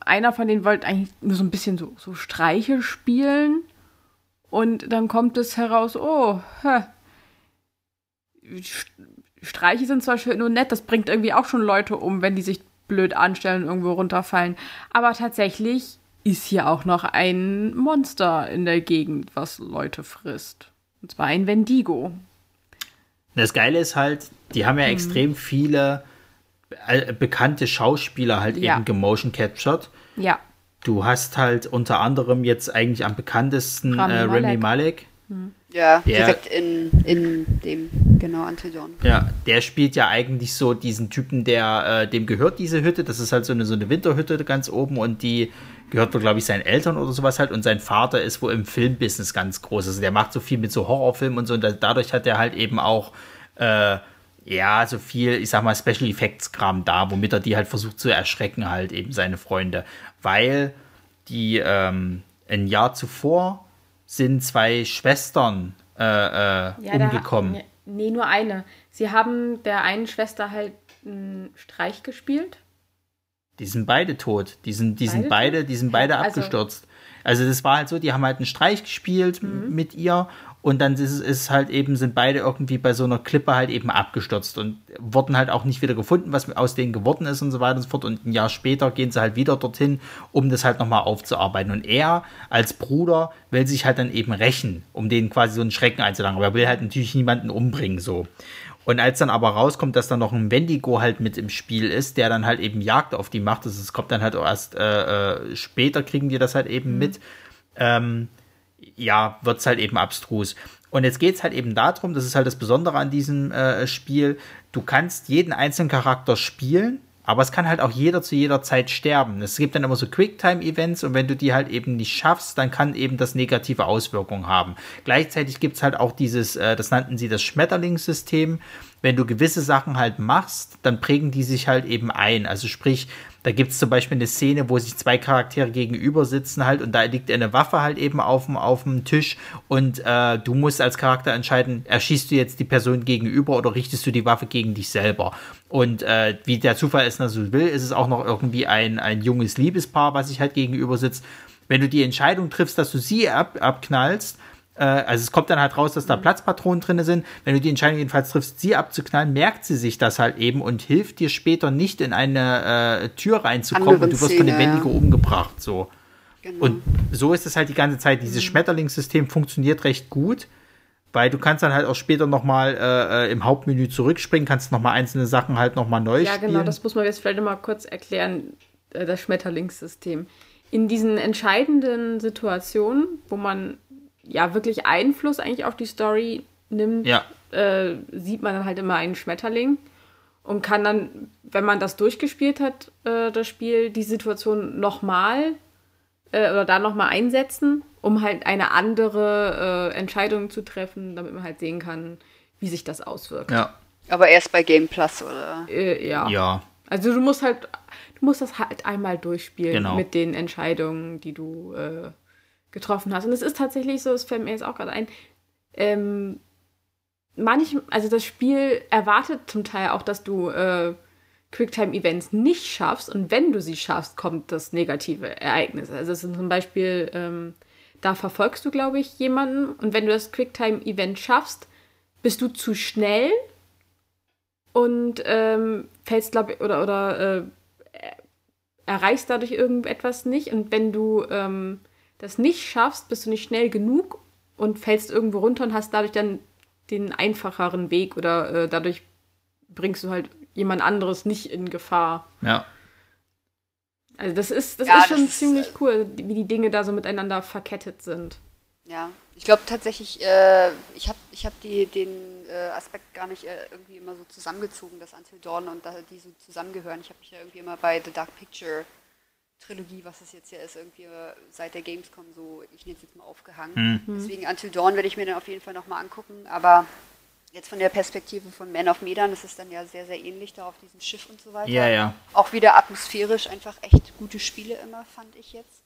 einer von denen wollte eigentlich nur so ein bisschen so, so Streiche spielen. Und dann kommt es heraus, oh, hä, St- Streiche sind zwar schön und nett, das bringt irgendwie auch schon Leute um, wenn die sich blöd anstellen und irgendwo runterfallen. Aber tatsächlich ist hier auch noch ein Monster in der Gegend, was Leute frisst. Und zwar ein Wendigo. Das Geile ist halt, die haben ja Mhm. extrem viele äh, bekannte Schauspieler halt Ja. eben gemotion captured. Ja, Du hast halt unter anderem jetzt eigentlich am bekanntesten Rami äh, Remy Malek. Malek. Ja, Der- direkt in, in dem, genau, Until Dawn. Ja, der spielt ja eigentlich so diesen Typen, der, äh, dem gehört diese Hütte. Das ist halt so eine, so eine Winterhütte ganz oben und die gehört wohl, glaube ich, seinen Eltern oder sowas halt. Und sein Vater ist wohl im Filmbusiness ganz groß. Also der macht so viel mit so Horrorfilmen und so. Und da, dadurch hat er halt eben auch, äh, ja, so viel, ich sag mal, Special Effects Kram da, womit er die halt versucht zu erschrecken, halt eben seine Freunde. Weil die, ähm, ein Jahr zuvor sind zwei Schwestern äh, äh, Ja, umgekommen. Da, nee, nur eine. Sie haben der einen Schwester halt einen Streich gespielt. Die sind beide tot. Die sind, die sind Beide beide, die sind beide Also- abgestürzt. Also das war halt so, die haben halt einen Streich gespielt Mhm. mit ihr und dann ist es halt eben, sind beide irgendwie bei so einer Klippe halt eben abgestürzt und wurden halt auch nicht wieder gefunden, was aus denen geworden ist und so weiter und so fort. Und ein Jahr später gehen sie halt wieder dorthin, um das halt nochmal aufzuarbeiten. Und er als Bruder will sich halt dann eben rächen, um denen quasi so einen Schrecken einzulangen. Aber er will halt natürlich niemanden umbringen, so. Und als dann aber rauskommt, dass da noch ein Wendigo halt mit im Spiel ist, der dann halt eben Jagd auf die macht, das kommt dann halt auch erst äh, äh, später, kriegen die das halt eben mit, ähm, ja, wird es halt eben abstrus. Und jetzt geht es halt eben darum, das ist halt das Besondere an diesem äh, Spiel, du kannst jeden einzelnen Charakter spielen, aber es kann halt auch jeder zu jeder Zeit sterben. Es gibt dann immer so Quicktime-Events und wenn du die halt eben nicht schaffst, dann kann eben das negative Auswirkungen haben. Gleichzeitig gibt es halt auch dieses, äh, das nannten sie das Schmetterlingssystem. Wenn du gewisse Sachen halt machst, dann prägen die sich halt eben ein. Also sprich, da gibt es zum Beispiel eine Szene, wo sich zwei Charaktere gegenüber sitzen halt und da liegt eine Waffe halt eben auf dem, auf dem Tisch und äh, du musst als Charakter entscheiden, erschießt du jetzt die Person gegenüber oder richtest du die Waffe gegen dich selber. Und äh, wie der Zufall es so will, ist es auch noch irgendwie ein, ein junges Liebespaar, was sich halt gegenüber sitzt. Wenn du die Entscheidung triffst, dass du sie ab, abknallst, also es kommt dann halt raus, dass da Platzpatronen drin sind. Wenn du die Entscheidung jedenfalls triffst, sie abzuknallen, merkt sie sich das halt eben und hilft dir später nicht in eine äh, Tür reinzukommen Anderen und du wirst von dem Szene, ja. Wendigo umgebracht. So. Genau. Und so ist es halt die ganze Zeit. Dieses Schmetterlingssystem funktioniert recht gut, weil du kannst dann halt auch später nochmal äh, äh, im Hauptmenü zurückspringen, kannst nochmal einzelne Sachen halt nochmal neu Ja, spielen. genau, das muss man jetzt vielleicht mal kurz erklären, äh, das Schmetterlingssystem. In diesen entscheidenden Situationen, wo man ja wirklich Einfluss eigentlich auf die Story nimmt, ja, äh, sieht man dann halt immer einen Schmetterling und kann dann, wenn man das durchgespielt hat, äh, das Spiel, die Situation nochmal äh, oder da nochmal einsetzen, um halt eine andere äh, Entscheidung zu treffen, damit man halt sehen kann, wie sich das auswirkt. ja, Aber erst bei Game Plus, oder? Äh, ja. ja. Also du musst halt, du musst das halt einmal durchspielen Genau. mit den Entscheidungen, die du äh, getroffen hast. Und es ist tatsächlich so, es fällt mir jetzt auch gerade ein, ähm, manch, also das Spiel erwartet zum Teil auch, dass du äh, Quicktime-Events nicht schaffst und wenn du sie schaffst, kommt das negative Ereignis. Also es sind zum Beispiel, ähm, da verfolgst du, glaube ich, jemanden und wenn du das Quicktime-Event schaffst, bist du zu schnell und ähm, fällst, glaube ich, oder, oder äh, erreichst dadurch irgendetwas nicht. Und wenn du ähm, das nicht schaffst, bist du nicht schnell genug und fällst irgendwo runter und hast dadurch dann den einfacheren Weg oder äh, dadurch bringst du halt jemand anderes nicht in Gefahr. Ja. Also das ist, das Ja, ist schon das ist, ziemlich äh, cool, wie die Dinge da so miteinander verkettet sind. Ja, ich glaube tatsächlich, äh, ich habe ich hab die, den äh, Aspekt gar nicht äh, irgendwie immer so zusammengezogen, dass Until Dawn und da, die so zusammengehören. Ich habe mich ja irgendwie immer bei The Dark Picture Trilogie, was es jetzt ja ist, irgendwie seit der Gamescom so, ich nenne es jetzt mal aufgehangen. Deswegen Until Dawn werde ich mir dann auf jeden Fall nochmal angucken, aber jetzt von der Perspektive von Man of Medan, das ist dann ja sehr, sehr ähnlich da auf diesem Schiff und so weiter. Ja, ja. Auch wieder atmosphärisch einfach echt gute Spiele immer, fand ich jetzt.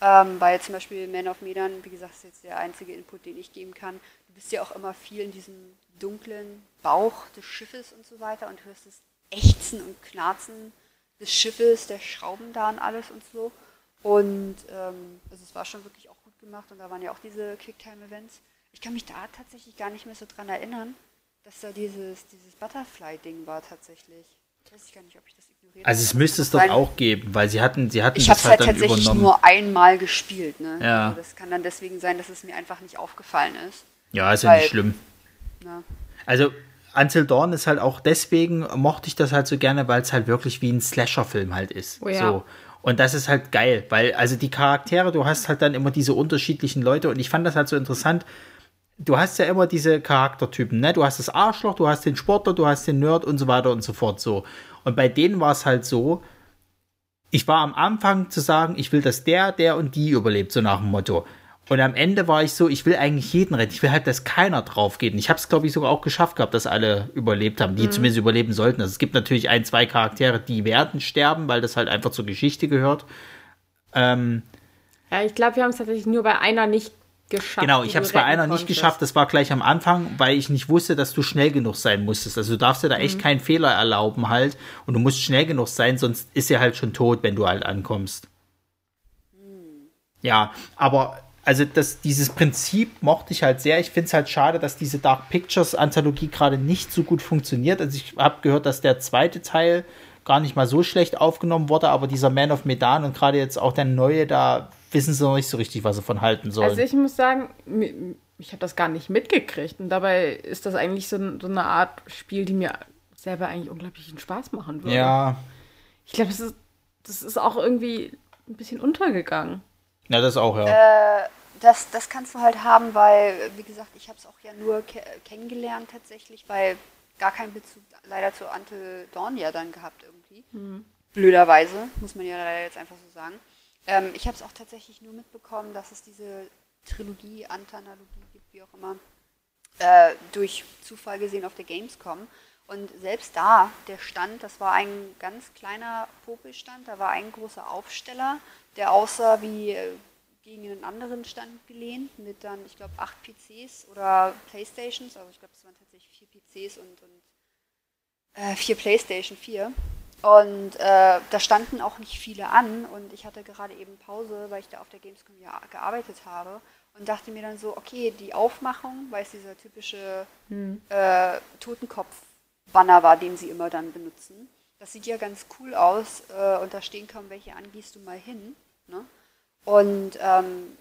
Ähm, weil zum Beispiel Man of Medan, wie gesagt, ist jetzt der einzige Input, den ich geben kann. Du bist ja auch immer viel in diesem dunklen Bauch des Schiffes und so weiter und hörst das Ächzen und Knarzen des Schiffes, der Schrauben da und alles und so. Und ähm, also es war schon wirklich auch gut gemacht und da waren ja auch diese Quicktime-Events. Ich kann mich da tatsächlich gar nicht mehr so dran erinnern, dass da dieses, dieses Butterfly-Ding war tatsächlich. Ich weiß gar nicht, ob ich das ignoriert Also es müsste es doch sein? auch geben, weil sie hatten, sie hatten Ich habe das es halt halt dann tatsächlich übernommen. nur einmal gespielt. Ne? Ja. Also das kann dann deswegen sein, dass es mir einfach nicht aufgefallen ist. ja, ist ja weil- nicht schlimm. Ne? Also Until Dawn ist halt auch deswegen mochte ich das halt so gerne, weil es halt wirklich wie ein Slasher-Film halt ist. Oh ja. So. Und das ist halt geil, weil also die Charaktere, du hast halt dann immer diese unterschiedlichen Leute und ich fand das halt so interessant. Du hast ja immer diese Charaktertypen, ne? Du hast das Arschloch, du hast den Sportler, du hast den Nerd und so weiter und so fort so. Und bei denen war es halt so, ich war am Anfang zu sagen, ich will, dass der, der und die überlebt, so nach dem Motto. Und am Ende war ich so, ich will eigentlich jeden retten. Ich will halt, dass keiner drauf geht. Und ich habe es, glaube ich, sogar auch geschafft gehabt, dass alle überlebt haben, die zumindest überleben sollten. Also es gibt natürlich ein, zwei Charaktere, die werden sterben, weil das halt einfach zur Geschichte gehört. Ähm, Ja, ich glaube, wir haben es tatsächlich nur bei einer nicht geschafft. genau, ich habe es bei einer nicht konntest. geschafft. Das war gleich am Anfang, weil ich nicht wusste, dass du schnell genug sein musstest. Also du darfst dir da echt keinen Fehler erlauben halt. Und du musst schnell genug sein, sonst ist er halt schon tot, wenn du halt ankommst. Ja, aber also das, dieses Prinzip mochte ich halt sehr. Ich finde es halt schade, dass diese Dark Pictures Anthologie gerade nicht so gut funktioniert. Also ich habe gehört, dass der zweite Teil gar nicht mal so schlecht aufgenommen wurde, aber dieser Man of Medan und gerade jetzt auch der neue, da wissen sie noch nicht so richtig, was sie von halten sollen. Also ich muss sagen, ich habe das gar nicht mitgekriegt. Und dabei ist das eigentlich so, so eine Art Spiel, die mir selber eigentlich unglaublichen Spaß machen würde. ja, Ich glaube, das ist, das ist auch irgendwie ein bisschen untergegangen. Ja, das auch, ja. Äh, das, das kannst du halt haben, weil, wie gesagt, ich habe es auch ja nur ke kennengelernt tatsächlich, weil gar keinen Bezug leider zu Until Dawn ja dann gehabt irgendwie. Blöderweise, muss man ja leider jetzt einfach so sagen. Ähm, ich habe es auch tatsächlich nur mitbekommen, dass es diese Trilogie, Antanalogie gibt, wie auch immer, äh, durch Zufall gesehen auf der Gamescom. Und selbst da, der Stand, das war ein ganz kleiner Popelstand, da war ein großer Aufsteller, der aussah wie äh, gegen einen anderen Stand gelehnt, mit dann, ich glaube, acht PCs oder Playstations, also ich glaube, es waren tatsächlich vier PCs und, und äh, vier Playstation 4. Und äh, da standen auch nicht viele an und ich hatte gerade eben Pause, weil ich da auf der Gamescom ja gearbeitet habe und dachte mir dann so, okay, die Aufmachung, weil es dieser typische äh, Totenkopf-Banner war, den sie immer dann benutzen, das sieht ja ganz cool aus äh, und da stehen kaum welche an, gehst du mal hin. Ne? Und ähm,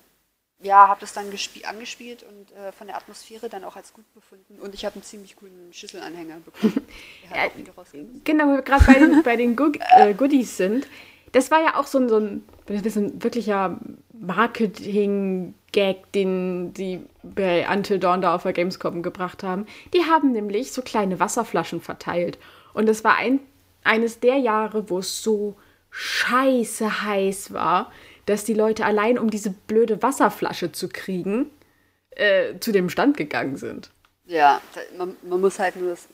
ja, habe das dann gespie- angespielt und äh, von der Atmosphäre dann auch als gut befunden und ich habe einen ziemlich coolen Schüsselanhänger bekommen. Rausgekommen. Genau, gerade bei, den- bei den Goog äh, Goodies sind. Das war ja auch so ein, so ein, ist ein wirklicher Marketing-Gag, den die bei Until Dawn da auf der Gamescom gebracht haben. Die haben nämlich so kleine Wasserflaschen verteilt. Und das war ein, eines der Jahre, wo es so scheiße heiß war, dass die Leute allein, um diese blöde Wasserflasche zu kriegen, äh, zu dem Stand gegangen sind. Ja, man, man muss halt nur das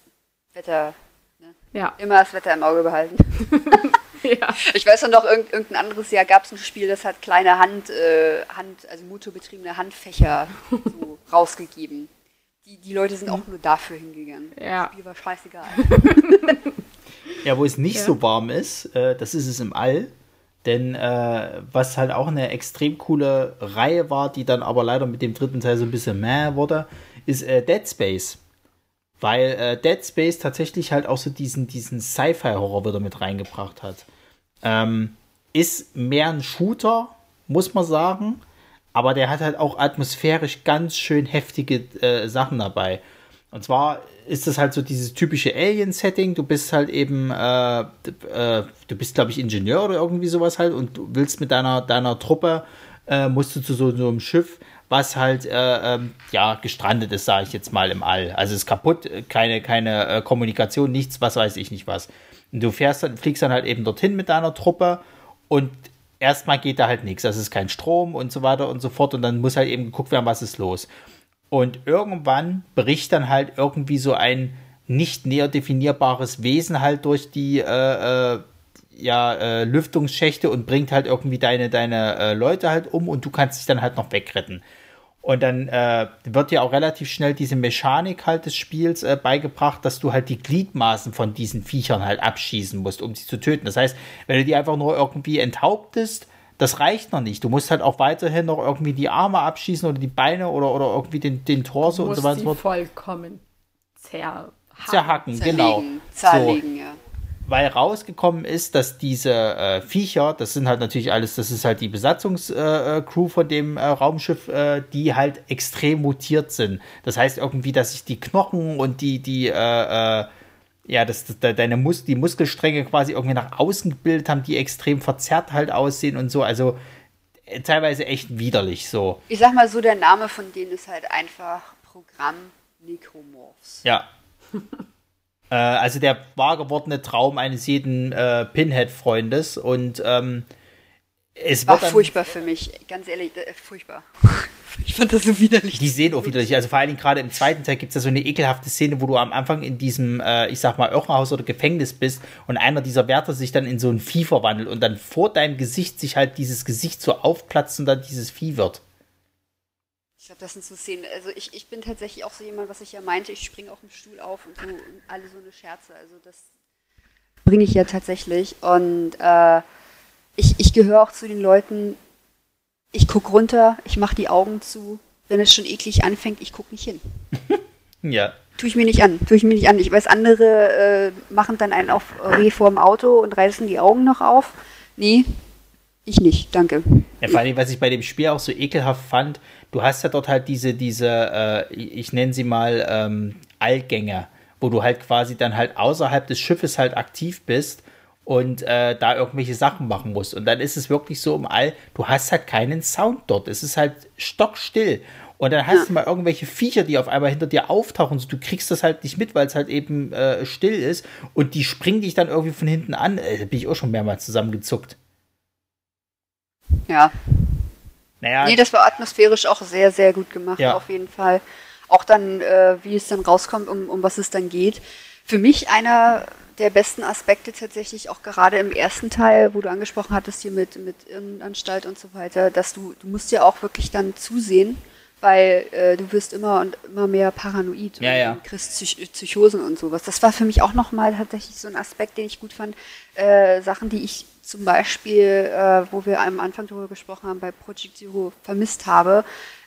Wetter, ne? Ja. immer das Wetter im Auge behalten. ja. Ich weiß noch, noch irgend, irgendein anderes Jahr gab es ein Spiel, das hat kleine Hand, äh, Hand also motorbetriebene Handfächer so rausgegeben. Die, die Leute sind auch nur dafür hingegangen. Ja. Das Spiel war scheißegal. Ja, wo es nicht Ja. so warm ist, äh, das ist es im All. Denn äh, was halt auch eine extrem coole Reihe war, die dann aber leider mit dem dritten Teil so ein bisschen mehr wurde, ist äh, Dead Space. Weil äh, Dead Space tatsächlich halt auch so diesen, diesen Sci-Fi-Horror wieder mit reingebracht hat. Ähm, ist mehr ein Shooter, muss man sagen. aber der hat halt auch atmosphärisch ganz schön heftige äh, Sachen dabei. Und zwar ist das halt so dieses typische Alien-Setting. Du bist halt eben, äh, äh, du bist, glaube ich, Ingenieur oder irgendwie sowas halt und du willst mit deiner, deiner Truppe, äh, musst du zu so, so einem Schiff, was halt, äh, ähm, ja, gestrandet ist, sage ich jetzt mal im All. Also ist kaputt, keine, keine äh, Kommunikation, nichts, was weiß ich nicht was. Und du fährst dann, fliegst dann halt eben dorthin mit deiner Truppe und erstmal geht da halt nichts. Es ist kein Strom und so weiter und so fort und dann muss halt eben geguckt werden, was ist los. Und irgendwann bricht dann halt irgendwie so ein nicht näher definierbares Wesen halt durch die äh, äh, ja, äh, Lüftungsschächte und bringt halt irgendwie deine, deine äh, Leute halt um und du kannst dich dann halt noch wegretten. Und dann äh, wird ja auch relativ schnell diese Mechanik halt des Spiels äh, beigebracht, dass du halt die Gliedmaßen von diesen Viechern halt abschießen musst, um sie zu töten. Das heißt, wenn du die einfach nur irgendwie enthauptest, das reicht noch nicht. Du musst halt auch weiterhin noch irgendwie die Arme abschießen oder die Beine oder, oder irgendwie den, den Torso und so weiter. Du vollkommen zerhacken. Zerhacken, genau. Zerlegen, so. ja. Weil rausgekommen ist, dass diese äh, Viecher, das sind halt natürlich alles, das ist halt die Besatzungscrew äh, von dem äh, Raumschiff, äh, die halt extrem mutiert sind. Das heißt irgendwie, dass sich die Knochen und die, die, äh, äh, ja, dass, dass deine Mus die Muskelstränge quasi irgendwie nach außen gebildet haben, die extrem verzerrt halt aussehen und so. Also äh, teilweise echt widerlich so. Ich sag mal so, der Name von denen ist halt einfach Programm Necromorphs. Ja. äh, also der wahr gewordene Traum eines jeden äh, Pinhead-Freundes und ähm, es war furchtbar für mich, ganz ehrlich, äh, furchtbar. Ich fand das so widerlich. Die sehen auch widerlich. Also vor allen Dingen gerade im zweiten Teil gibt es ja so eine ekelhafte Szene, wo du am Anfang in diesem, äh, ich sag mal, Irrenhaus oder Gefängnis bist und einer dieser Wärter sich dann in so ein Vieh verwandelt und dann vor deinem Gesicht sich halt dieses Gesicht so aufplatzt und dann dieses Vieh wird. Ich glaube, das sind so Szenen. Also ich, ich bin tatsächlich auch so jemand, was ich ja meinte, ich springe auf dem Stuhl auf und so und alle so eine Scherze. Also das bringe ich ja tatsächlich. Und äh, ich, ich gehöre auch zu den Leuten, ich gucke runter, ich mache die Augen zu. Wenn es schon eklig anfängt, ich gucke nicht hin. ja. Tue ich mir nicht an, tue ich mir nicht an. Ich weiß, andere äh, machen dann einen auf Reh vorm Auto und reißen die Augen noch auf. Nee, ich nicht, danke. Ja, vor allem, was ich bei dem Spiel auch so ekelhaft fand, du hast ja dort halt diese, diese, äh, ich nenne sie mal ähm, Allgänger, wo du halt quasi dann halt außerhalb des Schiffes halt aktiv bist und äh, da irgendwelche Sachen machen musst. Und dann ist es wirklich so im All, du hast halt keinen Sound dort. Es ist halt stockstill. Und dann hast ja. du mal irgendwelche Viecher, die auf einmal hinter dir auftauchen. Du kriegst das halt nicht mit, weil es halt eben äh, still ist. Und die springen dich dann irgendwie von hinten an. Äh, da bin ich auch schon mehrmals zusammengezuckt. Ja. Naja. Nee, das war atmosphärisch auch sehr, sehr gut gemacht, ja. auf jeden Fall. Auch dann, äh, wie es dann rauskommt, um, um was es dann geht. Für mich einer der besten Aspekte tatsächlich auch gerade im ersten Teil, wo du angesprochen hattest hier mit, mit Irrenanstalt und so weiter, dass du, du musst ja auch wirklich dann zusehen, weil äh, du wirst immer und immer mehr paranoid ja, und ja. kriegst Psych Psychosen und sowas. Das war für mich auch nochmal tatsächlich so ein Aspekt, den ich gut fand. Äh, Sachen, die ich zum Beispiel, äh, wo wir am Anfang darüber gesprochen haben, bei Project Zero vermisst habe.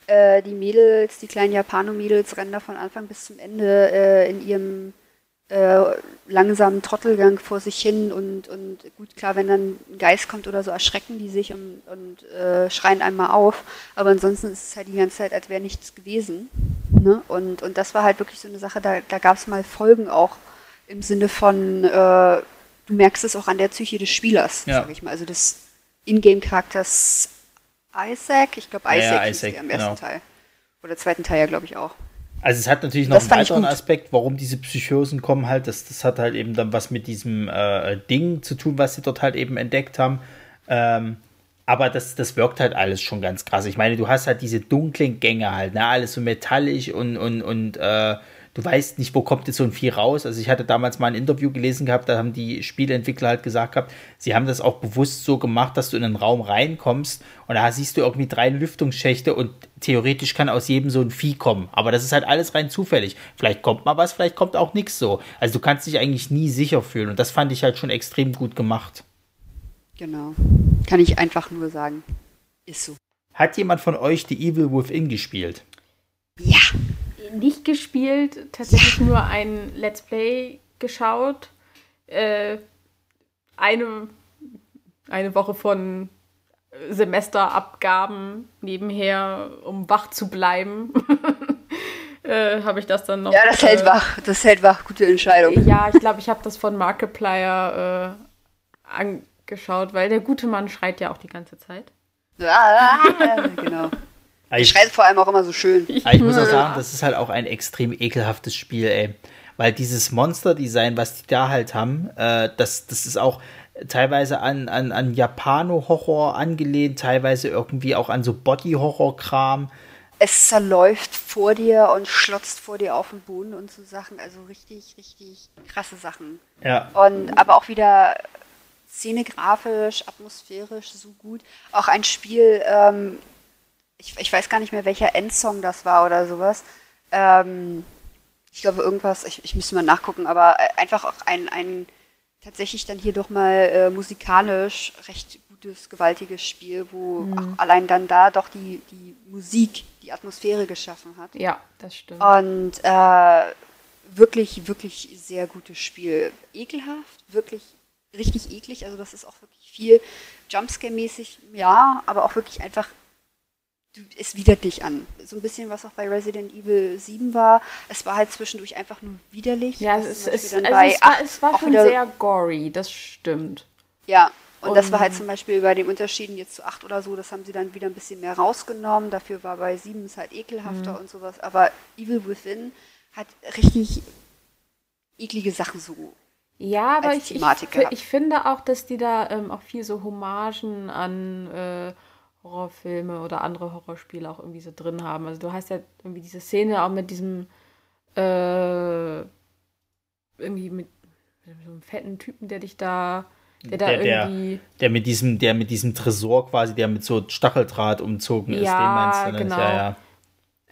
Äh, die Mädels, die kleinen Japano-Mädels rennen da von Anfang bis zum Ende äh, in ihrem äh, langsamen Trottelgang vor sich hin und, und gut, klar, wenn dann ein Geist kommt oder so, erschrecken die sich und, und äh, schreien einmal auf. Aber ansonsten ist es halt die ganze Zeit, als wäre nichts gewesen. Ne? Und, und das war halt wirklich so eine Sache, da, da gab es mal Folgen auch im Sinne von, äh, du merkst es auch an der Psyche des Spielers, ja. sag ich mal. Also des Ingame-Charakters Isaac, ich glaube Isaac, ja, ja, Isaac am ersten genau. Teil. Oder zweiten Teil ja, glaube ich, auch. Also es hat natürlich noch das einen weiteren Aspekt, warum diese Psychosen kommen halt. Das, das hat halt eben dann was mit diesem äh, Ding zu tun, was sie dort halt eben entdeckt haben. Ähm, aber das, das wirkt halt alles schon ganz krass. Ich meine, du hast halt diese dunklen Gänge halt, ne? Alles so metallisch und, und, und äh, du weißt nicht, wo kommt jetzt so ein Vieh raus. Also ich hatte damals mal ein Interview gelesen gehabt, da haben die Spieleentwickler halt gesagt gehabt, sie haben das auch bewusst so gemacht, dass du in einen Raum reinkommst und da siehst du irgendwie drei Lüftungsschächte und theoretisch kann aus jedem so ein Vieh kommen. Aber das ist halt alles rein zufällig. Vielleicht kommt mal was, vielleicht kommt auch nichts so. Also du kannst dich eigentlich nie sicher fühlen und das fand ich halt schon extrem gut gemacht. Genau. Kann ich einfach nur sagen. Ist so. Hat jemand von euch die Evil Within gespielt? Ja nicht gespielt, tatsächlich nur ein Let's Play geschaut. Äh, eine, eine Woche von Semesterabgaben nebenher, um wach zu bleiben. äh, habe ich das dann noch. Ja, das hält äh, wach. Das hält wach. Gute Entscheidung. Ja, ich glaube, ich habe das von Markiplier äh, angeschaut, weil der gute Mann schreit ja auch die ganze Zeit. Ah, genau. Also ich, Schreit vor allem auch immer so schön. ich muss auch sagen, das ist halt auch ein extrem ekelhaftes Spiel, ey. Weil dieses Monster-Design, was die da halt haben, äh, das, das ist auch teilweise an, an, an Japano-Horror angelehnt, teilweise irgendwie auch an so Body-Horror-Kram. Es zerläuft vor dir und schlotzt vor dir auf den Boden und so Sachen. Also richtig, richtig krasse Sachen. Ja. Und aber auch wieder szenegrafisch, atmosphärisch so gut. Auch ein Spiel, ähm, ich, ich weiß gar nicht mehr, welcher Endsong das war oder sowas. Ähm, ich glaube irgendwas, ich, ich müsste mal nachgucken, aber einfach auch ein, ein tatsächlich dann hier doch mal äh, musikalisch recht gutes, gewaltiges Spiel, wo auch allein dann da doch die, die Musik, die Atmosphäre geschaffen hat. Ja, das stimmt. Und äh, wirklich, wirklich sehr gutes Spiel. Ekelhaft, wirklich richtig eklig. Also das ist auch wirklich viel Jumpscare-mäßig, ja, aber auch wirklich einfach, es widert dich an. So ein bisschen, was auch bei Resident Evil 7 war. Es war halt zwischendurch einfach nur widerlich. ja, es, ist, also es war, es war schon sehr gory, das stimmt. Ja, und das war halt Und- zum Beispiel bei den Unterschieden jetzt zu 8 oder so, das haben sie dann wieder ein bisschen mehr rausgenommen. Dafür war bei 7 es halt ekelhafter Mhm. und sowas. Aber Evil Within hat richtig eklige Sachen so. Ja, aber als ich, ich, ich finde auch, dass die da ähm, auch viel so Hommagen an äh, Horrorfilme oder andere Horrorspiele auch irgendwie so drin haben. Also du hast ja irgendwie diese Szene auch mit diesem äh, irgendwie mit, mit so einem fetten Typen, der dich da, der da Der- der- irgendwie Der mit diesem, der mit diesem Tresor quasi, der mit so Stacheldraht umzogen ist, Ja, den meinst du, ne? genau. Ja, ja.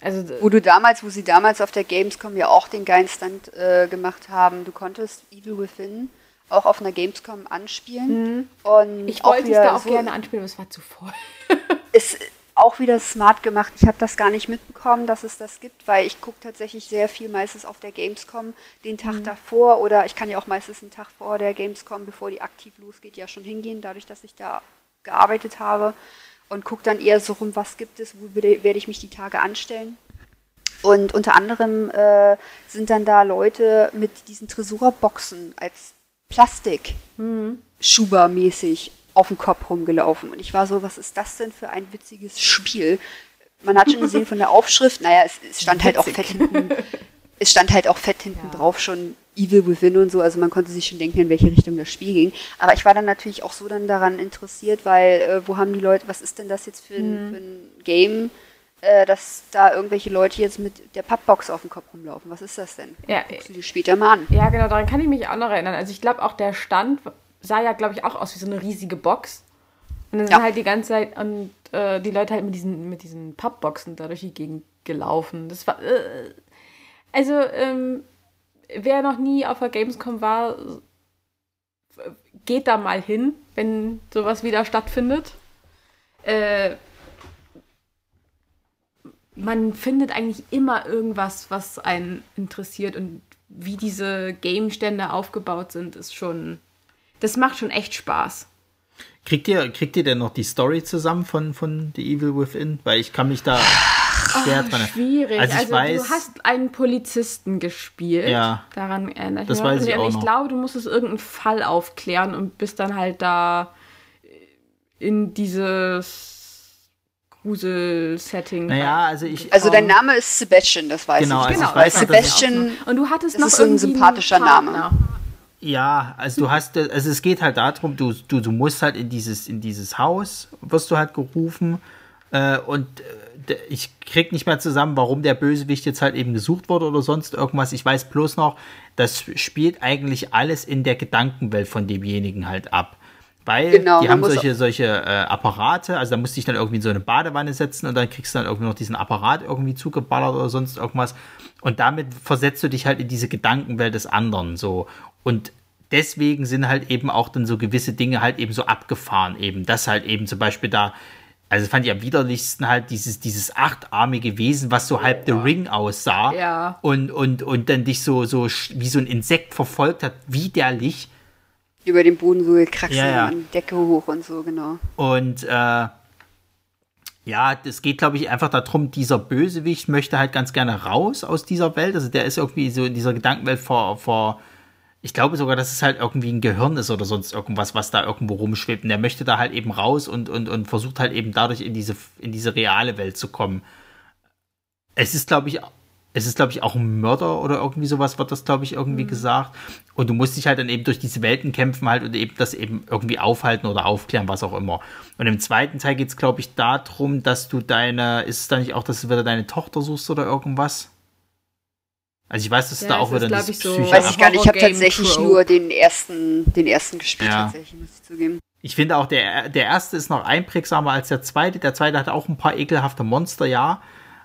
also Wo du damals, wo sie damals auf der Gamescom ja auch den geilen Stunt äh, gemacht haben, du konntest Evil Within auch auf einer Gamescom anspielen. Und Mhm. ich auch wollte es da auch so- gerne anspielen, aber es war zu voll. ist auch wieder smart gemacht. Ich habe das gar nicht mitbekommen, dass es das gibt, weil ich gucke tatsächlich sehr viel meistens auf der Gamescom den Tag Mhm. davor oder ich kann ja auch meistens einen Tag vor der Gamescom, bevor die aktiv losgeht, ja schon hingehen, dadurch, dass ich da gearbeitet habe und gucke dann eher so rum, was gibt es, wo werde ich mich die Tage anstellen. Und unter anderem äh, sind dann da Leute mit diesen Tresorboxen als Plastik Schuber-mäßig auf dem Kopf rumgelaufen. Und ich war so, was ist das denn für ein witziges Spiel? Man hat schon gesehen von der Aufschrift, naja, es, es stand halt auch fett hinten, es stand halt auch fett hinten Ja. drauf schon Evil Within und so, also man konnte sich schon denken, in welche Richtung das Spiel ging. Aber ich war dann natürlich auch so dann daran interessiert, weil äh, wo haben die Leute, was ist denn das jetzt für ein, für ein Game, äh, dass da irgendwelche Leute jetzt mit der Pappbox auf dem Kopf rumlaufen? Was ist das denn? Ja, Guckst du dir später mal an. Ja, genau, daran kann ich mich auch noch erinnern. Also ich glaube auch der Stand sah ja, glaube ich, auch aus wie so eine riesige Box. Und dann Ja. sind halt die ganze Zeit und äh, die Leute halt mit diesen, mit diesen Pappboxen da durch die Gegend gelaufen. Das war. Äh, also, ähm, wer noch nie auf der Gamescom war, äh, geht da mal hin, wenn sowas wieder stattfindet. Äh, man findet eigentlich immer irgendwas, was einen interessiert und wie diese Game-Stände aufgebaut sind, ist schon. Das macht schon echt Spaß. Kriegt ihr, kriegt ihr denn noch die Story zusammen von, von The Evil Within? Weil ich kann mich da schwer dran Ah, Schwierig. Also Also, weiß, du hast einen Polizisten gespielt. Ja. Daran erinnere ich Das mich. weiß ich auch ich noch. glaube, du musstest irgendeinen Fall aufklären und bist dann halt da in dieses Grusel-Setting. Naja, also ich. Also dein. Name ist Sebastian, das weiß Genau, ich. also Genau, ich weiß Sebastian- noch. Und du hattest das noch ist so ein sympathischer Name. Ja, also du hast, also es geht halt darum, du, du, du musst halt in dieses, in dieses Haus, wirst du halt gerufen äh, und äh, ich krieg nicht mehr zusammen, warum der Bösewicht jetzt halt eben gesucht wurde oder sonst irgendwas. Ich weiß bloß noch, das spielt eigentlich alles in der Gedankenwelt von demjenigen halt ab. Weil Genau, die haben solche, solche äh, Apparate, also da musst du dich dann irgendwie in so eine Badewanne setzen und dann kriegst du dann irgendwie noch diesen Apparat irgendwie zugeballert oder sonst irgendwas. Und damit versetzt du dich halt in diese Gedankenwelt des anderen so. Und deswegen sind halt eben auch dann so gewisse Dinge halt eben so abgefahren eben. Das halt eben zum Beispiel da, also fand ich am widerlichsten halt dieses, dieses achtarmige Wesen, was so halb The Ring aussah. Ja. Und, und, und dann dich so, so wie so ein Insekt verfolgt hat, widerlich. Über den Boden so gekraxelt, Ja, ja. an Decke hoch und so, genau. Und äh, ja, es geht, glaube ich, einfach darum, dieser Bösewicht möchte halt ganz gerne raus aus dieser Welt. Also der ist irgendwie so in dieser Gedankenwelt vor, vor ich glaube sogar, dass es halt irgendwie ein Gehirn ist oder sonst irgendwas, was da irgendwo rumschwebt. Und der möchte da halt eben raus und, und, und versucht halt eben dadurch in diese, in diese reale Welt zu kommen. Es ist, glaube ich, es ist, glaube ich, auch ein Mörder oder irgendwie sowas wird das, glaube ich, irgendwie gesagt. Und du musst dich halt dann eben durch diese Welten kämpfen halt und eben das eben irgendwie aufhalten oder aufklären, was auch immer. Und im zweiten Teil geht es, glaube ich, darum, dass du deine, ist es da nicht auch, dass du wieder deine Tochter suchst oder irgendwas? Also ich weiß, dass Ja, da auch wieder dieses ich, so- Weiß ich gar nicht, ich habe tatsächlich Trope. nur den ersten, den ersten gespielt, Ja. tatsächlich, muss ich zugeben. Ich finde auch, der, der erste ist noch einprägsamer als der zweite. Der zweite hat auch ein paar ekelhafte Monster, ja.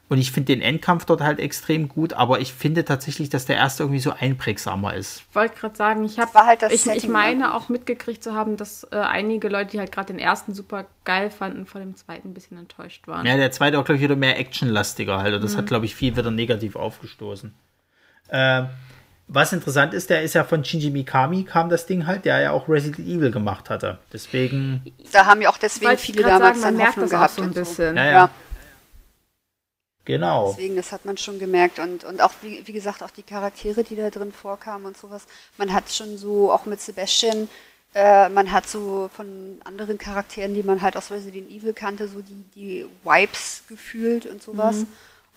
Und ich finde den Endkampf dort halt extrem gut, aber ich finde tatsächlich, dass der erste irgendwie so einprägsamer ist. Ich wollte gerade sagen, ich habe, war halt das ich, ich Setting meine auch mitgekriegt zu haben, dass äh, einige Leute, die halt gerade den ersten super geil fanden, von dem zweiten ein bisschen enttäuscht waren. Ja, der zweite auch, glaube ich, wieder mehr actionlastiger halt. Und das hat, glaube ich, viel wieder negativ aufgestoßen. Ähm, was interessant ist, der ist ja von Shinji Mikami, kam das Ding halt, der ja auch Resident Evil gemacht hatte. Deswegen, Da haben ja auch deswegen viele damals sagen, man dann merkt Hoffnung das auch gehabt so ein und so. bisschen. ja, ja, Ja. Genau. Deswegen, das hat man schon gemerkt. Und, und auch, wie, wie gesagt, auch die Charaktere, die da drin vorkamen und sowas. Man hat schon so, auch mit Sebastian, äh, man hat so von anderen Charakteren, die man halt aus Resident Evil kannte, so die, die Vibes gefühlt und sowas.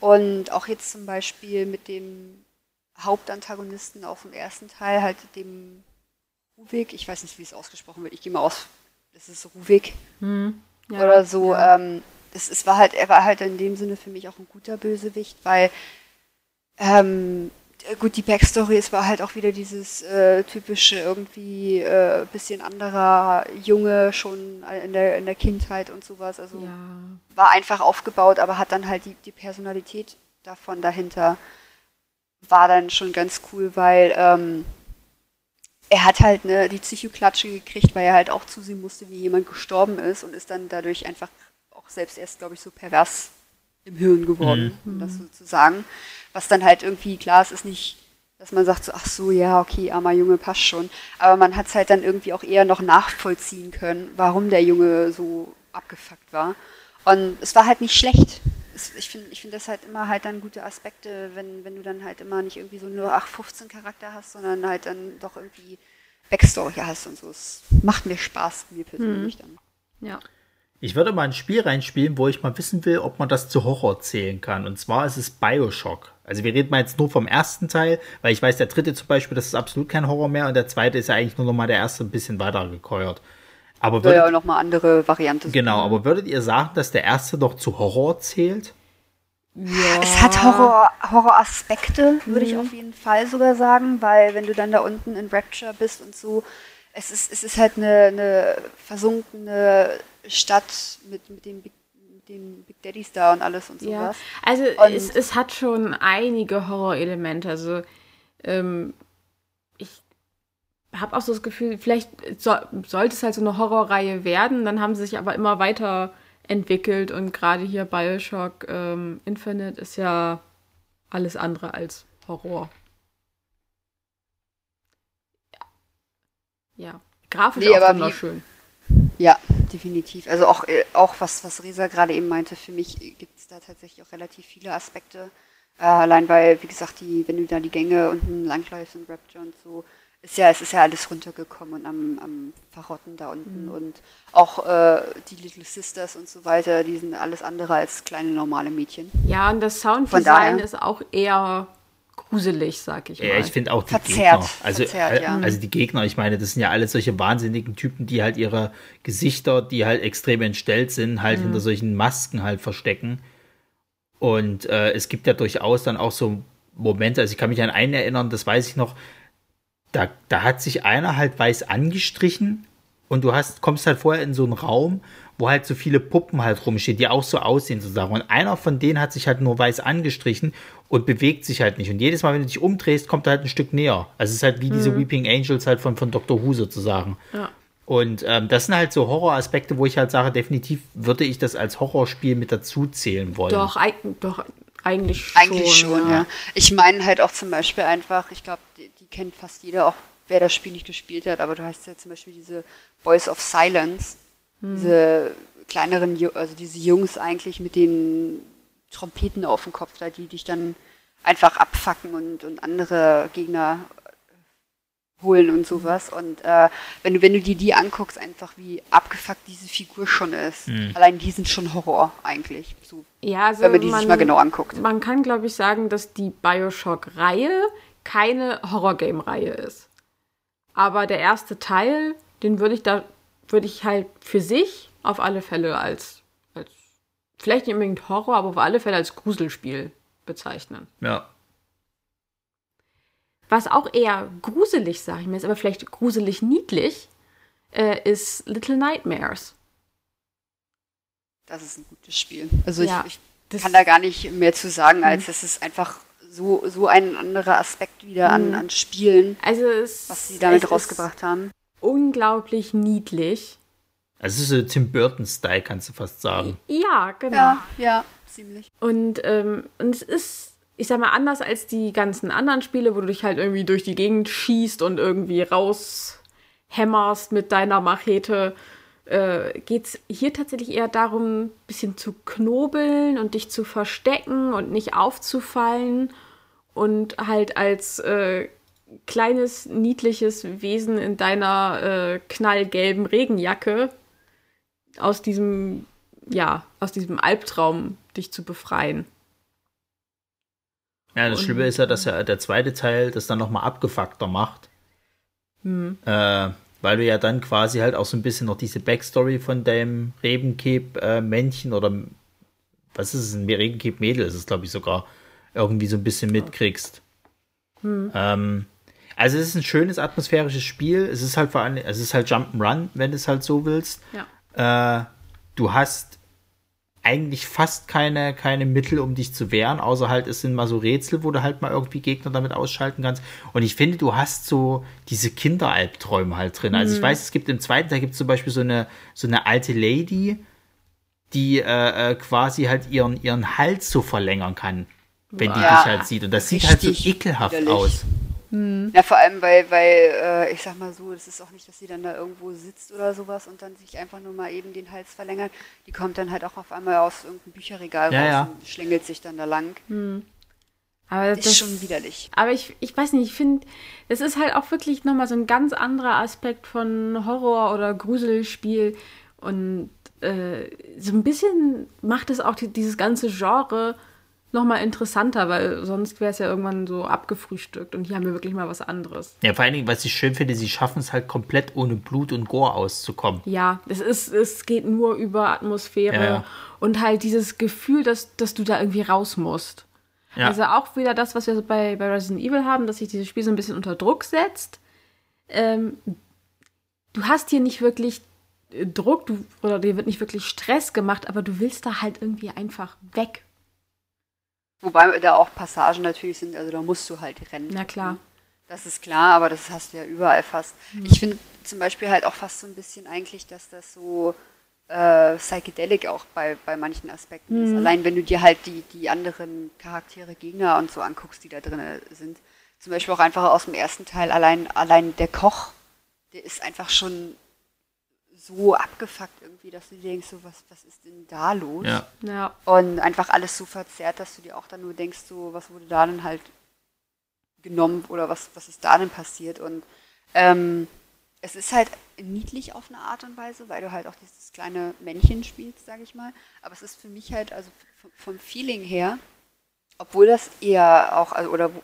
Und auch jetzt zum Beispiel mit dem Hauptantagonisten auf dem ersten Teil, halt dem Ruvik, ich weiß nicht, wie es ausgesprochen wird, ich gehe mal aus, das ist Ruvik Ja, oder so. ja. Ähm, es, es war halt, er war halt in dem Sinne für mich auch ein guter Bösewicht, weil ähm, äh, gut, die Backstory, es war halt auch wieder dieses äh, typische irgendwie äh, bisschen anderer Junge schon in der, in der Kindheit und sowas. Also ja. war einfach aufgebaut, aber hat dann halt die, die Personalität davon dahinter war dann schon ganz cool, weil ähm, er hat halt ne, die Psychoklatsche gekriegt, weil er halt auch zusehen musste, wie jemand gestorben ist und ist dann dadurch einfach auch selbst erst, glaube ich, so pervers im Hirn geworden, um das so zu sagen. Was dann halt irgendwie, klar, es ist nicht, dass man sagt so, ach so, ja, okay, armer Junge, passt schon. Aber man hat es halt dann irgendwie auch eher noch nachvollziehen können, warum der Junge so abgefuckt war. Und es war halt nicht schlecht. Es, ich finde ich find das halt immer halt dann gute Aspekte, wenn, wenn du dann halt immer nicht irgendwie so nur 8-15 Charakter hast, sondern halt dann doch irgendwie Backstory hast und so. Es macht mir Spaß, mir persönlich dann. ja. Ich würde mal ein Spiel reinspielen, wo ich mal wissen will, ob man das zu Horror zählen kann. Und zwar ist es Bioshock. Also wir reden mal jetzt nur vom ersten Teil, weil ich weiß, der dritte zum Beispiel, das ist absolut kein Horror mehr und der zweite ist ja eigentlich nur noch mal der erste ein bisschen weiter gekeuert. Aber Soll ja würdet, auch nochmal andere Variante sein. genau, aber würdet ihr sagen, dass der erste noch zu Horror zählt? Es hat Horror, Horroraspekte, würde ich auf jeden Fall sogar sagen, weil wenn du dann da unten in Rapture bist und so, es ist, es ist halt eine, eine versunkene Stadt mit, mit, den Big, den Big Daddies da und alles und Ja, sowas. also Und- es, es hat schon einige Horrorelemente. Also ähm, ich habe auch so das Gefühl, vielleicht so, sollte es halt so eine Horrorreihe werden, dann haben sie sich aber immer weiter entwickelt und gerade hier Bioshock ähm, Infinite ist ja alles andere als Horror. Ja, ja. grafisch Nee, auch aber wie- wunderschön. Ja, definitiv. Also auch, äh, auch was, was Resa gerade eben meinte, für mich gibt es da tatsächlich auch relativ viele Aspekte. Äh, allein weil, wie gesagt, die, wenn du da die Gänge unten langläufst und Rapture und so, ist ja, es ist ja alles runtergekommen und am, am Verrotten da unten und auch äh, die Little Sisters und so weiter, die sind alles andere als kleine normale Mädchen. Ja, und das Von Sounddesign ist auch eher gruselig, sag ich mal. Ja, ich finde auch die Verzerrt, Gegner. Also, verzerrt, äh, ja. also die Gegner, ich meine, das sind ja alle solche wahnsinnigen Typen, die halt ihre Gesichter, die halt extrem entstellt sind, halt hinter solchen Masken halt verstecken. Und äh, es gibt ja durchaus dann auch so Momente, also ich kann mich an einen erinnern, das weiß ich noch, da, da hat sich einer halt weiß angestrichen und du hast, kommst halt vorher in so einen Raum, wo halt so viele Puppen halt rumstehen, die auch so aussehen sozusagen. Und einer von denen hat sich halt nur weiß angestrichen und bewegt sich halt nicht. Und jedes Mal, wenn du dich umdrehst, kommt er halt ein Stück näher. Also es ist halt wie diese Weeping Angels halt von, von Dr. Who sozusagen. Ja. Und ähm, das sind halt so Horroraspekte, wo ich halt sage, definitiv würde ich das als Horrorspiel mit dazu zählen wollen. Doch, eig doch eigentlich schon. Eigentlich schon, ja. Ich meine halt auch zum Beispiel einfach, ich glaube, die, die kennt fast jeder, auch wer das Spiel nicht gespielt hat, aber du hast ja zum Beispiel diese Boys of Silence, hm. diese kleineren, also diese Jungs eigentlich mit den Trompeten auf dem Kopf da, die dich dann einfach abfacken und, und andere Gegner holen und sowas. Und äh, wenn du, wenn du dir die anguckst, einfach wie abgefuckt diese Figur schon ist. Mhm. Allein die sind schon Horror eigentlich. So, ja, also wenn man die man, sich mal genau anguckt. Man kann, glaube ich, sagen, dass die Bioshock-Reihe keine Horror-Game-Reihe ist. Aber der erste Teil, den würde ich da, würde ich halt für sich auf alle Fälle als, als vielleicht nicht unbedingt Horror, aber auf alle Fälle als Gruselspiel bezeichnen. Ja. Was auch eher gruselig, sage ich mir, ist aber vielleicht gruselig niedlich, äh, ist Little Nightmares. Das ist ein gutes Spiel. Also ja, ich, ich kann da gar nicht mehr zu sagen, als es ist einfach so, so ein anderer Aspekt wieder an, mhm. an Spielen, also es, was sie damit rausgebracht haben. Unglaublich niedlich. Also es ist so Tim Burton-Style, kannst du fast sagen. Ja, genau. Ja, ja ziemlich. Und, ähm, und es ist ich sag mal, anders als die ganzen anderen Spiele, wo du dich halt irgendwie durch die Gegend schießt und irgendwie raushämmerst mit deiner Machete, äh, geht es hier tatsächlich eher darum, ein bisschen zu knobeln und dich zu verstecken und nicht aufzufallen und halt als äh, kleines, niedliches Wesen in deiner äh, knallgelben Regenjacke aus diesem, ja, aus diesem Albtraum dich zu befreien. Ja, das Schlimme ist ja, dass ja der zweite Teil das dann nochmal abgefuckter macht. Mhm. Äh, weil du ja dann quasi halt auch so ein bisschen noch diese Backstory von deinem Rebencape-Männchen oder was ist es, ein Rebencape-Mädel ist es, glaube ich, sogar irgendwie so ein bisschen mitkriegst. Mhm. Ähm, also es ist ein schönes atmosphärisches Spiel. Es ist halt vor allem, es ist halt Jump'n'Run, wenn du es halt so willst. Ja. Äh, du hast eigentlich fast keine, keine Mittel, um dich zu wehren, außer halt, es sind mal so Rätsel, wo du halt mal irgendwie Gegner damit ausschalten kannst. Und ich finde, du hast so diese Kinderalbträume halt drin. Also ich mhm. weiß, es gibt im zweiten, da gibt es zum Beispiel so eine, so eine alte Lady, die äh, äh quasi halt ihren, ihren Hals so verlängern kann, wenn die ja, dich halt sieht. Und das sieht halt so ekelhaft widerlich. aus. Mhm. Ja, vor allem, weil, weil äh, ich sag mal so, es ist auch nicht, dass sie dann da irgendwo sitzt oder sowas und dann sich einfach nur mal eben den Hals verlängert. Die kommt dann halt auch auf einmal aus irgendeinem Bücherregal ja, raus ja. und schlängelt sich dann da lang. Mhm. Aber das ist schon widerlich. Aber ich, ich weiß nicht, ich finde, es ist halt auch wirklich nochmal so ein ganz anderer Aspekt von Horror- oder Gruselspiel. Und äh, so ein bisschen macht es auch die, dieses ganze Genre nochmal interessanter, weil sonst wäre es ja irgendwann so abgefrühstückt und hier haben wir wirklich mal was anderes. Ja, vor allen Dingen, was ich schön finde, sie schaffen es halt komplett ohne Blut und Gore auszukommen. Ja, es ist, es geht nur über Atmosphäre ja. und halt dieses Gefühl, dass, dass du da irgendwie raus musst. Ja. Also auch wieder das, was wir bei, bei Resident Evil haben, dass sich dieses Spiel so ein bisschen unter Druck setzt. Ähm, du hast hier nicht wirklich Druck du, oder dir wird nicht wirklich Stress gemacht, aber du willst da halt irgendwie einfach weg Wobei da auch Passagen natürlich sind, also da musst du halt rennen. Na klar. Das ist klar, aber das hast du ja überall fast. Mhm. Ich finde zum Beispiel halt auch fast so ein bisschen eigentlich, dass das so äh, psychedelic auch bei, bei manchen Aspekten mhm. ist. Allein wenn du dir halt die, die anderen Charaktere, Gegner und so anguckst, die da drin sind. Zum Beispiel auch einfach aus dem ersten Teil, allein, allein der Koch, der ist einfach schon so abgefuckt irgendwie, dass du denkst, so, was, was ist denn da los? Ja. ja. Und einfach alles so verzerrt, dass du dir auch dann nur denkst, so, was wurde da denn halt genommen oder was, was ist da denn passiert? Und ähm, es ist halt niedlich auf eine Art und Weise, weil du halt auch dieses kleine Männchen spielst, sag ich mal. Aber es ist für mich halt, also vom Feeling her, obwohl das eher auch, also, oder wo,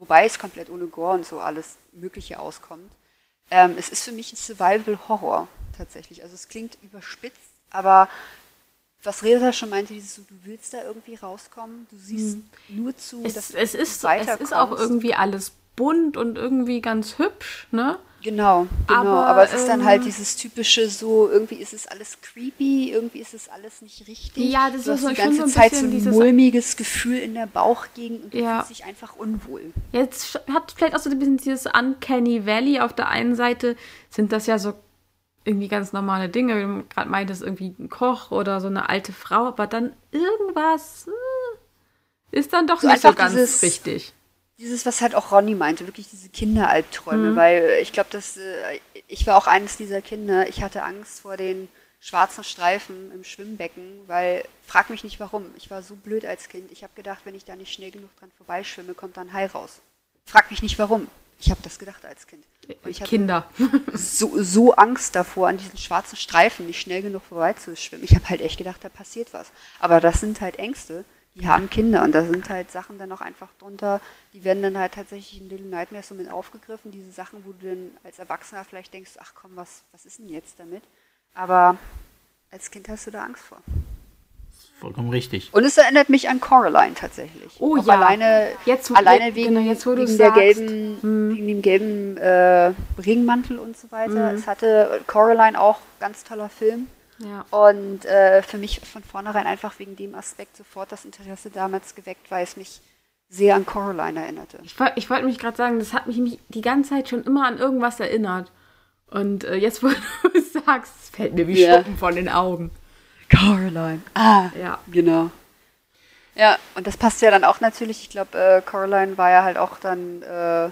wobei es komplett ohne Gore und so alles Mögliche auskommt, ähm, es ist für mich ein Survival-Horror tatsächlich. Also es klingt überspitzt, aber was Resa schon meinte, dieses so, du willst da irgendwie rauskommen, du siehst hm. nur zu, es, dass es ist, Es ist auch irgendwie alles bunt und irgendwie ganz hübsch, ne? Genau, genau. Aber, aber es ist dann halt ähm, dieses typische so, irgendwie ist es alles creepy, irgendwie ist es alles nicht richtig. Ja, das du ist hast die ganze so Zeit so ein mulmiges Gefühl in der Bauchgegend und du ja. fühlst dich einfach unwohl. Jetzt hat vielleicht auch so ein bisschen dieses Uncanny Valley auf der einen Seite, sind das ja so irgendwie ganz normale Dinge. Wie du gerade meintest, irgendwie ein Koch oder so eine alte Frau, aber dann irgendwas äh, ist dann doch so nicht so ganz dieses, richtig. Dieses, was halt auch Ronny meinte, wirklich diese Kinderalbträume, Mhm. weil ich glaube, dass äh, ich war auch eines dieser Kinder. Ich hatte Angst vor den schwarzen Streifen im Schwimmbecken, weil frag mich nicht warum. Ich war so blöd als Kind. Ich habe gedacht, wenn ich da nicht schnell genug dran vorbeischwimme, kommt da ein Hai raus. Frag mich nicht warum. Ich habe das gedacht als Kind. Und ich hatte Kinder. so, so Angst davor, an diesen schwarzen Streifen nicht schnell genug vorbeizuschwimmen. Ich habe halt echt gedacht, da passiert was. Aber das sind halt Ängste, die haben Kinder und da sind halt Sachen dann auch einfach drunter, die werden dann halt tatsächlich in Little Nightmares so mit aufgegriffen. Diese Sachen, wo du dann als Erwachsener vielleicht denkst, ach komm, was, was ist denn jetzt damit? Aber als Kind hast du da Angst vor. Vollkommen richtig. Und es erinnert mich an Coraline tatsächlich. Oh Auch ja. Alleine, Jetzt, wo- alleine jetzt- wegen, genau, jetzt, wo du wegen, der sagst. gelben, Hm. wegen dem gelben äh, Ringmantel und so weiter. Es hatte Coraline auch ganz toller Film. Ja. Und äh, für mich von vornherein einfach wegen dem Aspekt sofort das Interesse damals geweckt, weil es mich sehr an Coraline erinnerte. Ich, ich wollte mich gerade sagen, das hat mich die ganze Zeit schon immer an irgendwas erinnert. Und äh, jetzt, wo du es sagst, es fällt mir wie Ja. Schuppen von den Augen. Coraline. Ah, Ja. genau. Ja, und das passt ja dann auch natürlich. Ich glaube, äh, Coraline war ja halt auch dann äh,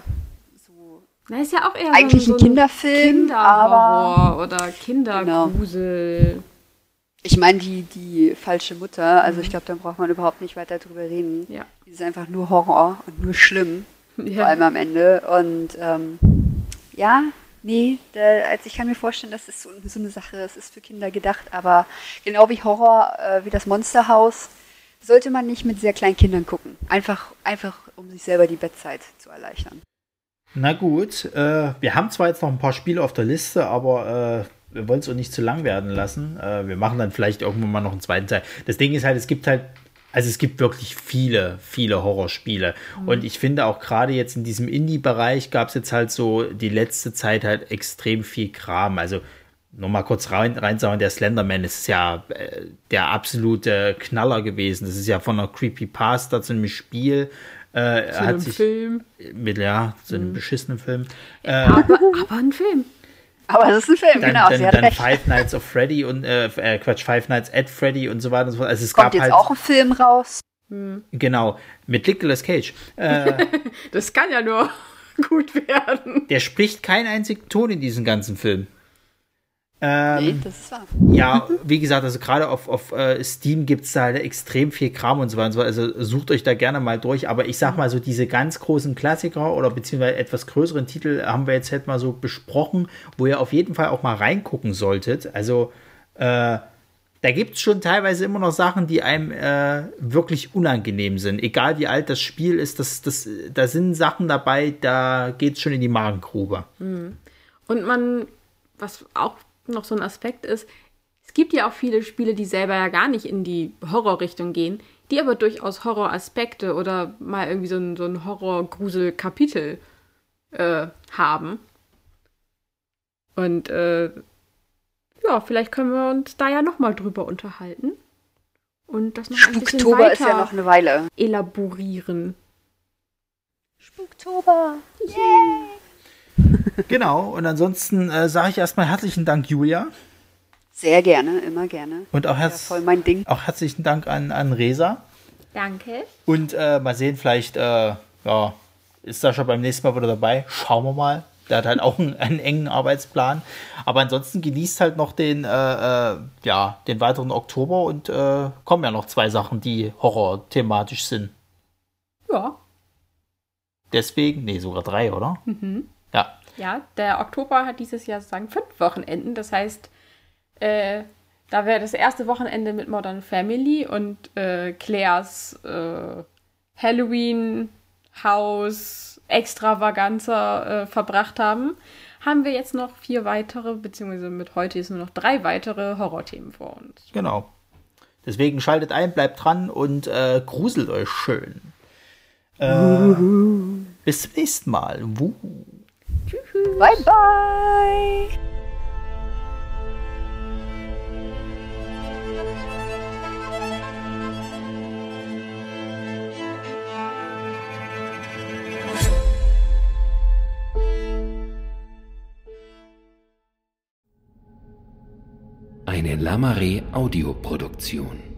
Na, ist ja auch eher eigentlich so ein Kinderfilm, aber Kinderhorror oder Kindergrusel. ich meine, die, die falsche Mutter, also ich glaube, da braucht man überhaupt nicht weiter drüber reden. Ja. Die ist einfach nur Horror und nur schlimm. vor Ja. allem am Ende. Und ähm, ja, nee, da, also ich kann mir vorstellen, das ist so, so eine Sache, es ist für Kinder gedacht, aber genau wie Horror, äh, wie das Monsterhaus, sollte man nicht mit sehr kleinen Kindern gucken. Einfach, einfach um sich selber die Bettzeit zu erleichtern. Na gut, äh, wir haben zwar jetzt noch ein paar Spiele auf der Liste, aber äh, wir wollen es auch nicht zu lang werden lassen. Äh, wir machen dann vielleicht irgendwann mal noch einen zweiten Teil. Das Ding ist halt, es gibt halt, also es gibt wirklich viele, viele Horrorspiele. Und ich finde auch gerade jetzt in diesem Indie-Bereich gab es jetzt halt so die letzte Zeit halt extrem viel Kram. Also nur mal kurz rein, reinsauen, der Slenderman ist ja äh, der absolute Knaller gewesen. Das ist ja von einer Creepypasta zu einem Spiel. Äh, Zu hat einem sich, Film. mit, ja, so einem beschissenen Film. Äh, Aber, aber ein Film. Aber das ist ein Film, dann genau, dann, sie hat dann recht. Five Nights of Freddy und, äh, äh, Quatsch, Five Nights at Freddy und so weiter und so fort. Also es Kommt gab jetzt halt, auch ein Film raus. genau, mit Nicolas Cage. Äh, Das kann ja nur gut werden. der spricht keinen einzigen Ton in diesem ganzen Film. Ähm, Nee, das ist wahr. Ja, wie gesagt, also gerade auf, auf äh, Steam gibt es da halt extrem viel Kram und so weiter. und so. Also sucht euch da gerne mal durch. Aber ich sag mal so, diese ganz großen Klassiker oder beziehungsweise etwas größeren Titel haben wir jetzt halt mal so besprochen, wo ihr auf jeden Fall auch mal reingucken solltet. Also äh, da gibt es schon teilweise immer noch Sachen, die einem äh, wirklich unangenehm sind. Egal wie alt das Spiel ist, das, das, da sind Sachen dabei, da geht es schon in die Magengrube. Und man, was auch noch so ein Aspekt ist, es gibt ja auch viele Spiele, die selber ja gar nicht in die Horrorrichtung gehen, die aber durchaus Horroraspekte oder mal irgendwie so ein, so ein Horror-Grusel-Kapitel äh, haben. Und äh, ja, vielleicht können wir uns da ja nochmal drüber unterhalten. Und das noch ein bisschen Spuktober weiter ist ja noch eine Weile. elaborieren. Spuktober. Genau, und ansonsten äh, sage ich erstmal herzlichen Dank, Julia. Sehr gerne, immer gerne. Und auch, Ja, herz voll mein Ding. auch herzlichen Dank an, an Resa. Danke. Und äh, mal sehen, vielleicht äh, ja, ist Sascha beim nächsten Mal wieder dabei. Schauen wir mal. Der hat halt auch einen, einen engen Arbeitsplan. Aber ansonsten genießt halt noch den, äh, äh, ja, den weiteren Oktober und äh, kommen ja noch zwei Sachen, die horror-thematisch sind. Ja. Deswegen, nee, sogar drei, oder? Ja. Ja, der Oktober hat dieses Jahr sozusagen fünf Wochenenden. Das heißt, äh, da wäre das erste Wochenende mit Modern Family und äh, Claires äh, Halloween Haus Extravaganza äh, verbracht haben, haben wir jetzt noch vier weitere, beziehungsweise mit heute ist nur noch drei weitere Horrorthemen vor uns. Genau. Deswegen schaltet ein, bleibt dran und äh, gruselt euch schön. Äh, bis zum nächsten Mal. Wuhu. Bye, bye. Eine Lamare Audioproduktion.